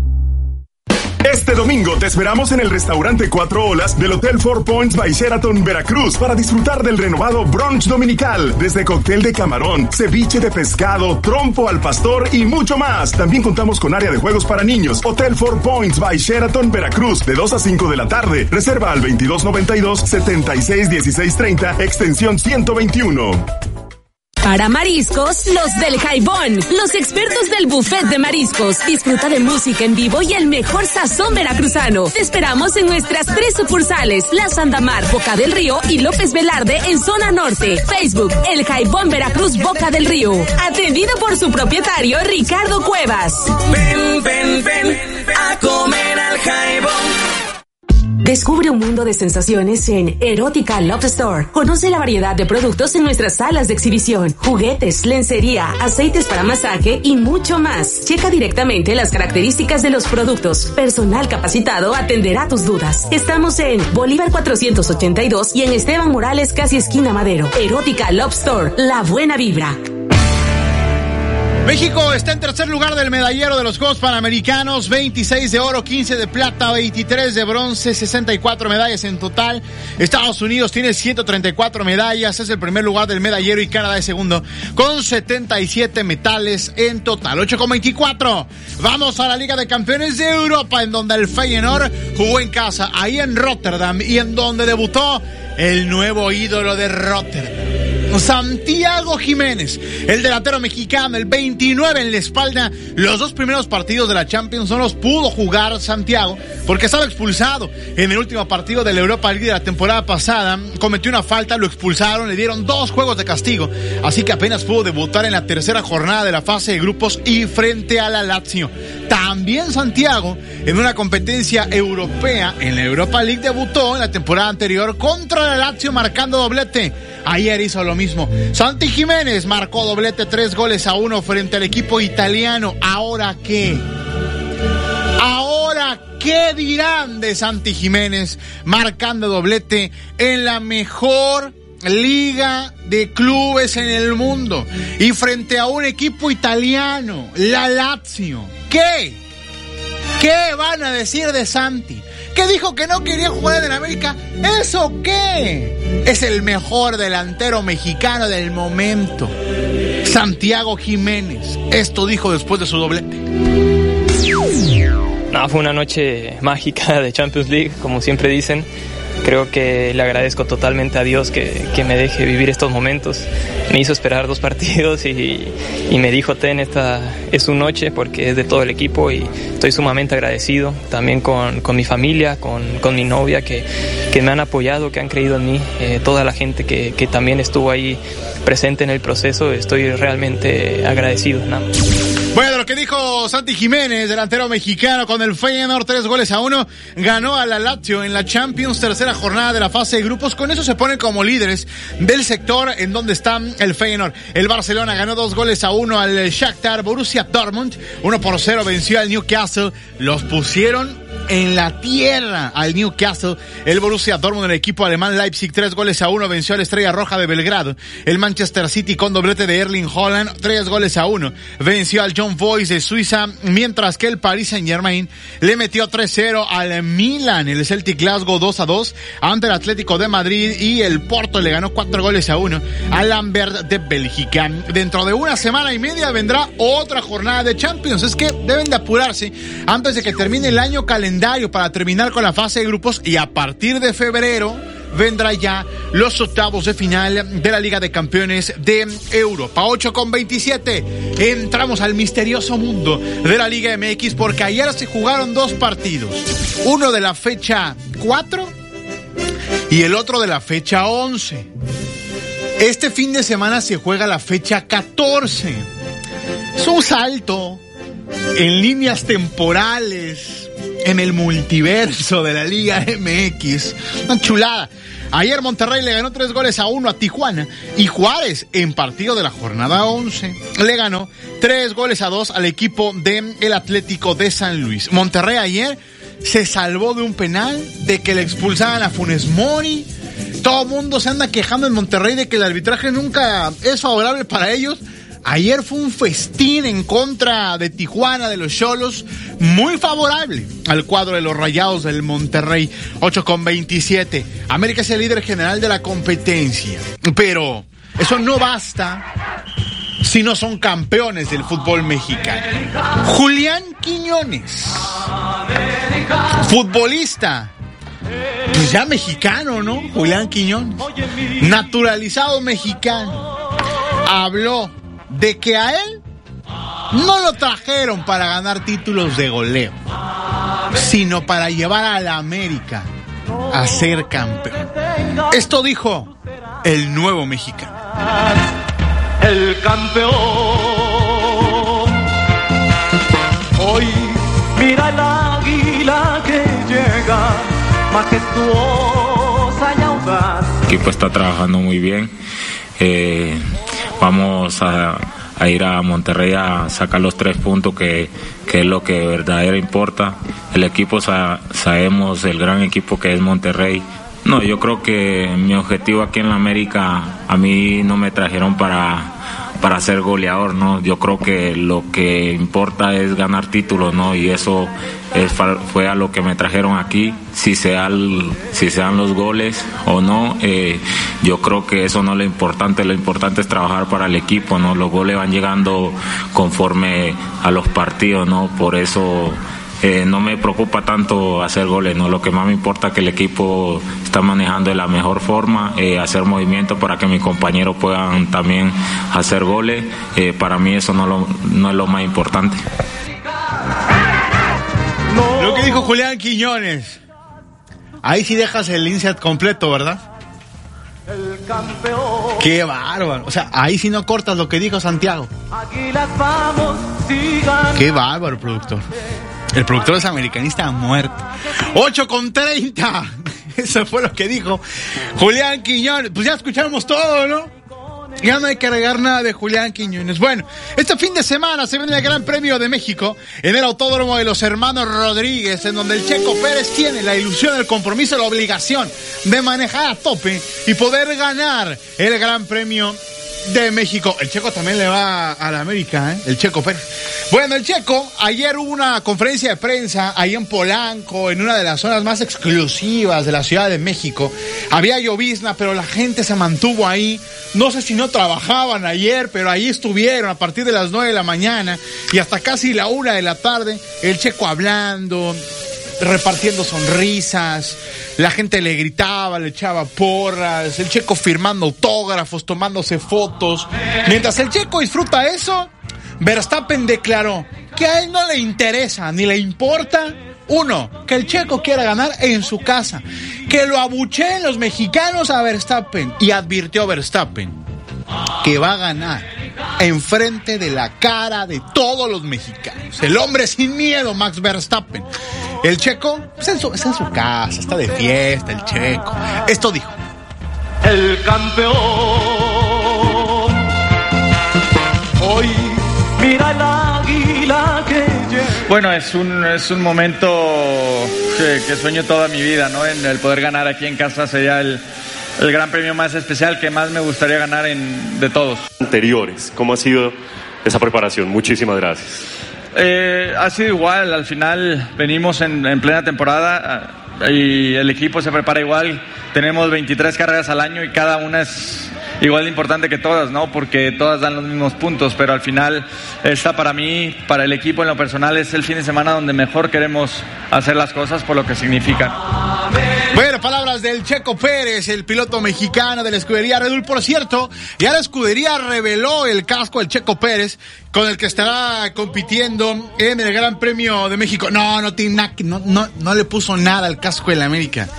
Este domingo te esperamos en el restaurante Cuatro Olas del Hotel Four Points by Sheraton Veracruz para disfrutar del renovado brunch dominical, desde cóctel de camarón, ceviche de pescado, trompo al pastor y mucho más. También contamos con área de juegos para niños. Hotel Four Points by Sheraton Veracruz de 2 a 5 de la tarde. Reserva al 2292 761630 extensión 121. Para mariscos, los del Jaibón, los expertos del buffet de mariscos. Disfruta de música en vivo y el mejor sazón veracruzano. Te esperamos en nuestras tres sucursales, La Sandamar, Boca del Río y López Velarde en zona norte. Facebook, El Jaibón Veracruz Boca del Río. Atendido por su propietario Ricardo Cuevas. Ven, ven, ven a comer al Jaibón. Descubre un mundo de sensaciones en Erótica Love Store. Conoce la variedad de productos en nuestras salas de exhibición, juguetes, lencería, aceites para masaje y mucho más. Checa directamente las características de los productos. Personal capacitado atenderá tus dudas. Estamos en Bolívar 482 y en Esteban Morales, casi esquina Madero. Erótica Love Store, la buena vibra. México está en tercer lugar del medallero de los Juegos Panamericanos, 26 de oro, 15 de plata, 23 de bronce, 64 medallas en total. Estados Unidos tiene 134 medallas, es el primer lugar del medallero y Canadá es segundo con 77 metales en total. 8,24. Vamos a la Liga de Campeones de Europa en donde el Feyenoord jugó en casa, ahí en Rotterdam y en donde debutó el nuevo ídolo de Rotterdam. Santiago Jiménez, el delantero mexicano, el 29 en la espalda. Los dos primeros partidos de la Champions no los pudo jugar Santiago porque estaba expulsado en el último partido de la Europa League de la temporada pasada. Cometió una falta, lo expulsaron, le dieron dos juegos de castigo. Así que apenas pudo debutar en la tercera jornada de la fase de grupos y frente a la Lazio. También Santiago, en una competencia europea en la Europa League, debutó en la temporada anterior contra la Lazio marcando doblete. Ayer hizo lo mismo. Santi Jiménez marcó doblete tres goles a uno frente al equipo italiano. ¿Ahora qué? ¿Ahora qué dirán de Santi Jiménez marcando doblete en la mejor liga de clubes en el mundo y frente a un equipo italiano, la Lazio? ¿Qué? ¿Qué van a decir de Santi? ¿Qué dijo que no quería jugar en América? ¿Eso qué? Es el mejor delantero mexicano del momento. Santiago Jiménez. Esto dijo después de su doblete. Fue una noche mágica de Champions League, como siempre dicen. Creo que le agradezco totalmente a Dios que, que me deje vivir estos momentos. Me hizo esperar dos *laughs* partidos y, y me dijo, ten, esta es su noche porque es de todo el equipo y estoy sumamente agradecido también con, con mi familia, con, con, mi novia que, que, me han apoyado, que han creído en mí, eh, toda la gente que, que, también estuvo ahí presente en el proceso, estoy realmente agradecido. ¿no? Bueno, lo que dijo Santi Jiménez, delantero mexicano con el Feyenoord, tres goles a uno, ganó a la Lazio en la Champions, tercera jornada de la fase de grupos. Con eso se ponen como líderes del sector en donde está el Feyenoord. El Barcelona ganó dos goles a uno al Shakhtar, Borussia Dortmund, uno por cero venció al Newcastle. Los pusieron en la tierra al Newcastle. El Borussia Dortmund, el equipo alemán Leipzig, tres goles a uno, venció a la Estrella Roja de Belgrado. El Manchester City con doblete de Erling Holland, tres goles a uno, venció al John Boys de Suiza, mientras que el Paris Saint Germain le metió 3-0 al Milan. El Celtic Glasgow 2 a 2 ante el Atlético de Madrid y el Porto le ganó cuatro goles a uno al Lambert de Bélgica. Dentro de una semana y media vendrá otra jornada de Champions. Es que deben de apurarse antes de que termine el año calendario para terminar con la fase de grupos y a partir de febrero vendrá ya los octavos de final de la Liga de Campeones de Europa. 8 con 27. Entramos al misterioso mundo de la Liga MX porque ayer se jugaron dos partidos. Uno de la fecha 4 y el otro de la fecha 11. Este fin de semana se juega la fecha 14. Es un salto en líneas temporales en el multiverso de la Liga MX. Una chulada. Ayer Monterrey le ganó tres goles a uno a Tijuana y Juárez en partido de la jornada 11 le ganó tres goles a dos al equipo del el Atlético de San Luis. Monterrey ayer se salvó de un penal, de que le expulsaban a Funes Mori. Todo el mundo se anda quejando en Monterrey de que el arbitraje nunca es favorable para ellos. Ayer fue un festín en contra de Tijuana, de los Cholos, muy favorable al cuadro de los Rayados del Monterrey, 8 con 27. América es el líder general de la competencia, pero eso no basta si no son campeones del fútbol mexicano. Julián Quiñones, futbolista, pues ya mexicano, ¿no? Julián Quiñones, naturalizado mexicano, habló de que a él no lo trajeron para ganar títulos de goleo, sino para llevar a la América a ser campeón. Esto dijo el nuevo mexicano. El campeón. Hoy mira el águila que llega, majestuosa y audaz. El equipo está trabajando muy bien. Eh, vamos a, ir a Monterrey a sacar los tres puntos que, es lo que verdaderamente importa. El equipo sa, sabemos el gran equipo que es Monterrey. No, yo creo que mi objetivo aquí en la América, a mí no me trajeron para para ser goleador, ¿no? Yo creo que lo que importa es ganar títulos, ¿no? Y eso es, fue a lo que me trajeron aquí. Si si sean los goles o no, eh, yo creo que eso no es lo importante. Lo importante es trabajar para el equipo, ¿no? Los goles van llegando conforme a los partidos, ¿no? Por eso eh, no me preocupa tanto hacer goles, no. Lo que más me importa es que el equipo está manejando de la mejor forma, eh, hacer movimientos para que mis compañeros puedan también hacer goles. Eh, para mí eso no, es lo más importante. Lo que dijo Julián Quiñones. Ahí sí dejas el insert completo, ¿verdad? Qué bárbaro. O sea, ahí sí no cortas lo que dijo Santiago. Qué bárbaro, productor. El productor es americanista a muerte. 8 con 30. *laughs* Eso fue lo que dijo Julián Quiñones. Pues ya escuchamos todo, ¿no? Ya no hay que agregar nada de Julián Quiñones. Bueno, este fin de semana se viene el Gran Premio de México en el Autódromo de los Hermanos Rodríguez, en donde el Checo Pérez tiene la ilusión, el compromiso, la obligación de manejar a tope y poder ganar el Gran Premio de México. El Checo también le va a la América, ¿eh? El Checo Pérez. Bueno, el Checo, ayer hubo una conferencia de prensa ahí en Polanco, en una de las zonas más exclusivas de la Ciudad de México. Había llovizna, pero la gente se mantuvo ahí. No sé si no trabajaban ayer, pero ahí estuvieron a partir de las 9 de la mañana y hasta casi la una de la tarde. El Checo hablando, repartiendo sonrisas, la gente le gritaba, le echaba porras, el checo firmando autógrafos, tomándose fotos. Mientras el checo disfruta eso, Verstappen declaró que a él no le interesa ni le importa. Uno, que el checo quiera ganar en su casa, que lo abucheen los mexicanos a Verstappen y advirtió Verstappen que va a ganar enfrente de la cara de todos los mexicanos. El hombre sin miedo, Max Verstappen. El checo está en su, está en su casa, está de fiesta, el checo. Esto dijo. El campeón. Hoy mira el águila que llega. Bueno, es un, es un momento que, que sueño toda mi vida, ¿no? En el poder ganar aquí en casa sería el, el gran premio más especial que más me gustaría ganar en, de todos. Anteriores, ¿cómo ha sido esa preparación? Muchísimas gracias. Eh, ha sido igual, al final venimos en, en plena temporada eh, y el equipo se prepara igual. Tenemos 23 carreras al año y cada una es igual de importante que todas, ¿no? Porque todas dan los mismos puntos, pero al final esta para mí, para el equipo en lo personal, es el fin de semana donde mejor queremos hacer las cosas por lo que significan. Bueno, palabras del Checo Pérez, el piloto mexicano de la escudería Red Bull. Por cierto, ya la escudería reveló el casco del Checo Pérez con el que estará compitiendo en el Gran Premio de México. No, no tiene no, no, no le puso nada al casco de la América.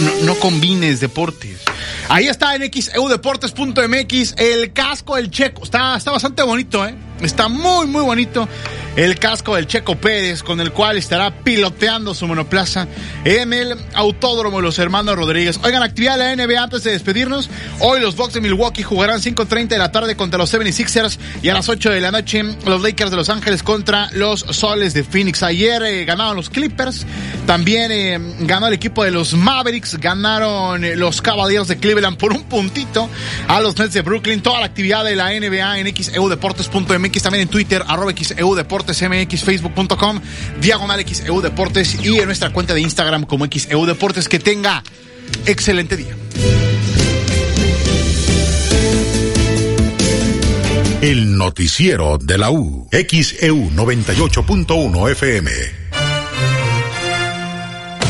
No, no combines deportes. Ahí está en xeudeportes.mx el casco del Checo. Está, está bastante bonito, ¿eh? Está muy, muy bonito el casco del Checo Pérez, con el cual estará piloteando su monoplaza en el Autódromo de los Hermanos Rodríguez. Oigan, actividad de la NBA antes de despedirnos. Hoy los Bucks de Milwaukee jugarán 5.30 de la tarde contra los 76ers y a las 8 de la noche los Lakers de Los Ángeles contra los Soles de Phoenix. Ayer eh, ganaron los Clippers, también eh, ganó el equipo de los Mavericks, ganaron eh, los Cavaliers de Cleveland por un puntito a los Nets de Brooklyn. Toda la actividad de la NBA en xeudeportes.mx, también en Twitter, arroba xeudeportesmx, facebook.com, diagonal xeudeportes y en nuestra cuenta de Instagram como xeudeportes. Que tenga excelente día. El noticiero de la U. XEU 98.1 FM.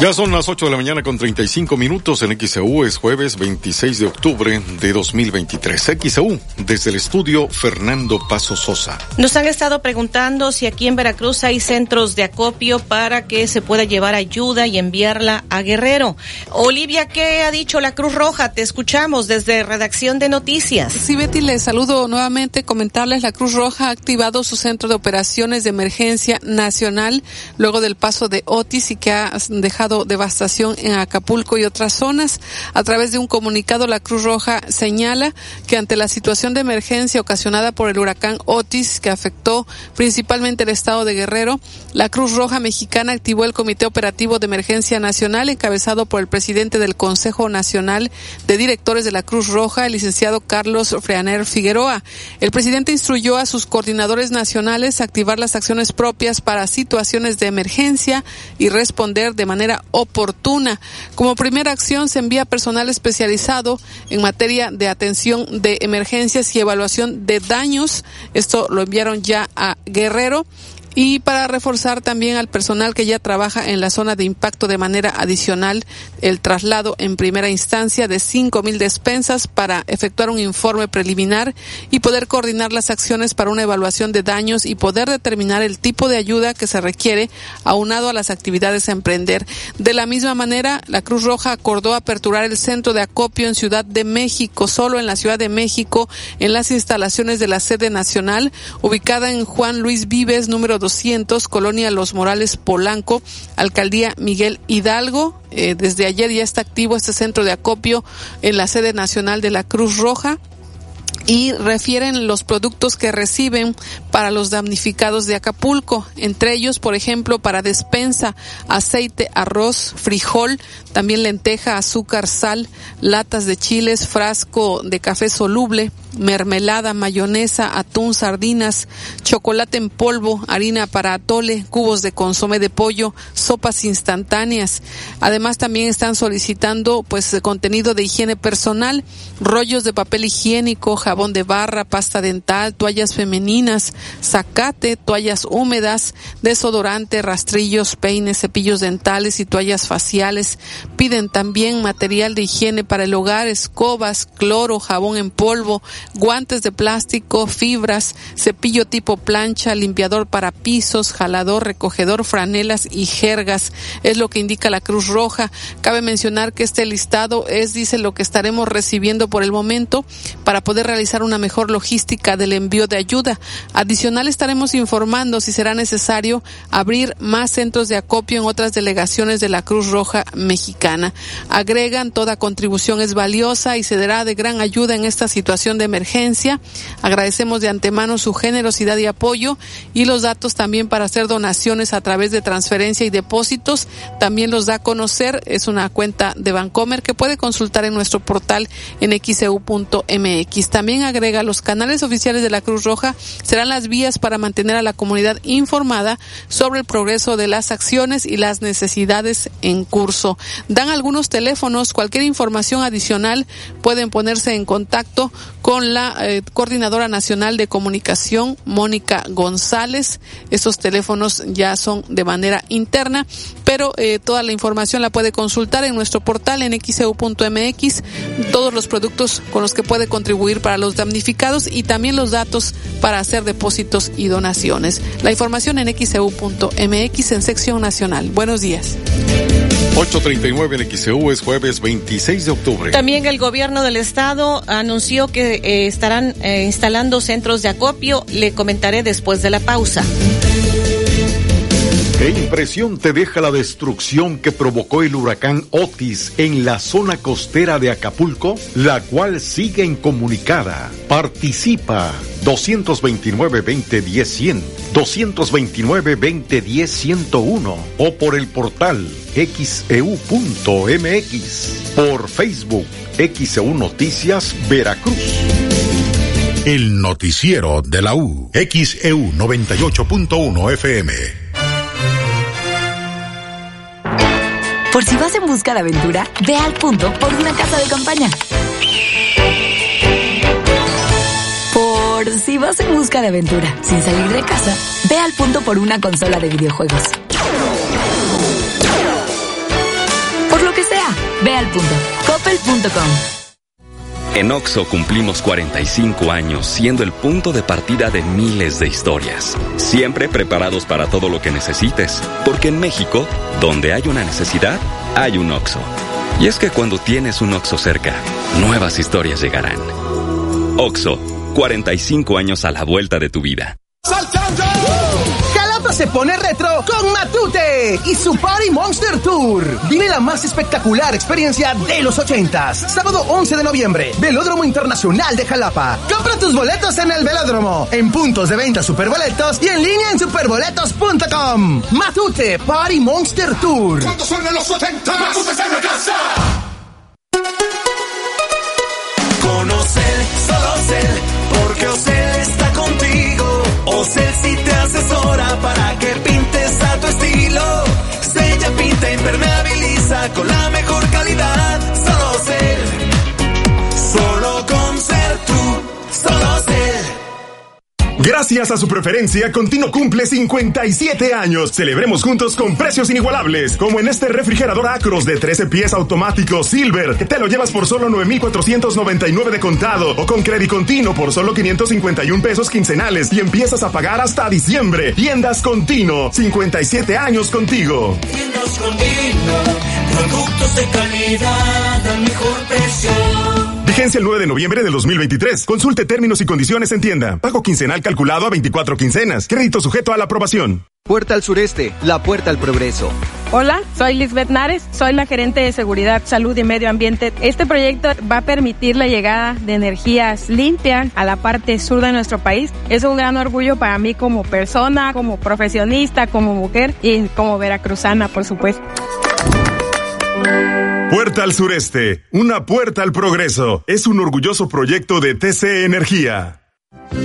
Ya son las 8 de la mañana con 35 minutos en XEU, es jueves 26 de octubre de 2023. XEU, desde el estudio Fernando Paso Sosa. Nos han estado preguntando si aquí en Veracruz hay centros de acopio para que se pueda llevar ayuda y enviarla a Guerrero. Olivia, ¿qué ha dicho la Cruz Roja? Te escuchamos desde Redacción de Noticias. Sí, Betty, les saludo nuevamente. Comentarles, la Cruz Roja ha activado su centro de operaciones de emergencia nacional luego del paso de Otis y que ha dejado devastación en Acapulco y otras zonas. A través de un comunicado, la Cruz Roja señala que ante la situación de emergencia ocasionada por el huracán Otis, que afectó principalmente el estado de Guerrero, la Cruz Roja Mexicana activó el Comité Operativo de Emergencia Nacional, encabezado por el presidente del Consejo Nacional de Directores de la Cruz Roja, el licenciado Carlos Freaner Figueroa. El presidente instruyó a sus coordinadores nacionales a activar las acciones propias para situaciones de emergencia y responder de manera oportuna. Como primera acción se envía personal especializado en materia de atención de emergencias y evaluación de daños. Esto lo enviaron ya a Guerrero y para reforzar también al personal que ya trabaja en la zona de impacto de manera adicional el traslado en primera instancia de cinco mil despensas para efectuar un informe preliminar y poder coordinar las acciones para una evaluación de daños y poder determinar el tipo de ayuda que se requiere aunado a las actividades a emprender. De la misma manera, la Cruz Roja acordó aperturar el centro de acopio en Ciudad de México, solo en la Ciudad de México, en las instalaciones de la sede nacional, ubicada en Juan Luis Vives, número 200, Colonia Los Morales Polanco, Alcaldía Miguel Hidalgo. Eh, desde ayer ya está activo este centro de acopio en la sede nacional de la Cruz Roja y refieren los productos que reciben para los damnificados de Acapulco, entre ellos, por ejemplo, para despensa, aceite, arroz, frijol, también lenteja, azúcar, sal, latas de chiles, frasco de café soluble, mermelada, mayonesa, atún, sardinas, chocolate en polvo, harina para atole, cubos de consomé de pollo, sopas instantáneas. Además también están solicitando pues contenido de higiene personal, rollos de papel higiénico, jabón de barra, pasta dental, toallas femeninas, zacate, toallas húmedas, desodorante, rastrillos, peines, cepillos dentales y toallas faciales. Piden también material de higiene para el hogar, escobas, cloro, jabón en polvo, guantes de plástico, fibras, cepillo tipo plancha, limpiador para pisos, jalador, recogedor, franelas y jergas. Es lo que indica la Cruz Roja. Cabe mencionar que este listado es, dice, lo que estaremos recibiendo por el momento para poder realizar una mejor logística del envío de ayuda. Adicional estaremos informando si será necesario abrir más centros de acopio en otras delegaciones de la Cruz Roja mexicana. Agregan toda contribución es valiosa y se de gran ayuda en esta situación de emergencia. Agradecemos de antemano su generosidad y apoyo y los datos también para hacer donaciones a través de transferencia y depósitos. También los da a conocer. Es una cuenta de Bancomer que puede consultar en nuestro portal en xeu.mx. También agrega los canales oficiales de la Cruz Roja serán las vías para mantener a la comunidad informada sobre el progreso de las acciones y las necesidades en curso. Dan algunos teléfonos, cualquier información adicional pueden ponerse en contacto con la eh, Coordinadora Nacional de Comunicación, Mónica González. Estos teléfonos ya son de manera interna, pero eh, toda la información la puede consultar en nuestro portal en xeu.mx, todos los productos con los que puede contribuir para los damnificados y también los datos para hacer depósitos y donaciones. La información en xeu.mx en sección nacional. Buenos días. 839 XEU es jueves 26 de octubre. También el gobierno del estado anunció que eh, estarán eh, instalando centros de acopio. Le comentaré después de la pausa. ¿Qué impresión te deja la destrucción que provocó el huracán Otis en la zona costera de Acapulco, la cual sigue incomunicada? Participa 229-2010-100, 229-2010-101 o por el portal xeu.mx, por Facebook XEU Noticias Veracruz. El noticiero de la U. XEU 98.1 FM. Por si vas en busca de aventura, ve al punto por una casa de campaña. Por si vas en busca de aventura sin salir de casa, ve al punto por una consola de videojuegos. Por lo que sea, ve al punto. Coppel.com. En OXO cumplimos 45 años siendo el punto de partida de miles de historias. Siempre preparados para todo lo que necesites. Porque en México, donde hay una necesidad, hay un OXO. Y es que cuando tienes un OXO cerca, nuevas historias llegarán. OXO, 45 años a la vuelta de tu vida. Jalapa se pone retro con Matute y su Party Monster Tour. Vive la más espectacular experiencia de los ochentas. Sábado 11 de noviembre, Velódromo Internacional de Jalapa. Compra tus boletos en el Velódromo, en puntos de venta Superboletos y en línea en superboletos.com. Matute Party Monster Tour. Cuando suenen los 80, Matute en casa. Conocer, solo Ocel, porque Ocel está contigo. Ocel si te asesora para que pintes a tu estilo. Sella, pinta, impermeabiliza con la mejor calidad. Gracias a su preferencia, Continuo cumple 57 años. Celebremos juntos con precios inigualables, como en este refrigerador Acros de 13 pies automático Silver, que te lo llevas por solo 9,499 de contado, o con Credit Continuo por solo 551 pesos quincenales y empiezas a pagar hasta diciembre. Tiendas Continuo, 57 años contigo. Tiendas Continuo, productos de calidad al mejor precio. Vigencia el 9 de noviembre de 2023. Consulte términos y condiciones en tienda. Pago quincenal calculado a 24 quincenas. Crédito sujeto a la aprobación. Puerta al sureste, la puerta al progreso. Hola, soy Lisbeth Nares, soy la gerente de Seguridad, Salud y Medio Ambiente. Este proyecto va a permitir la llegada de energías limpias a la parte sur de nuestro país. Es un gran orgullo para mí como persona, como profesionista, como mujer y como veracruzana, por supuesto. Puerta al sureste, una puerta al progreso. Es un orgulloso proyecto de TC Energía.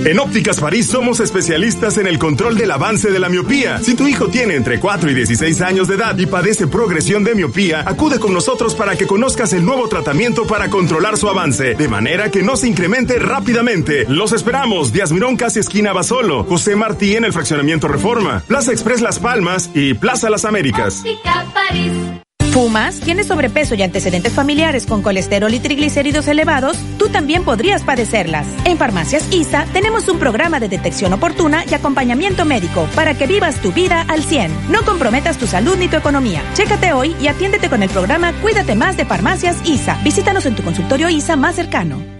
En Ópticas París somos especialistas en el control del avance de la miopía. Si tu hijo tiene entre 4 y 16 años de edad y padece progresión de miopía, acude con nosotros para que conozcas el nuevo tratamiento para controlar su avance, de manera que no se incremente rápidamente. Los esperamos, Díaz Mirón casi esquina Basolo, José Martí en el fraccionamiento Reforma, Plaza Express Las Palmas y Plaza Las Américas. ¿Fumas? ¿Tienes sobrepeso y antecedentes familiares con colesterol y triglicéridos elevados? Tú también podrías padecerlas. En Farmacias ISA tenemos un programa de detección oportuna y acompañamiento médico para que vivas tu vida al 100. No comprometas tu salud ni tu economía. Chécate hoy y atiéndete con el programa Cuídate más de Farmacias ISA. Visítanos en tu consultorio ISA más cercano.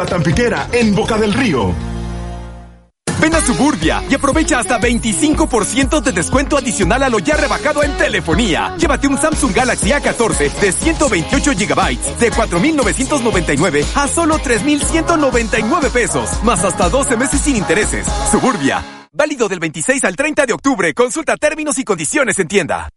Tampiquera en Boca del Río. Ven a Suburbia y aprovecha hasta 25% de descuento adicional a lo ya rebajado en telefonía. Llévate un Samsung Galaxy A14 de 128 GB de 4,999 a solo 3,199 pesos, más hasta 12 meses sin intereses. Suburbia. Válido del 26 al 30 de octubre. Consulta términos y condiciones en tienda.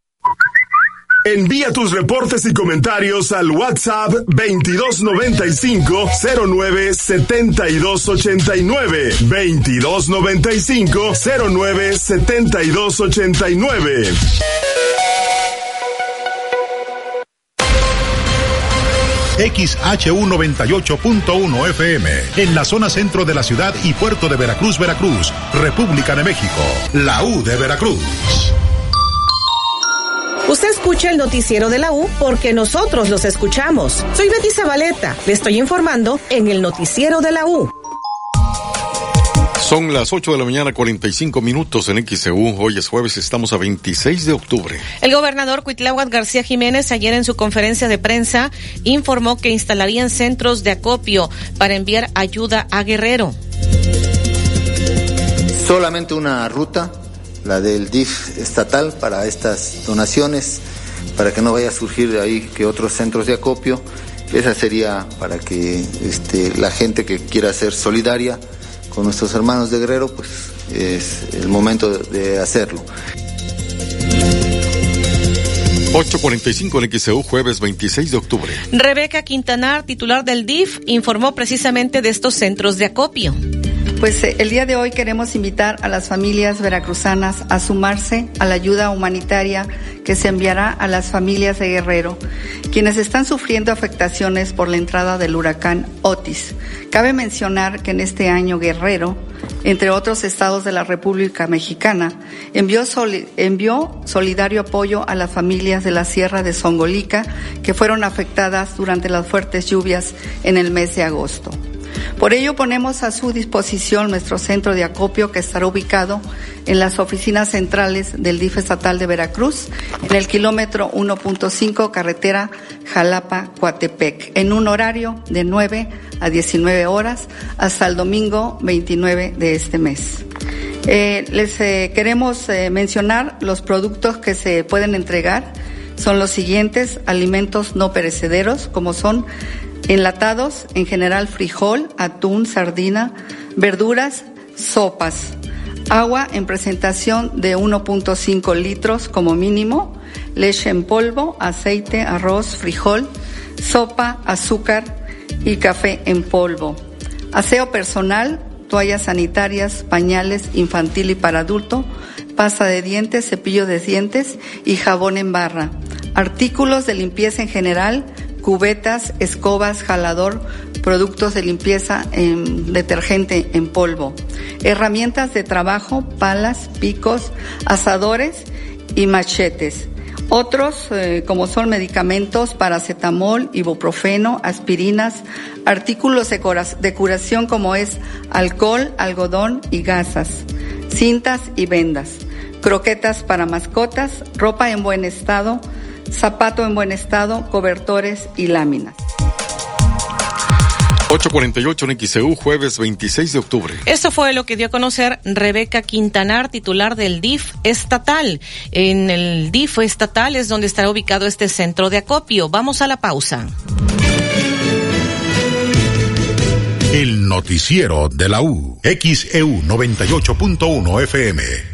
Envía tus reportes y comentarios al WhatsApp 2295 09 7289 2295 09 7289 XHU 98.1 FM, en la zona centro de la ciudad y puerto de Veracruz, Veracruz, República de México, la U de Veracruz. Usted escucha el noticiero de la U porque nosotros los escuchamos. Soy Betty Zabaleta. Le estoy informando en el noticiero de la U. Son las 8 de la mañana, 45 minutos en XEU. Hoy es jueves, estamos a 26 de octubre. El gobernador Cuitláhuac García Jiménez ayer en su conferencia de prensa informó que instalarían centros de acopio para enviar ayuda a Guerrero. Solamente una ruta, la del DIF estatal para estas donaciones, para que no vaya a surgir ahí que otros centros de acopio. Esa sería para que este, la gente que quiera ser solidaria con nuestros hermanos de Guerrero, pues es el momento de hacerlo. 8.45 en XEU, jueves 26 de octubre. Rebeca Quintanar, titular del DIF, informó precisamente de estos centros de acopio. Pues eh, el día de hoy queremos invitar a las familias veracruzanas a sumarse a la ayuda humanitaria que se enviará a las familias de Guerrero, quienes están sufriendo afectaciones por la entrada del huracán Otis. Cabe mencionar que en este año Guerrero, entre otros estados de la República Mexicana, envió, envió solidario apoyo a las familias de la Sierra de Songolica que fueron afectadas durante las fuertes lluvias en el mes de agosto. Por ello ponemos a su disposición nuestro centro de acopio que estará ubicado en las oficinas centrales del DIF estatal de Veracruz, en el kilómetro 1.5 carretera Jalapa-Coatepec, en un horario de 9 a 19 horas hasta el domingo 29 de este mes. Eh, les eh, queremos eh, mencionar los productos que se pueden entregar. Son los siguientes, alimentos no perecederos, como son Enlatados, en general frijol, atún, sardina, verduras, sopas. Agua en presentación de 1.5 litros como mínimo. Leche en polvo, aceite, arroz, frijol, sopa, azúcar y café en polvo. Aseo personal, toallas sanitarias, pañales infantil y para adulto, pasta de dientes, cepillo de dientes y jabón en barra. Artículos de limpieza en general, cubetas, escobas, jalador, productos de limpieza en detergente en polvo, herramientas de trabajo, palas, picos, asadores y machetes. Otros, eh, como son medicamentos, paracetamol, ibuprofeno, aspirinas, artículos de, de curación como es alcohol, algodón y gasas, cintas y vendas, croquetas para mascotas, ropa en buen estado, zapato en buen estado, cobertores y láminas. 848 en XEU, jueves 26 de octubre. Esto fue lo que dio a conocer Rebeca Quintanar, titular del DIF estatal. En el DIF estatal es donde estará ubicado este centro de acopio. Vamos a la pausa. El noticiero de la U, XEU 98.1 FM.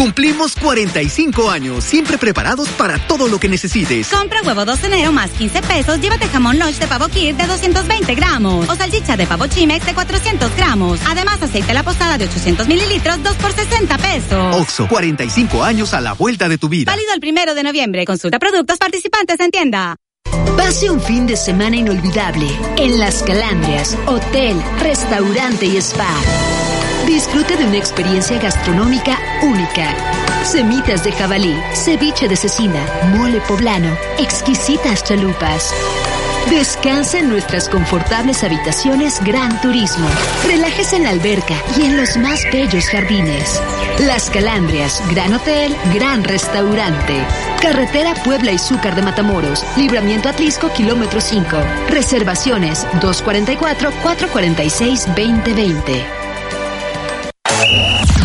Cumplimos 45 años, siempre preparados para todo lo que necesites. Compra huevo 2 de enero más 15 pesos, llévate jamón lunch de pavo kir de 220 gramos o salchicha de pavo chimex de 400 gramos. Además, aceite la posada de 800 mililitros, 2 por 60 pesos. Oxo, 45 años a la vuelta de tu vida. Válido el primero de noviembre. Consulta productos participantes en tienda. Pase un fin de semana inolvidable en Las Calandrias, hotel, restaurante y spa. Disfrute de una experiencia gastronómica única. Semitas de jabalí, ceviche de cecina, mole poblano, exquisitas chalupas. Descansa en nuestras confortables habitaciones Gran Turismo. Relájese en la alberca y en los más bellos jardines. Las Calandrias, Gran Hotel, Gran Restaurante. Carretera Puebla y Zúcar de Matamoros. Libramiento Atlisco, kilómetro 5. Reservaciones 244-446-2020.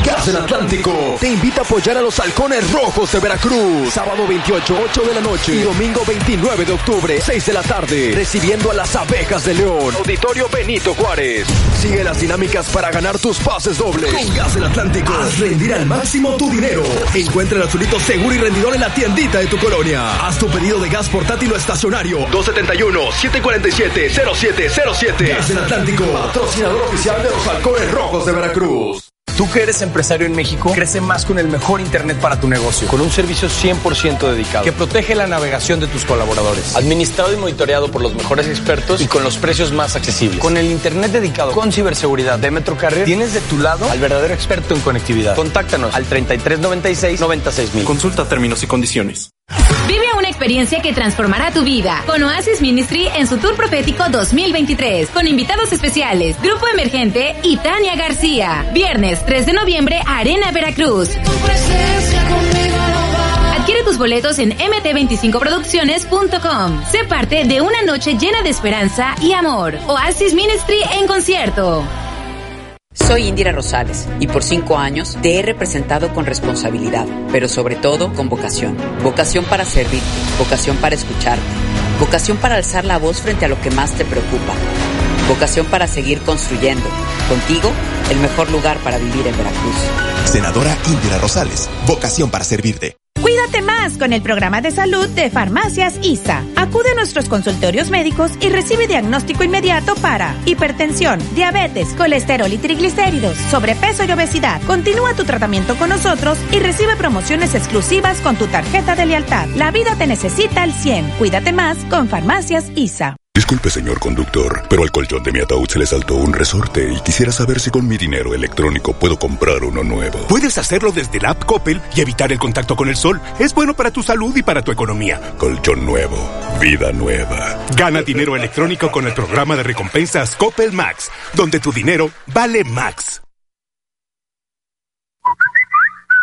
Gas del Atlántico te invita a apoyar a los halcones rojos de Veracruz. Sábado 28, 8 de la noche y domingo 29 de octubre, 6 de la tarde, recibiendo a las abejas de León. Auditorio Benito Juárez. Sigue las dinámicas para ganar tus pases dobles. Con Gas del Atlántico, haz rendir al máximo tu dinero. Encuentra el azulito seguro y rendidor en la tiendita de tu colonia. Haz tu pedido de gas portátil o estacionario. 271-747-0707. Gas del Atlántico, patrocinador oficial de los halcones rojos de Veracruz. Tú que eres empresario en México, crece más con el mejor Internet para tu negocio, con un servicio 100% dedicado, que protege la navegación de tus colaboradores, administrado y monitoreado por los mejores expertos y con los precios más accesibles. Con el Internet dedicado con ciberseguridad de Metrocarrier, tienes de tu lado al verdadero experto en conectividad. Contáctanos al 3396 96000. Consulta términos y condiciones. Vive una experiencia que transformará tu vida con Oasis Ministry en su Tour Profético 2023 con invitados especiales, Grupo Emergente y Tania García. Viernes 3 de noviembre, Arena Veracruz. Adquiere tus boletos en mt25producciones.com. Sé parte de una noche llena de esperanza y amor. Oasis Ministry en concierto. Soy Indira Rosales y por cinco años te he representado con responsabilidad, pero sobre todo con vocación. Vocación para servirte, vocación para escucharte, vocación para alzar la voz frente a lo que más te preocupa, vocación para seguir construyendo. Contigo, el mejor lugar para vivir en Veracruz. Senadora Indira Rosales, vocación para servirte. Cuídate más con el programa de salud de Farmacias ISA. Acude a nuestros consultorios médicos y recibe diagnóstico inmediato para hipertensión, diabetes, colesterol y triglicéridos, sobrepeso y obesidad. Continúa tu tratamiento con nosotros y recibe promociones exclusivas con tu tarjeta de lealtad. La vida te necesita al 100. Cuídate más con Farmacias ISA. Disculpe, señor conductor, pero al colchón de mi ataúd se le saltó un resorte y quisiera saber si con mi dinero electrónico puedo comprar uno nuevo. Puedes hacerlo desde la app Coppel y evitar el contacto con el sol. Es bueno para tu salud y para tu economía. Colchón nuevo, vida nueva. Gana dinero electrónico con el programa de recompensas Coppel Max, donde tu dinero vale Max.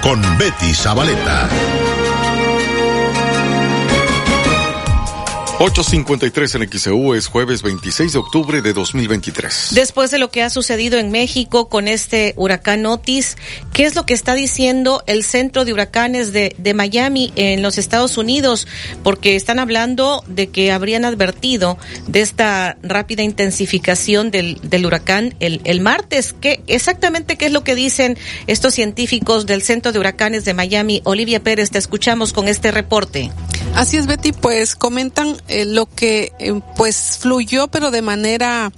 con Betty Zabaleta. 8.53 en XEU es jueves 26 de octubre de 2023. Después de lo que ha sucedido en México con este huracán Otis, ¿qué es lo que está diciendo el Centro de Huracanes de, de Miami en los Estados Unidos? Porque están hablando de que habrían advertido de esta rápida intensificación del, del huracán el, el martes. ¿Qué, exactamente qué es lo que dicen estos científicos del Centro de Huracanes de Miami? Olivia Pérez, te escuchamos con este reporte. Así es, Betty, pues comentan eh, lo que eh, pues fluyó, pero de manera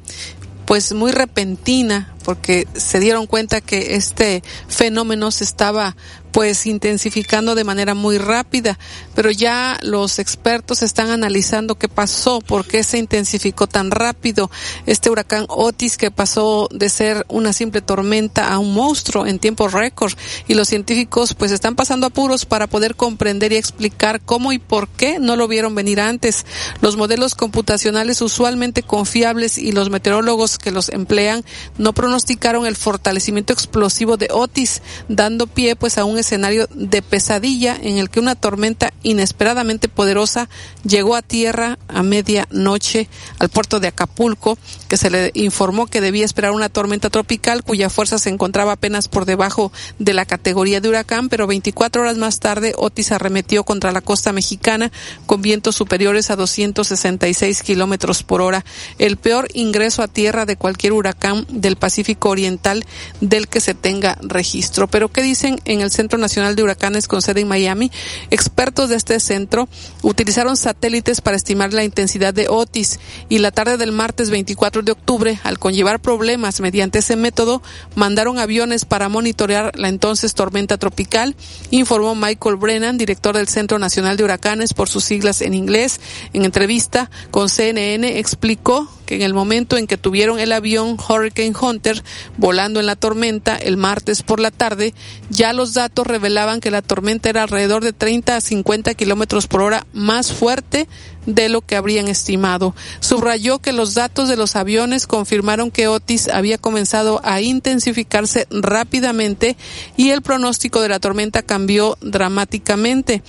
pues muy repentina, porque se dieron cuenta que este fenómeno se estaba pues intensificando de manera muy rápida, pero ya los expertos están analizando qué pasó, por qué se intensificó tan rápido este huracán Otis que pasó de ser una simple tormenta a un monstruo en tiempo récord y los científicos pues están pasando apuros para poder comprender y explicar cómo y por qué no lo vieron venir antes. Los modelos computacionales usualmente confiables y los meteorólogos que los emplean no pronosticaron el fortalecimiento explosivo de Otis, dando pie pues a un escenario de pesadilla en el que una tormenta inesperadamente poderosa llegó a tierra a medianoche al puerto de Acapulco, que se le informó que debía esperar una tormenta tropical cuya fuerza se encontraba apenas por debajo de la categoría de huracán, pero 24 horas más tarde Otis arremetió contra la costa mexicana con vientos superiores a 266 kilómetros por hora, el peor ingreso a tierra de cualquier huracán del Pacífico Oriental del que se tenga registro. Pero ¿qué dicen en el Centro Nacional de Huracanes con sede en Miami? Expertos de este centro utilizaron satélites para estimar la intensidad de Otis y la tarde del martes 24 de octubre, al conllevar problemas mediante ese método, mandaron aviones para monitorear la entonces tormenta tropical, informó Michael Brennan, director del Centro Nacional de Huracanes por sus siglas en inglés. En entrevista con CNN explicó en el momento en que tuvieron el avión Hurricane Hunter volando en la tormenta el martes por la tarde, ya los datos revelaban que la tormenta era alrededor de 30 a 50 kilómetros por hora más fuerte de lo que habrían estimado. Subrayó que los datos de los aviones confirmaron que Otis había comenzado a intensificarse rápidamente y el pronóstico de la tormenta cambió dramáticamente.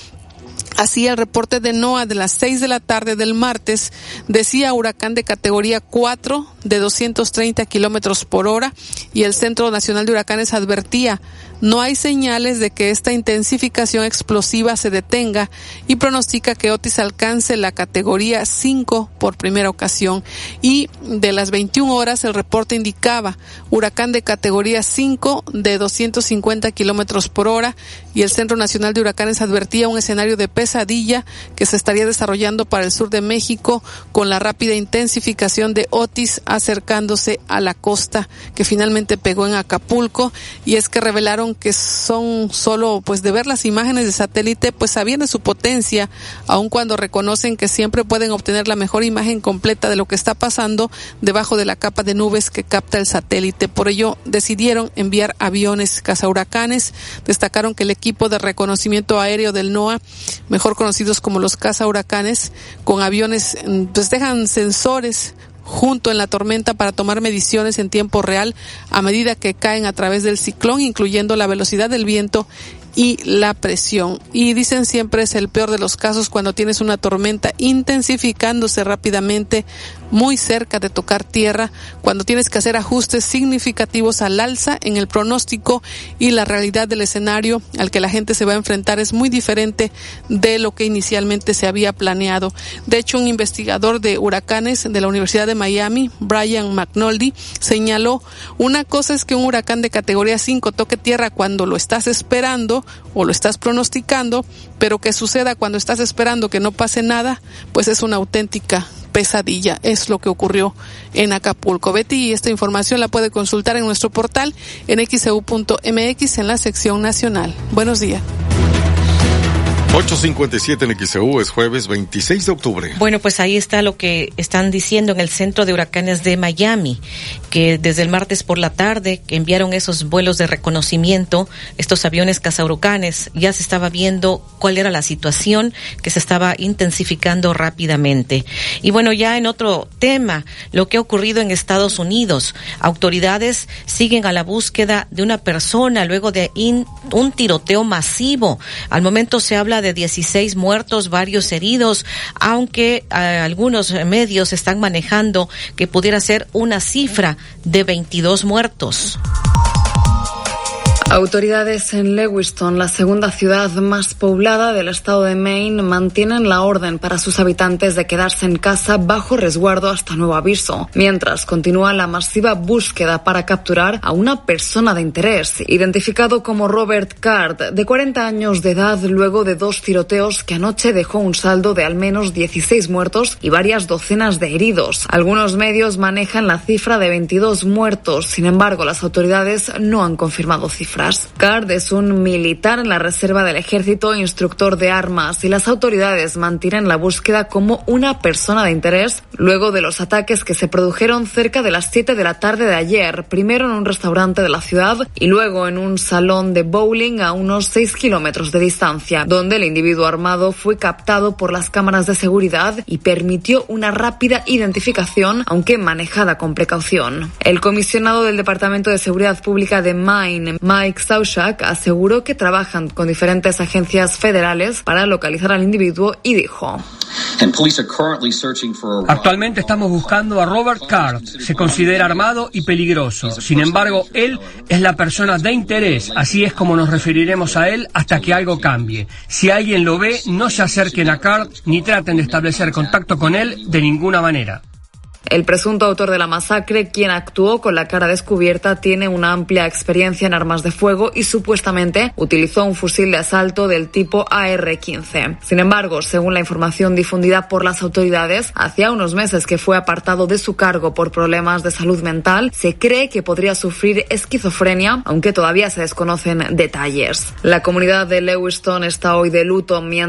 Así, el reporte de NOAA de las 6 de la tarde del martes decía huracán de categoría 4 de 230 kilómetros por hora y el Centro Nacional de Huracanes advertía no hay señales de que esta intensificación explosiva se detenga y pronostica que Otis alcance la categoría 5 por primera ocasión. Y de las 21 horas el reporte indicaba huracán de categoría 5 de 250 kilómetros por hora y el Centro Nacional de Huracanes advertía un escenario de pesadilla que se estaría desarrollando para el sur de México con la rápida intensificación de Otis acercándose a la costa que finalmente pegó en Acapulco y es que revelaron que son solo pues de ver las imágenes de satélite pues sabían de su potencia aun cuando reconocen que siempre pueden obtener la mejor imagen completa de lo que está pasando debajo de la capa de nubes que capta el satélite. Por ello decidieron enviar aviones cazahuracanes. Destacaron que el equipo de reconocimiento aéreo del NOAA mejor conocidos como los cazahuracanes con aviones pues dejan sensores junto en la tormenta para tomar mediciones en tiempo real a medida que caen a través del ciclón, incluyendo la velocidad del viento y la presión. Y dicen siempre es el peor de los casos cuando tienes una tormenta intensificándose rápidamente muy cerca de tocar tierra, cuando tienes que hacer ajustes significativos al alza en el pronóstico y la realidad del escenario al que la gente se va a enfrentar es muy diferente de lo que inicialmente se había planeado. De hecho, un investigador de huracanes de la Universidad de Miami, Brian McNulty, señaló, una cosa es que un huracán de categoría 5 toque tierra cuando lo estás esperando o lo estás pronosticando, pero que suceda cuando estás esperando que no pase nada, pues es una auténtica pesadilla. Es lo que ocurrió en Acapulco. Betty, y esta información la puede consultar en nuestro portal en xeu.mx en la sección nacional. Buenos días. 857 en XEU es jueves 26 de octubre. Bueno, pues ahí está lo que están diciendo en el centro de huracanes de Miami, que desde el martes por la tarde enviaron esos vuelos de reconocimiento, estos aviones cazahuracanes, ya se estaba viendo cuál era la situación que se estaba intensificando rápidamente. Y bueno, ya en otro tema, lo que ha ocurrido en Estados Unidos, autoridades siguen a la búsqueda de una persona luego de un tiroteo masivo. Al momento se habla de 16 muertos, varios heridos, aunque eh, algunos medios están manejando que pudiera ser una cifra de 22 muertos. Autoridades en Lewiston, la segunda ciudad más poblada del estado de Maine, mantienen la orden para sus habitantes de quedarse en casa bajo resguardo hasta nuevo aviso, mientras continúa la masiva búsqueda para capturar a una persona de interés, identificado como Robert Card, de 40 años de edad, luego de dos tiroteos que anoche dejó un saldo de al menos 16 muertos y varias docenas de heridos. Algunos medios manejan la cifra de 22 muertos, sin embargo, las autoridades no han confirmado cifras. Card es un militar en la reserva del ejército, instructor de armas, y las autoridades mantienen la búsqueda como una persona de interés luego de los ataques que se produjeron cerca de las 7 de la tarde de ayer, primero en un restaurante de la ciudad y luego en un salón de bowling a unos 6 kilómetros de distancia, donde el individuo armado fue captado por las cámaras de seguridad y permitió una rápida identificación, aunque manejada con precaución. El comisionado del Departamento de Seguridad Pública de Maine, Mike Mike aseguró que trabajan con diferentes agencias federales para localizar al individuo y dijo. Actualmente estamos buscando a Robert Card. Se considera armado y peligroso. Sin embargo, él es la persona de interés. Así es como nos referiremos a él hasta que algo cambie. Si alguien lo ve, no se acerquen a Card ni traten de establecer contacto con él de ninguna manera. El presunto autor de la masacre, quien actuó con la cara descubierta, tiene una amplia experiencia en armas de fuego y supuestamente utilizó un fusil de asalto del tipo AR-15. Sin embargo, según la información difundida por las autoridades, hacía unos meses que fue apartado de su cargo por problemas de salud mental, se cree que podría sufrir esquizofrenia, aunque todavía se desconocen detalles. La comunidad de Lewiston está hoy de luto mientras